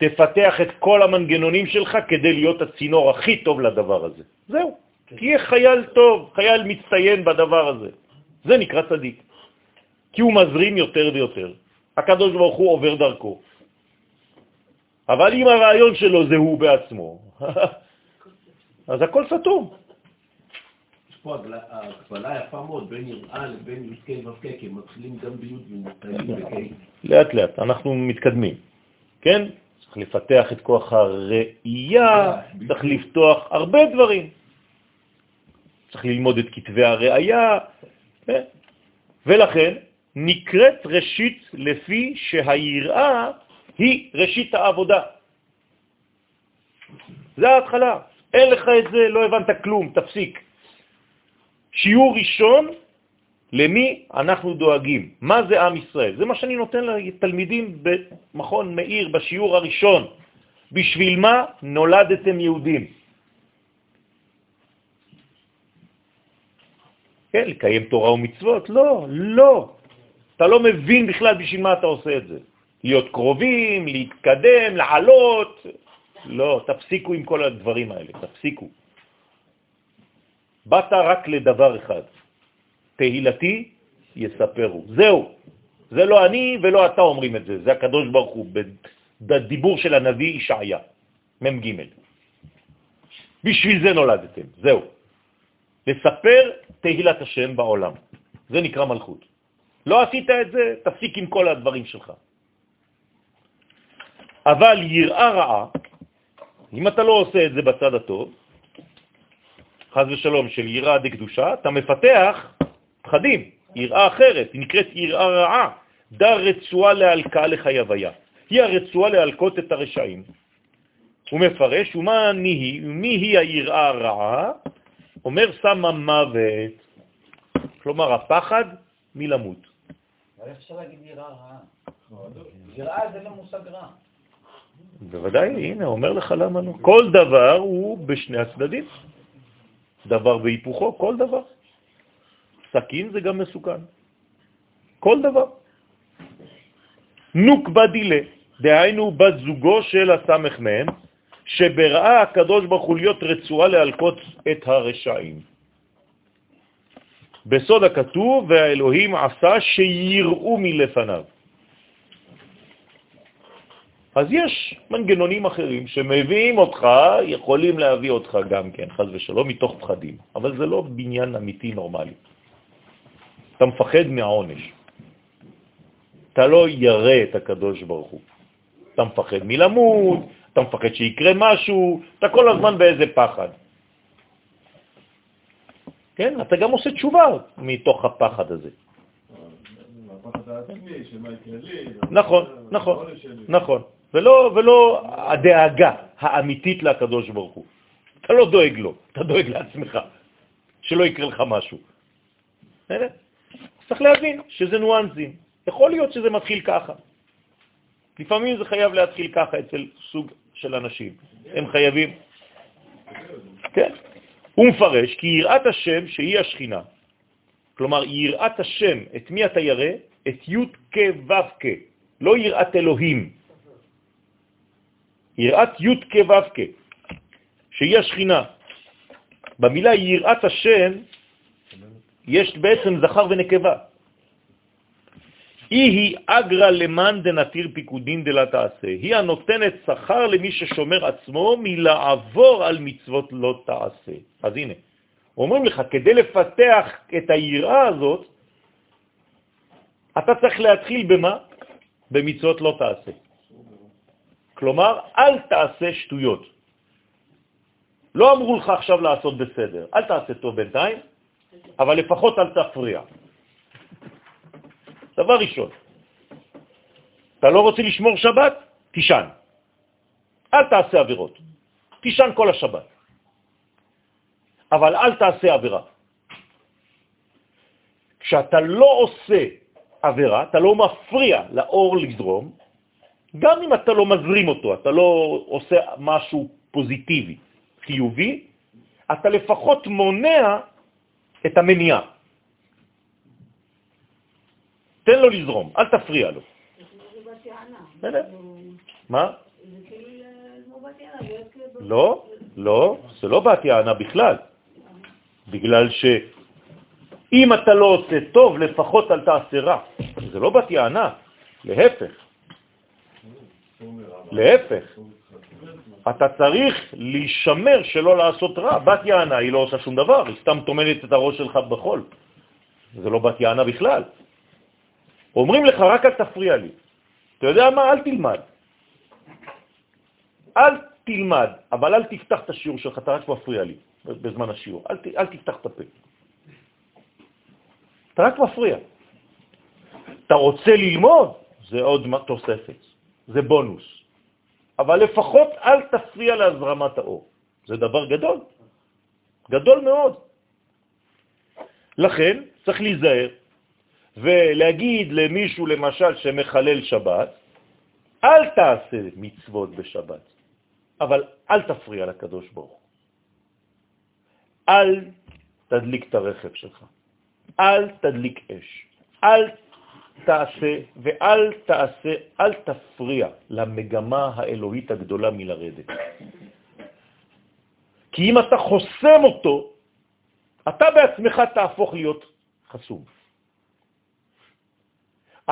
תפתח את כל המנגנונים שלך כדי להיות הצינור הכי טוב לדבר הזה. זהו. כן. תהיה חייל טוב, חייל מצטיין בדבר הזה. זה נקרא צדיק. כי הוא מזרים יותר ויותר. הקדוש ברוך הוא עובר דרכו. אבל אם הרעיון שלו זה הוא בעצמו, אז הכל סתום. יש פה הקבלה יפה מאוד בין יראה לבין י"ק ו"ק, כי הם מתחילים גם בי' ומתחילים ב"ק. לאט לאט, אנחנו מתקדמים, כן? צריך לפתח את כוח הראייה, צריך לפתוח הרבה דברים. צריך ללמוד את כתבי הראייה, כן? ולכן נקראת ראשית לפי שהיראה היא ראשית העבודה. זה ההתחלה. אין לך את זה, לא הבנת כלום, תפסיק. שיעור ראשון, למי אנחנו דואגים? מה זה עם ישראל? זה מה שאני נותן לתלמידים במכון מאיר בשיעור הראשון. בשביל מה נולדתם יהודים? כן, לקיים תורה ומצוות? לא, לא. אתה לא מבין בכלל בשביל מה אתה עושה את זה. להיות קרובים, להתקדם, לעלות. לא, תפסיקו עם כל הדברים האלה, תפסיקו. באת רק לדבר אחד, תהילתי יספרו. זהו. זה לא אני ולא אתה אומרים את זה, זה הקדוש ברוך הוא, בדיבור של הנביא ישעיה, מ"ג. בשביל זה נולדתם, זהו. לספר תהילת השם בעולם. זה נקרא מלכות. לא עשית את זה, תפסיק עם כל הדברים שלך. אבל יראה רעה, אם אתה לא עושה את זה בצד הטוב, חז ושלום של יראה דקדושה, אתה מפתח פחדים, יראה אחרת, היא נקראת יראה רעה, דה רצועה להלקה לחייביה. היא הרצועה להלקות את הרשעים. הוא מפרש, ומה ניהי, מי היא היראה הרעה? אומר שמה מוות. כלומר, הפחד מלמות. אבל אפשר להגיד יראה רעה. יראה זה לא מושג רע. בוודאי, הנה, אומר לך למה לא. כל דבר הוא בשני הצדדים. דבר בהיפוכו, כל דבר. סכין זה גם מסוכן. כל דבר. נוקבה דילה, דהיינו בת זוגו של הסמך מהם, שבראה הקדוש ברוך הוא להיות רצועה להלקות את הרשעים. בסוד הכתוב, והאלוהים עשה שיראו מלפניו. אז יש מנגנונים אחרים שמביאים אותך, יכולים להביא אותך גם כן, חז ושלום, מתוך פחדים, אבל זה לא בניין אמיתי נורמלי. אתה מפחד מהעונש. אתה לא ירא את הקדוש ברוך הוא. אתה מפחד מלמות, אתה מפחד שיקרה משהו, אתה כל הזמן באיזה פחד. כן? אתה גם עושה תשובה מתוך הפחד הזה. נכון, נכון, נכון. ולא, ולא הדאגה האמיתית לקדוש ברוך הוא. אתה לא דואג לו, אתה דואג לעצמך, שלא יקרה לך משהו. צריך להבין שזה ניואנסים. יכול להיות שזה מתחיל ככה. לפעמים זה חייב להתחיל ככה אצל סוג של אנשים. הם חייבים... כן. הוא מפרש כי יראת השם שהיא השכינה. כלומר, יראת השם, את מי אתה ירא? את י' כ' ו' כ', לא יראת אלוהים. יראת י' כ' ו' כ', שהיא השכינה. במילה יראת השם יש בעצם זכר ונקבה. היא היא אגרה למאן דנתיר פיקודין דלה תעשה. היא הנותנת שכר למי ששומר עצמו מלעבור על מצוות לא תעשה. אז הנה, אומרים לך, כדי לפתח את היראה הזאת, אתה צריך להתחיל במה? במצוות לא תעשה. כלומר, אל תעשה שטויות. לא אמרו לך עכשיו לעשות בסדר. אל תעשה טוב בינתיים, אבל לפחות אל תפריע. דבר ראשון, אתה לא רוצה לשמור שבת? תישן. אל תעשה עבירות. תישן כל השבת. אבל אל תעשה עבירה. כשאתה לא עושה עבירה, אתה לא מפריע לאור לזרום, גם אם אתה לא מזרים אותו, אתה לא עושה משהו פוזיטיבי, חיובי, אתה לפחות מונע את המניעה. תן לו לזרום, אל תפריע לו. מה? לא, לא, זה לא בת יענה בכלל. בגלל שאם אתה לא עושה טוב, לפחות אל תעשה רע. זה לא בת יענה, להפך. להפך. אתה צריך להישמר שלא לעשות רע. בת יענה היא לא עושה שום דבר, היא סתם תומנת את הראש שלך בחול. זה לא בת יענה בכלל. אומרים לך, רק אל תפריע לי. אתה יודע מה? אל תלמד. אל תלמד, אבל אל תפתח את השיעור שלך, אתה רק מפריע לי בזמן השיעור. אל, אל תפתח את הפה. אתה רק מפריע. אתה רוצה ללמוד, זה עוד תוספת, זה בונוס. אבל לפחות אל תפריע להזרמת האור. זה דבר גדול, גדול מאוד. לכן צריך להיזהר ולהגיד למישהו, למשל, שמחלל שבת, אל תעשה מצוות בשבת, אבל אל תפריע לקדוש ברוך אל תדליק את הרכב שלך, אל תדליק אש, אל תעשה ואל תעשה, אל תפריע למגמה האלוהית הגדולה מלרדת. כי אם אתה חוסם אותו, אתה בעצמך תהפוך להיות חסום.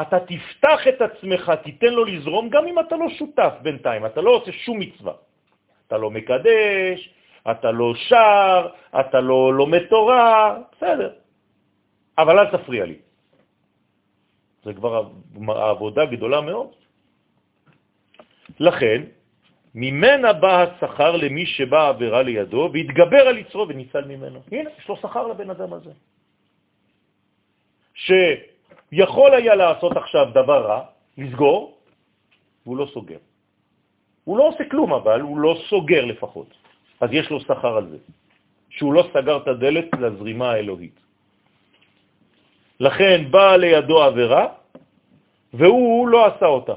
אתה תפתח את עצמך, תיתן לו לזרום, גם אם אתה לא שותף בינתיים, אתה לא עושה שום מצווה. אתה לא מקדש, אתה לא שר, אתה לא לומד תורה, בסדר. אבל אל תפריע לי. זה כבר עבודה גדולה מאוד. לכן, ממנה בא השכר למי שבא עבירה לידו והתגבר על יצרו וניצל ממנו. הנה, יש לו שכר לבן אדם הזה. שיכול היה לעשות עכשיו דבר רע, לסגור, והוא לא סוגר. הוא לא עושה כלום, אבל הוא לא סוגר לפחות. אז יש לו שכר על זה, שהוא לא סגר את הדלת לזרימה האלוהית. לכן באה לידו עבירה, והוא לא עשה אותה.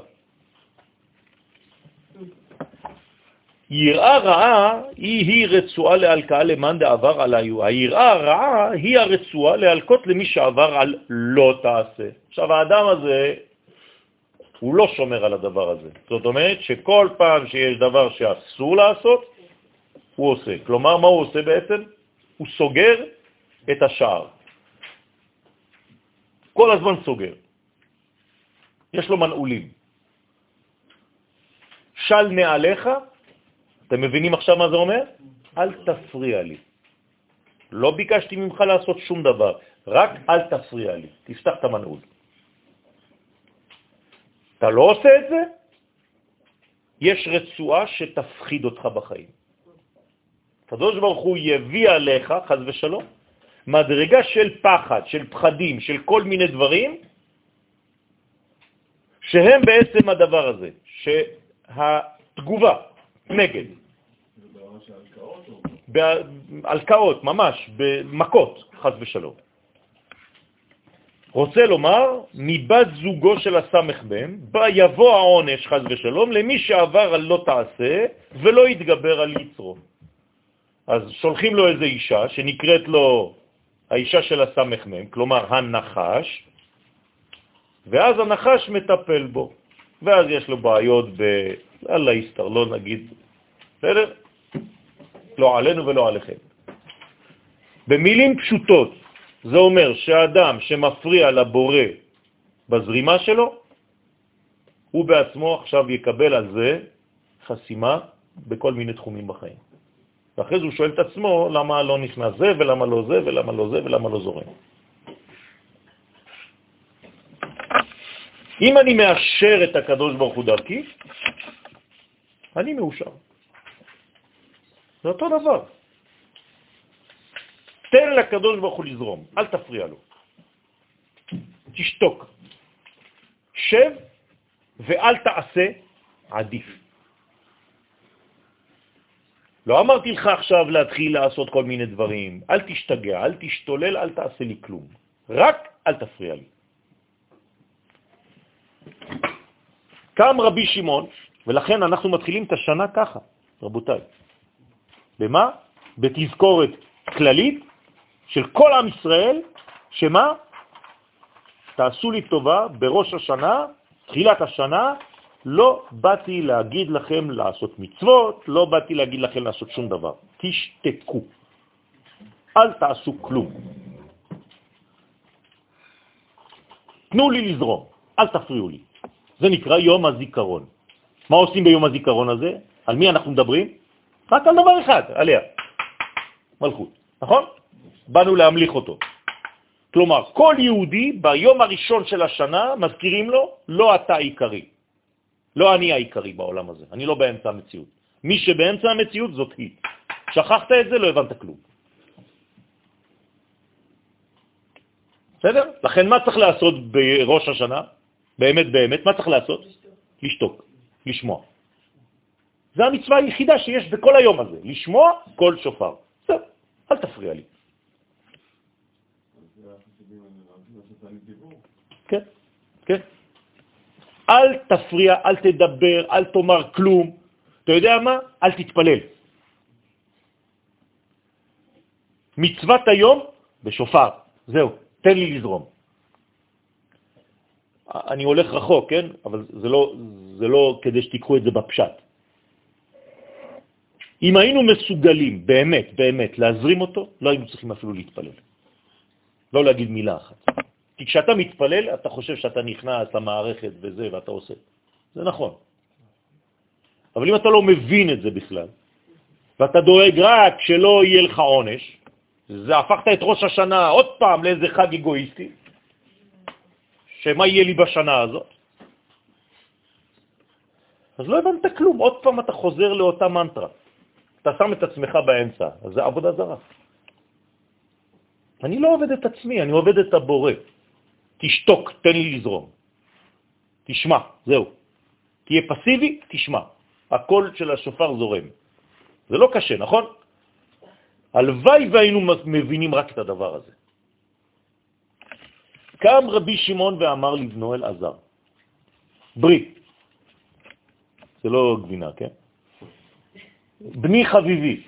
יראה רעה היא היא רצועה להלקאה למאן דעבר עליו. היראה הרעה היא הרצועה להלקות למי שעבר על לא תעשה. עכשיו, האדם הזה, הוא לא שומר על הדבר הזה. זאת אומרת שכל פעם שיש דבר שאסור לעשות, הוא עושה. כלומר, מה הוא עושה בעצם? הוא סוגר את השער. כל הזמן סוגר. יש לו מנעולים. של נעליך, אתם מבינים עכשיו מה זה אומר? אל תפריע לי. לא ביקשתי ממך לעשות שום דבר, רק אל תפריע לי, תפתח את המנעול. אתה לא עושה את זה, יש רצועה שתפחיד אותך בחיים. הקדוש ברוך הוא יביא עליך, חז ושלום, מדרגה של פחד, של פחדים, של כל מיני דברים, שהם בעצם הדבר הזה, שהתגובה נגד. בהלקאות, ממש, במכות, חז ושלום. רוצה לומר, מבת זוגו של הסמך בן, בה יבוא העונש, חז ושלום, למי שעבר על לא תעשה ולא יתגבר על יצרו. אז שולחים לו איזו אישה שנקראת לו האישה של הסמך מם, כלומר הנחש, ואז הנחש מטפל בו, ואז יש לו בעיות ב... אללה יסתר, לא נגיד, בסדר? לא עלינו ולא עליכם. במילים פשוטות, זה אומר שהאדם שמפריע לבורא בזרימה שלו, הוא בעצמו עכשיו יקבל על זה חסימה בכל מיני תחומים בחיים. ואחרי זה הוא שואל את עצמו למה לא נכנס זה ולמה לא זה ולמה לא זה ולמה לא זורם. אם אני מאשר את הקדוש ברוך הוא דרכי, אני מאושר. זה אותו דבר. תן לקדוש ברוך הוא לזרום, אל תפריע לו. תשתוק. שב ואל תעשה עדיף. לא אמרתי לך עכשיו להתחיל לעשות כל מיני דברים. אל תשתגע, אל תשתולל, אל תעשה לי כלום. רק אל תפריע לי. קם רבי שמעון, ולכן אנחנו מתחילים את השנה ככה, רבותיי. במה? בתזכורת כללית של כל עם ישראל, שמה? תעשו לי טובה, בראש השנה, תחילת השנה, לא באתי להגיד לכם לעשות מצוות, לא באתי להגיד לכם לעשות שום דבר. תשתקו. אל תעשו כלום. תנו לי לזרום, אל תפריעו לי. זה נקרא יום הזיכרון. מה עושים ביום הזיכרון הזה? על מי אנחנו מדברים? רק על דבר אחד, עליה. מלכות, נכון? באנו להמליך אותו. כלומר, כל יהודי ביום הראשון של השנה מזכירים לו, לא אתה עיקרי. לא אני העיקרי בעולם הזה, אני לא באמצע המציאות. מי שבאמצע המציאות זאת היא. שכחת את זה, לא הבנת כלום. בסדר? לכן מה צריך לעשות בראש השנה? באמת באמת, מה צריך לעשות? לשתוק, לשמוע. זה המצווה היחידה שיש בכל היום הזה, לשמוע כל שופר. זהו, אל תפריע לי. כן, כן. אל תפריע, אל תדבר, אל תאמר כלום. אתה יודע מה? אל תתפלל. מצוות היום בשופר, זהו, תן לי לזרום. אני הולך רחוק, כן? אבל זה לא, זה לא כדי שתיקחו את זה בפשט. אם היינו מסוגלים באמת, באמת, להזרים אותו, לא היינו צריכים אפילו להתפלל. לא להגיד מילה אחת. כי כשאתה מתפלל, אתה חושב שאתה נכנס למערכת וזה, ואתה עושה. זה נכון. אבל אם אתה לא מבין את זה בכלל, ואתה דואג רק שלא יהיה לך עונש, זה הפכת את ראש השנה עוד פעם לאיזה חג אגואיסטי, שמה יהיה לי בשנה הזאת? אז לא הבנת כלום, עוד פעם אתה חוזר לאותה מנטרה. אתה שם את עצמך באמצע, אז זה עבודה זרה. אני לא עובד את עצמי, אני עובד את הבורא. תשתוק, תן לי לזרום. תשמע, זהו. תהיה פסיבי, תשמע. הקול של השופר זורם. זה לא קשה, נכון? הלוואי והיינו מבינים רק את הדבר הזה. קם רבי שמעון ואמר לבנו אלעזר, ברית, זה לא גבינה, כן? בני חביבי,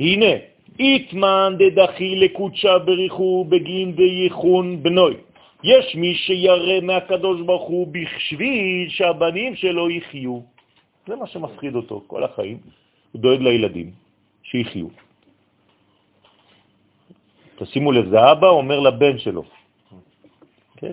הנה, איתמן דדחי לקודשה בריחו בגין דייחון בנוי. יש מי שירא מהקדוש ברוך הוא בשביל שהבנים שלו יחיו. זה מה שמפחיד אותו כל החיים. הוא דואג לילדים, שיחיו. תשימו לב, זה אבא אומר לבן שלו, כן?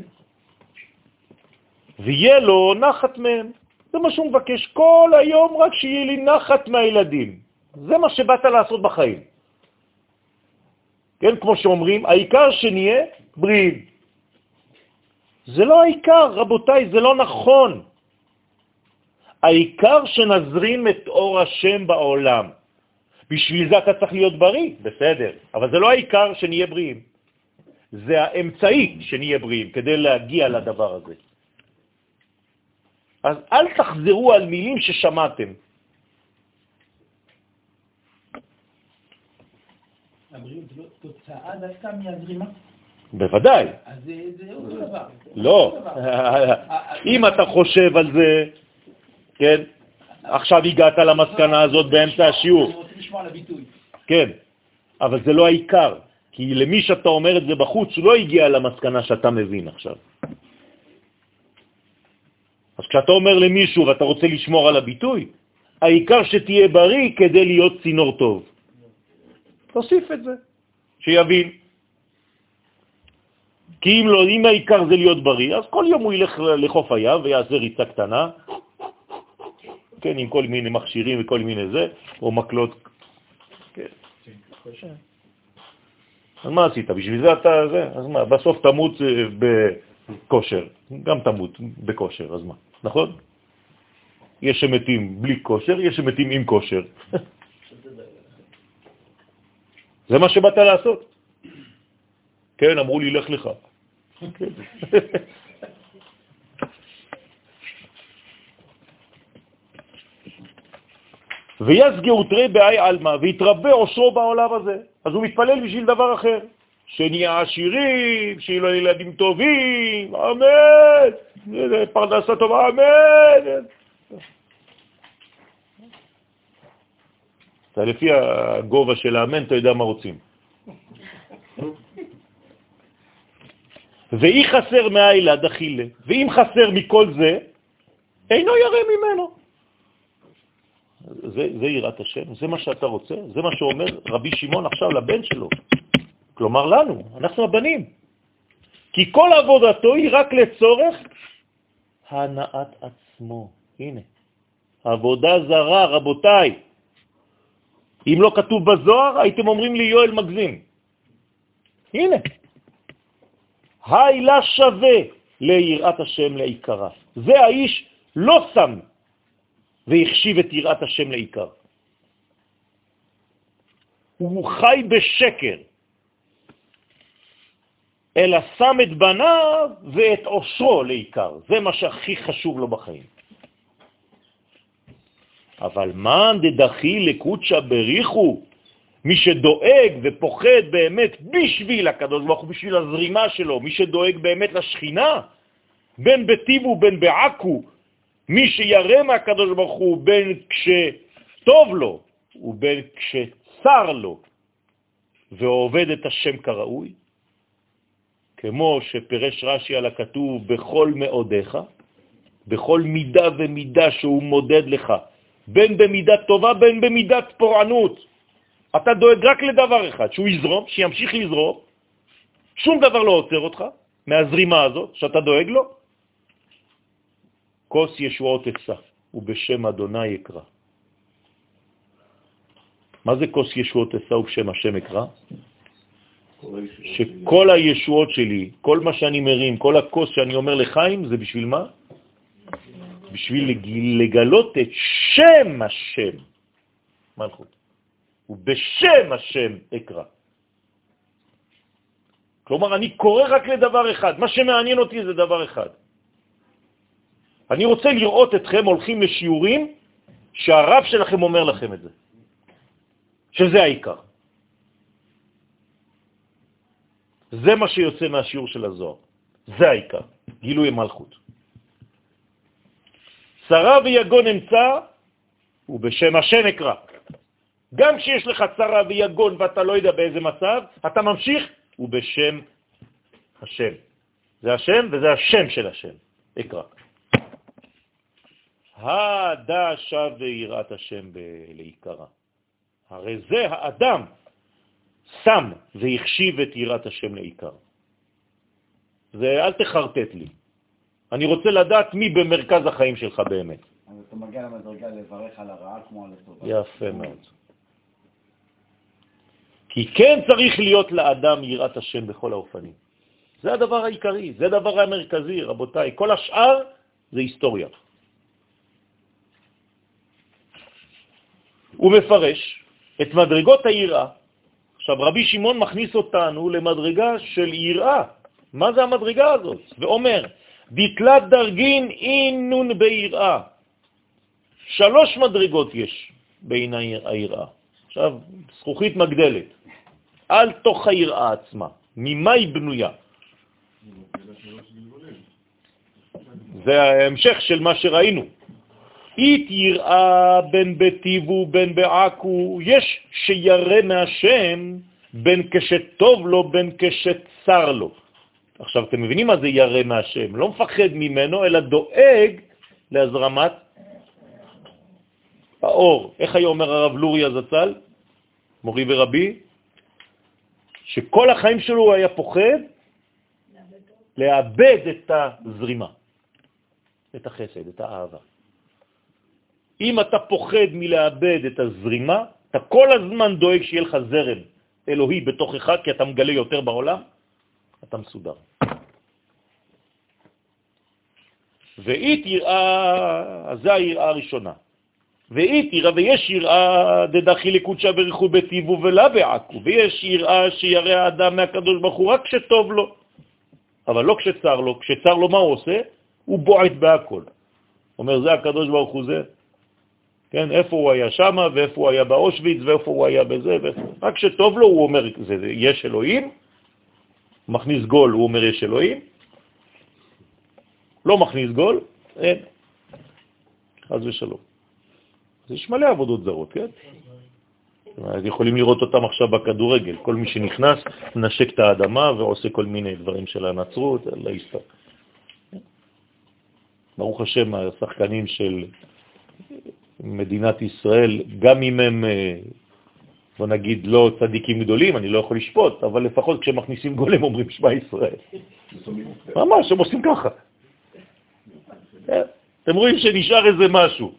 ויהיה לו נחת מהם. זה מה שהוא מבקש כל היום, רק שיהיה לי נחת מהילדים. זה מה שבאת לעשות בחיים. כן, כמו שאומרים, העיקר שנהיה בריאים. זה לא העיקר, רבותיי, זה לא נכון. העיקר שנזרים את אור השם בעולם. בשביל זה אתה צריך להיות בריא, בסדר, אבל זה לא העיקר שנהיה בריאים. זה האמצעי שנהיה בריאים כדי להגיע לדבר הזה. אז אל תחזרו על מילים ששמעתם. הבריאות זו תוצאה דווקא מהזרימה? בוודאי. אז זה זה אותו דבר. לא. אם אתה חושב על זה, כן, עכשיו הגעת למסקנה הזאת באמצע השיעור. אני רוצה לשמוע על הביטוי. כן, אבל זה לא העיקר, כי למי שאתה אומר את זה בחוץ, הוא לא הגיע למסקנה שאתה מבין עכשיו. אז כשאתה אומר למישהו ואתה רוצה לשמור על הביטוי, העיקר שתהיה בריא כדי להיות צינור טוב. תוסיף את זה, שיבין. כי אם לא, אם העיקר זה להיות בריא, אז כל יום הוא ילך לחוף הים ויעשה ריצה קטנה, כן, עם כל מיני מכשירים וכל מיני זה, או מקלות. כן. אז מה עשית? בשביל זה אתה זה? אז מה, בסוף תמות אה, בכושר, גם תמות בכושר, אז מה, נכון? יש שמתים בלי כושר, יש שמתים עם כושר. זה מה שבאת לעשות. כן, אמרו לי, לך לך. כן. ויסגרו תרי באי עלמא, ויתרבה עושרו בעולם הזה. אז הוא מתפלל בשביל דבר אחר. שנהיה עשירים, שיהיו לו ילדים טובים, אמן, פרנסה טובה, אמן. אתה לפי הגובה של האמן, אתה יודע מה רוצים. ואי חסר מהאילה דחילה, ואם חסר מכל זה, אינו ירא ממנו. זה, זה יראת השם, זה מה שאתה רוצה, זה מה שאומר רבי שמעון עכשיו לבן שלו, כלומר לנו, אנחנו הבנים. כי כל עבודתו היא רק לצורך הנעת עצמו. הנה, עבודה זרה, רבותיי. אם לא כתוב בזוהר, הייתם אומרים לי יואל מגזים. הנה, הילה שווה ליראת השם לעיקרה. זה האיש לא שם והחשיב את יראת השם לעיקר. הוא חי בשקר, אלא שם את בניו ואת עושרו לעיקר. זה מה שהכי חשוב לו בחיים. אבל מאן דדחי לקודשא בריחו, מי שדואג ופוחד באמת בשביל הקדוש ברוך הוא, בשביל הזרימה שלו, מי שדואג באמת לשכינה, בין בטיב ובין בעכו, מי שירא מהקדוש ברוך הוא בין כשטוב לו ובין כשצר לו, ועובד את השם כראוי, כמו שפרש רש"י על הכתוב, בכל מאודיך, בכל מידה ומידה שהוא מודד לך, בין במידה טובה, בין במידת פורענות. אתה דואג רק לדבר אחד, שהוא יזרום, שימשיך לזרום, שום דבר לא עוצר אותך מהזרימה הזאת שאתה דואג לו, כוס ישועות אשא, ובשם אדוני יקרא. מה זה כוס ישועות אשא ובשם השם יקרא? שכל הישועות שלי, כל מה שאני מרים, כל הכוס שאני אומר לחיים, זה בשביל מה? בשביל לגלות את שם השם, מלכות. ובשם השם אקרא. כלומר, אני קורא רק לדבר אחד. מה שמעניין אותי זה דבר אחד. אני רוצה לראות אתכם הולכים לשיעורים שהרב שלכם אומר לכם את זה, שזה העיקר. זה מה שיוצא מהשיעור של הזוהר, זה העיקר, גילוי מלכות. צרה ויגון אמצא, ובשם השם אקרא. גם כשיש לך צרה ויגון ואתה לא יודע באיזה מצב, אתה ממשיך, ובשם השם. זה השם וזה השם של השם, אקרא. שב ויראת השם לעיקרה. הרי זה האדם שם והחשיב את יראת השם לעיקר. זה, אל תחרטט לי. אני רוצה לדעת מי במרכז החיים שלך באמת. אז אתה מגיע למדרגה לברך על הרעה כמו על הטובה. יפה מאוד. כי כן צריך להיות לאדם יראת השם בכל האופנים. זה הדבר העיקרי, זה הדבר המרכזי, רבותיי. כל השאר זה היסטוריה. הוא מפרש את מדרגות היראה. עכשיו, רבי שמעון מכניס אותנו למדרגה של יראה. מה זה המדרגה הזאת? ואומר, דתלת דרגין אינון ביראה. שלוש מדרגות יש בין היראה. עכשיו, זכוכית מגדלת, על תוך היראה עצמה. ממה היא בנויה? זה ההמשך של מה שראינו. אית יראה בין בטיב ובין בעכו, יש שירא מהשם בין כשטוב לו בין כשצר לו. עכשיו, אתם מבינים מה זה ירא מהשם? לא מפחד ממנו, אלא דואג להזרמת האור. איך היה אומר הרב לוריה זצ"ל, מורי ורבי? שכל החיים שלו היה פוחד לאבד את הזרימה, את החסד, את האהבה. אם אתה פוחד מלאבד את הזרימה, אתה כל הזמן דואג שיהיה לך זרם אלוהי בתוכך, כי אתה מגלה יותר בעולם, אתה מסודר. ואית יראה, זה היראה הראשונה. ואית יראה, ויש יראה דדחי לקודשה בריחו בטיבו ולה בעכו, ויש יראה שירא האדם מהקדוש ברוך הוא רק כשטוב לו, אבל לא כשצר לו. כשצר לו מה הוא עושה? הוא בועט בהכל. אומר, זה הקדוש ברוך הוא זה. כן, איפה הוא היה שם, ואיפה הוא היה באושוויץ, ואיפה הוא היה בזה, ואיפה... רק כשטוב לו הוא אומר, זה, יש אלוהים, מכניס גול, הוא אומר יש אלוהים, לא מכניס גול, אין. חז ושלום. אז יש מלא עבודות זרות, כן? אז יכולים לראות אותם עכשיו בכדורגל. כל מי שנכנס, נשק את האדמה ועושה כל מיני דברים של הנצרות, לא יסתר. ברוך השם, השחקנים של מדינת ישראל, גם אם הם, אה, בוא נגיד, לא צדיקים גדולים, אני לא יכול לשפוט, אבל לפחות כשמכניסים גול הם אומרים שמע ישראל. ממש, הם עושים ככה. אתם רואים שנשאר איזה משהו.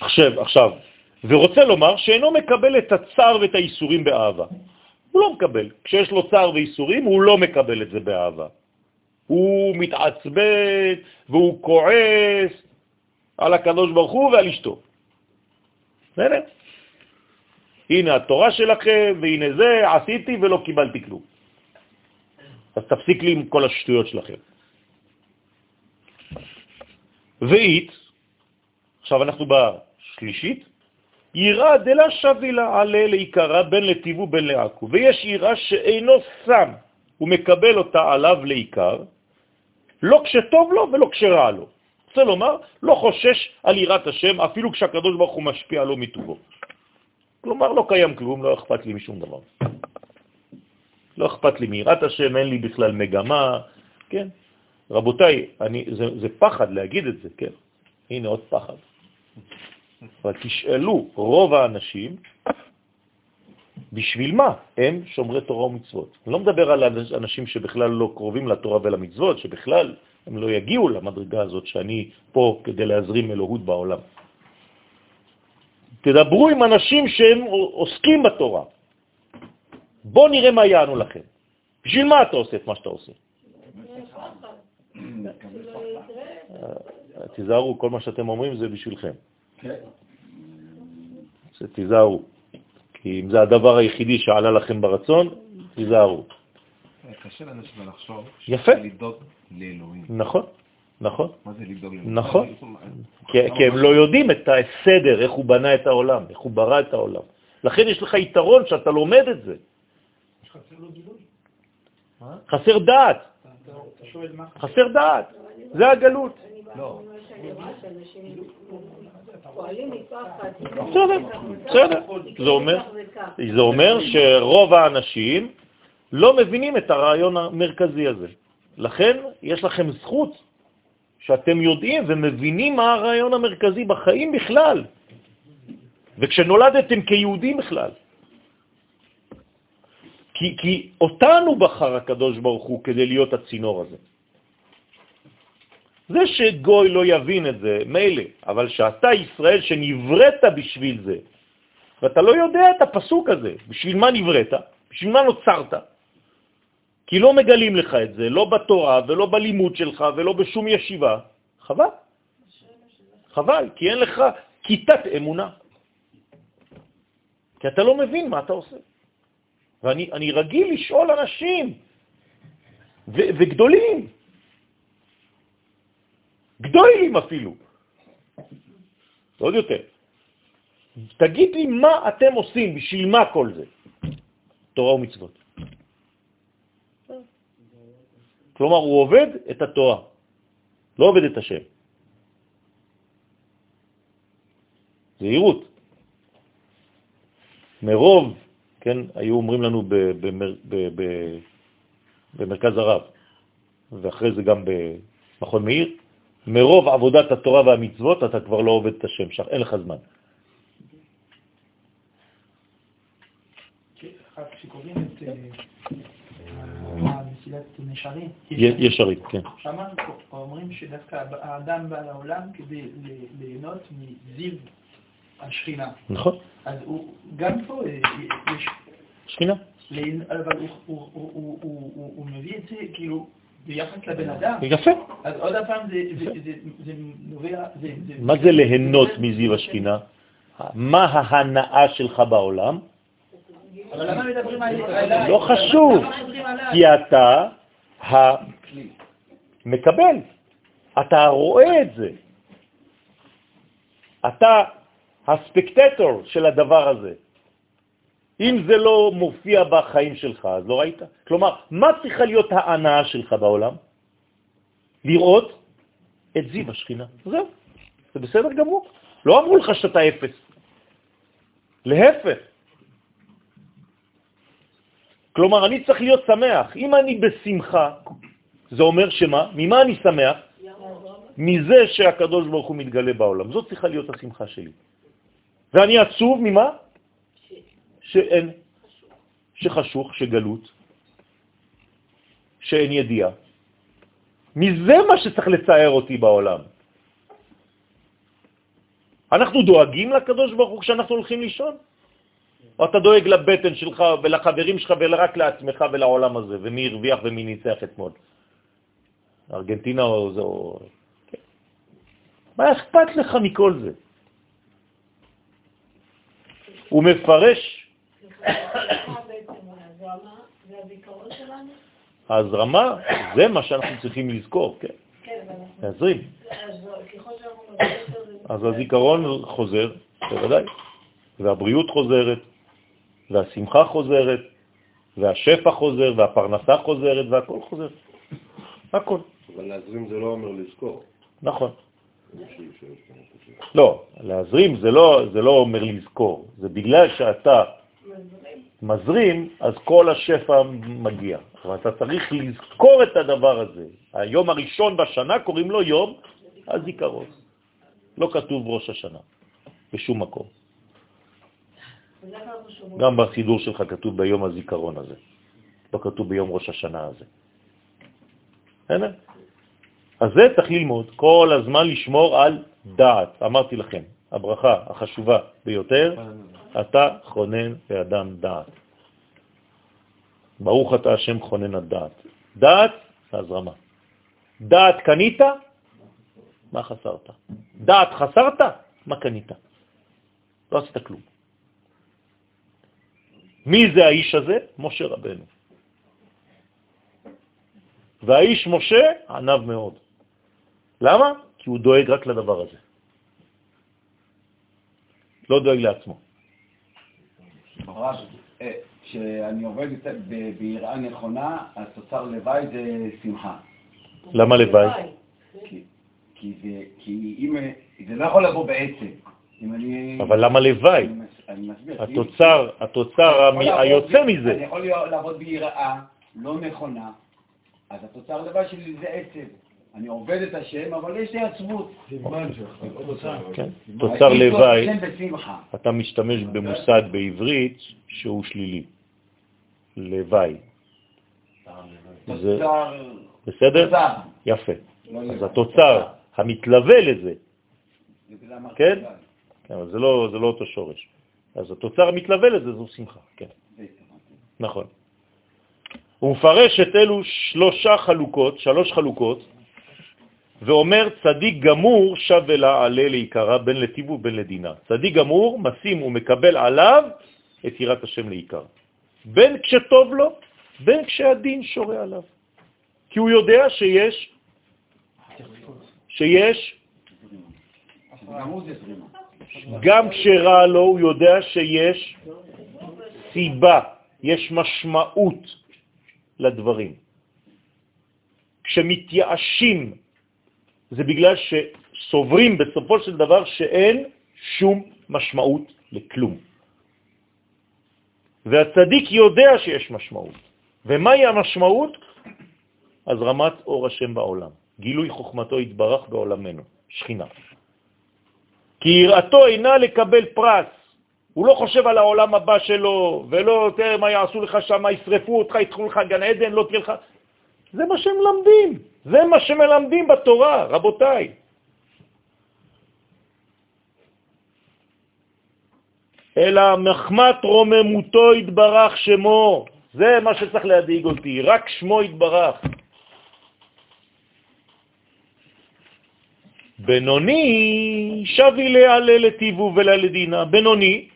עכשיו, עכשיו, ורוצה לומר שאינו מקבל את הצער ואת האיסורים באהבה. הוא לא מקבל. כשיש לו צער ואיסורים, הוא לא מקבל את זה באהבה. הוא מתעצבן והוא כועס על הקדוש ברוך הוא ועל אשתו. בסדר? הנה התורה שלכם, והנה זה, עשיתי ולא קיבלתי כלום. אז תפסיק לי עם כל השטויות שלכם. ואית, עכשיו אנחנו בשלישית, יראה דלה שבילה עלה לעיקרה בין לטיבו בין לעכו, ויש יראה שאינו שם, הוא מקבל אותה עליו לעיקר, לא כשטוב לו ולא כשרע לו. רוצה לומר, לא חושש על יראת השם, אפילו כשהקדוש ברוך הוא משפיע לו מטובו. כלומר, לא קיים כלום, לא אכפת לי משום דבר. לא אכפת לי מיראת השם, אין לי בכלל מגמה, כן? רבותיי, אני, זה, זה פחד להגיד את זה, כן? הנה עוד פחד. אבל תשאלו, רוב האנשים, בשביל מה הם שומרי תורה ומצוות? אני לא מדבר על אנשים שבכלל לא קרובים לתורה ולמצוות, שבכלל הם לא יגיעו למדרגה הזאת שאני פה כדי להזרים אלוהות בעולם. תדברו עם אנשים שהם עוסקים בתורה. בואו נראה מה יענו לכם. בשביל מה אתה עושה את מה שאתה עושה? תיזהרו, כל מה שאתם אומרים זה בשבילכם. תיזהרו. כי אם זה הדבר היחידי שעלה לכם ברצון, תיזהרו. קשה לאנשים לחשוב. יפה. לדאוג לאלוהים. נכון. נכון. מה זה לבדוק לאלוהים? נכון. כי הם לא יודעים את הסדר, איך הוא בנה את העולם, איך הוא ברא את העולם. לכן יש לך יתרון שאתה לומד את זה. חסר דעת. חסר דעת. זה הגלות. לא. בסדר, בסדר. זה אומר שרוב האנשים לא מבינים את הרעיון המרכזי הזה. לכן יש לכם זכות שאתם יודעים ומבינים מה הרעיון המרכזי בחיים בכלל, וכשנולדתם כיהודים בכלל. כי, כי אותנו בחר הקדוש ברוך הוא כדי להיות הצינור הזה. זה שגוי לא יבין את זה, מילא, אבל שאתה ישראל שנבראת בשביל זה, ואתה לא יודע את הפסוק הזה, בשביל מה נבראת, בשביל מה נוצרת, כי לא מגלים לך את זה, לא בתורה ולא בלימוד שלך ולא בשום ישיבה. חבל. חבל, כי אין לך כיתת אמונה. כי אתה לא מבין מה אתה עושה. ואני רגיל לשאול אנשים, וגדולים, גדולים אפילו. עוד יותר. תגיד לי מה אתם עושים, בשביל מה כל זה? תורה ומצוות. כלומר, הוא עובד את התורה, לא עובד את השם. זהירות. מרוב, כן, היו אומרים לנו במר, במרכז הרב, ואחרי זה גם במכון מאיר, מרוב עבודת התורה והמצוות אתה כבר לא עובד את השם שם, אין לך זמן. כשקוראים את מסילת נשרים, ישרים, כן. שם אומרים שדווקא האדם בא לעולם כדי ליהנות מזיו השכינה. נכון. אז הוא, גם פה יש... שכינה. אבל הוא מביא את זה כאילו ביחס לבן אדם. יפה. אז עוד פעם זה נובע... מה זה ליהנות מזיו השכינה? מה ההנאה שלך בעולם? אבל למה מדברים על... לא חשוב, כי אתה המקבל, אתה רואה את זה. אתה הספקטטור של הדבר הזה. אם זה לא מופיע בחיים שלך, אז לא ראית. כלומר, מה צריכה להיות ההנאה שלך בעולם? לראות את זיו השכינה. זהו, זה בסדר גמור. לא אמרו לך שאתה אפס. להפך. כלומר, אני צריך להיות שמח. אם אני בשמחה, זה אומר שמה? ממה אני שמח? מזה שהקדוש ברוך הוא מתגלה בעולם. זאת צריכה להיות השמחה שלי. ואני עצוב ממה? שאין, שחשוך, שגלות, שאין ידיעה. מזה מה שצריך לצייר אותי בעולם. אנחנו דואגים לקדוש ברוך הוא כשאנחנו הולכים לישון? או אתה דואג לבטן שלך ולחברים שלך ורק לעצמך ולעולם הזה, ומי הרוויח ומי ניצח אתמול? ארגנטינה או זה או... מה אכפת לך מכל זה? הוא מפרש... ההזרמה זה מה שאנחנו צריכים לזכור, כן. להזרים. אז הזיכרון חוזר, בוודאי, והבריאות חוזרת, והשמחה חוזרת, והשפע חוזר, והפרנסה חוזרת, והכל חוזר. הכל. אבל להזרים זה לא אומר לזכור. נכון. לא, להזרים זה לא, זה לא אומר לזכור, זה בגלל שאתה מזרים, אז כל השפע מגיע. אתה צריך לזכור את הדבר הזה. היום הראשון בשנה קוראים לו יום הזיכרון. לא כתוב ראש השנה, בשום מקום. גם בסידור שלך כתוב ביום הזיכרון הזה, לא כתוב ביום ראש השנה הזה. בסדר? אז זה צריך ללמוד, כל הזמן לשמור על דעת. אמרתי לכם, הברכה החשובה ביותר, אתה חונן לאדם דעת. ברוך אתה השם חונן הדעת. דעת זה הזרמה. דעת קנית, מה חסרת? דעת חסרת, מה קנית? לא עשית כלום. מי זה האיש הזה? משה רבנו. והאיש משה ענב מאוד. למה? כי הוא דואג רק לדבר הזה. לא דואג לעצמו. כשאני עובד ביראה נכונה, אז תוצר לוואי זה שמחה. למה לוואי? כי אם, זה לא יכול לבוא בעצם. אבל למה לוואי? אני מסביר. התוצר, התוצר היוצא מזה. אני יכול לעבוד ביראה לא נכונה, אז התוצר לוואי שלי זה עצב. אני עובד את השם, אבל יש לי עצבות. כן, תוצר לוואי, אתה משתמש במושג בעברית שהוא שלילי. לוואי. בסדר? יפה. אז התוצר המתלווה לזה, כן? כן, אבל לא, זה לא אותו שורש. אז התוצר המתלווה לזה זו שמחה, כן. נכון. הוא מפרש את אלו שלושה חלוקות, שלוש חלוקות, ואומר צדיק גמור שב אלה עלה לעיקרה בין לטיב ובין לדינה. צדיק גמור משים ומקבל עליו את יראת השם לעיקר. בין כשטוב לו, בין כשהדין שורה עליו. כי הוא יודע שיש, שיש, גם כשרע לו הוא יודע שיש סיבה, יש משמעות לדברים. כשמתייאשים זה בגלל שסוברים בסופו של דבר שאין שום משמעות לכלום. והצדיק יודע שיש משמעות. ומהי המשמעות? אז רמת אור השם בעולם, גילוי חוכמתו התברך בעולמנו, שכינה. כי יראתו אינה לקבל פרס, הוא לא חושב על העולם הבא שלו, ולא, תראה מה יעשו לך שם, ישרפו אותך, יתחו לך גן עדן, לא תהיה לך... זה מה שהם למדים, זה מה שמלמדים בתורה, רבותיי. אלא מחמת רוממותו התברך שמו, זה מה שצריך להדאיג אותי, רק שמו התברך. בנוני שבי לעלה לטיבו וללדינה. בנוני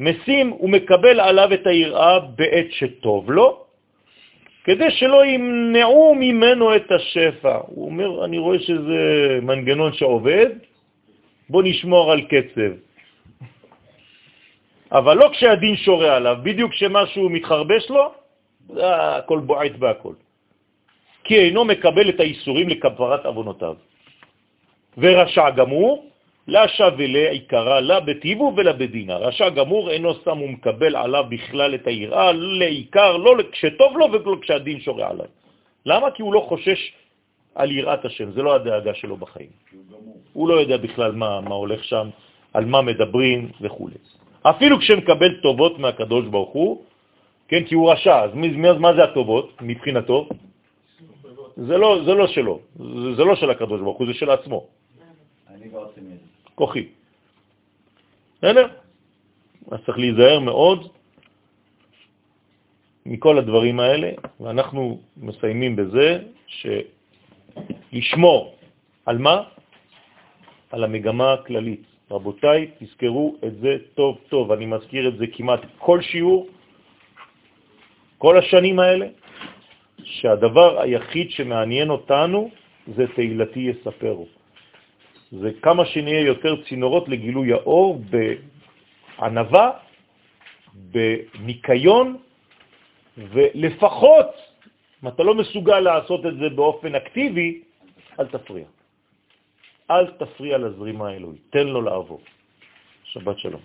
משים ומקבל עליו את היראה בעת שטוב לו, כדי שלא ימנעו ממנו את השפע. הוא אומר, אני רואה שזה מנגנון שעובד, בוא נשמור על קצב. אבל לא כשהדין שורה עליו, בדיוק כשמשהו מתחרבש לו, הכל בועט בהכל. כי אינו מקבל את האיסורים לכפרת אבונותיו. ורשע גמור, לה שווה לעיקרה, לה בטיבו ולה בדינה. רשע גמור אינו שם ומקבל עליו בכלל את היראה, לעיקר, לא כשטוב לו ולא כשהדין שורה עליו. למה? כי הוא לא חושש על יראת השם, זה לא הדאגה שלו בחיים. הוא לא יודע בכלל מה, מה הולך שם, על מה מדברים וכו'. אפילו כשמקבל טובות מהקדוש ברוך הוא, כן, כי הוא רשע, אז מה, מה זה הטובות מבחינתו? זה לא, זה לא שלו, זה, זה לא של הקדוש ברוך הוא, זה של עצמו. כוחי. בסדר? אז צריך להיזהר מאוד מכל הדברים האלה, ואנחנו מסיימים בזה שלשמור על מה? על המגמה הכללית. רבותיי, תזכרו את זה טוב טוב, אני מזכיר את זה כמעט כל שיעור, כל השנים האלה, שהדבר היחיד שמעניין אותנו זה תהילתי יספרו. זה כמה שנהיה יותר צינורות לגילוי האור בענבה, בניקיון, ולפחות, אם אתה לא מסוגל לעשות את זה באופן אקטיבי, אל תפריע. אל תפריע לזרימה האלוהית, תן לו לעבור. שבת שלום.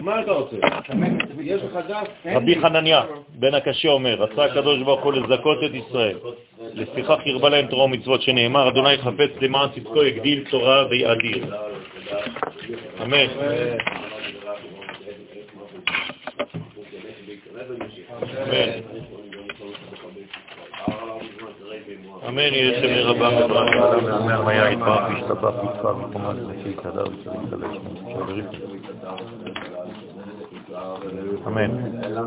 מה אתה רוצה? יש לך דף? רבי חנניה בן הקשה אומר, רצה הקדוש ברוך הוא לזכות את ישראל. לפיכך הרבה להם תורה ומצוות שנאמר, אדוני חפץ למען צדקו יגדיל תורה ויאדיר. אמן. אמן. אמן יהיה שמי רבה מברכה, מאמן מיה יתברך וישתבח ויתבח וחומה לפי כדר וצריך ללשם. אמן.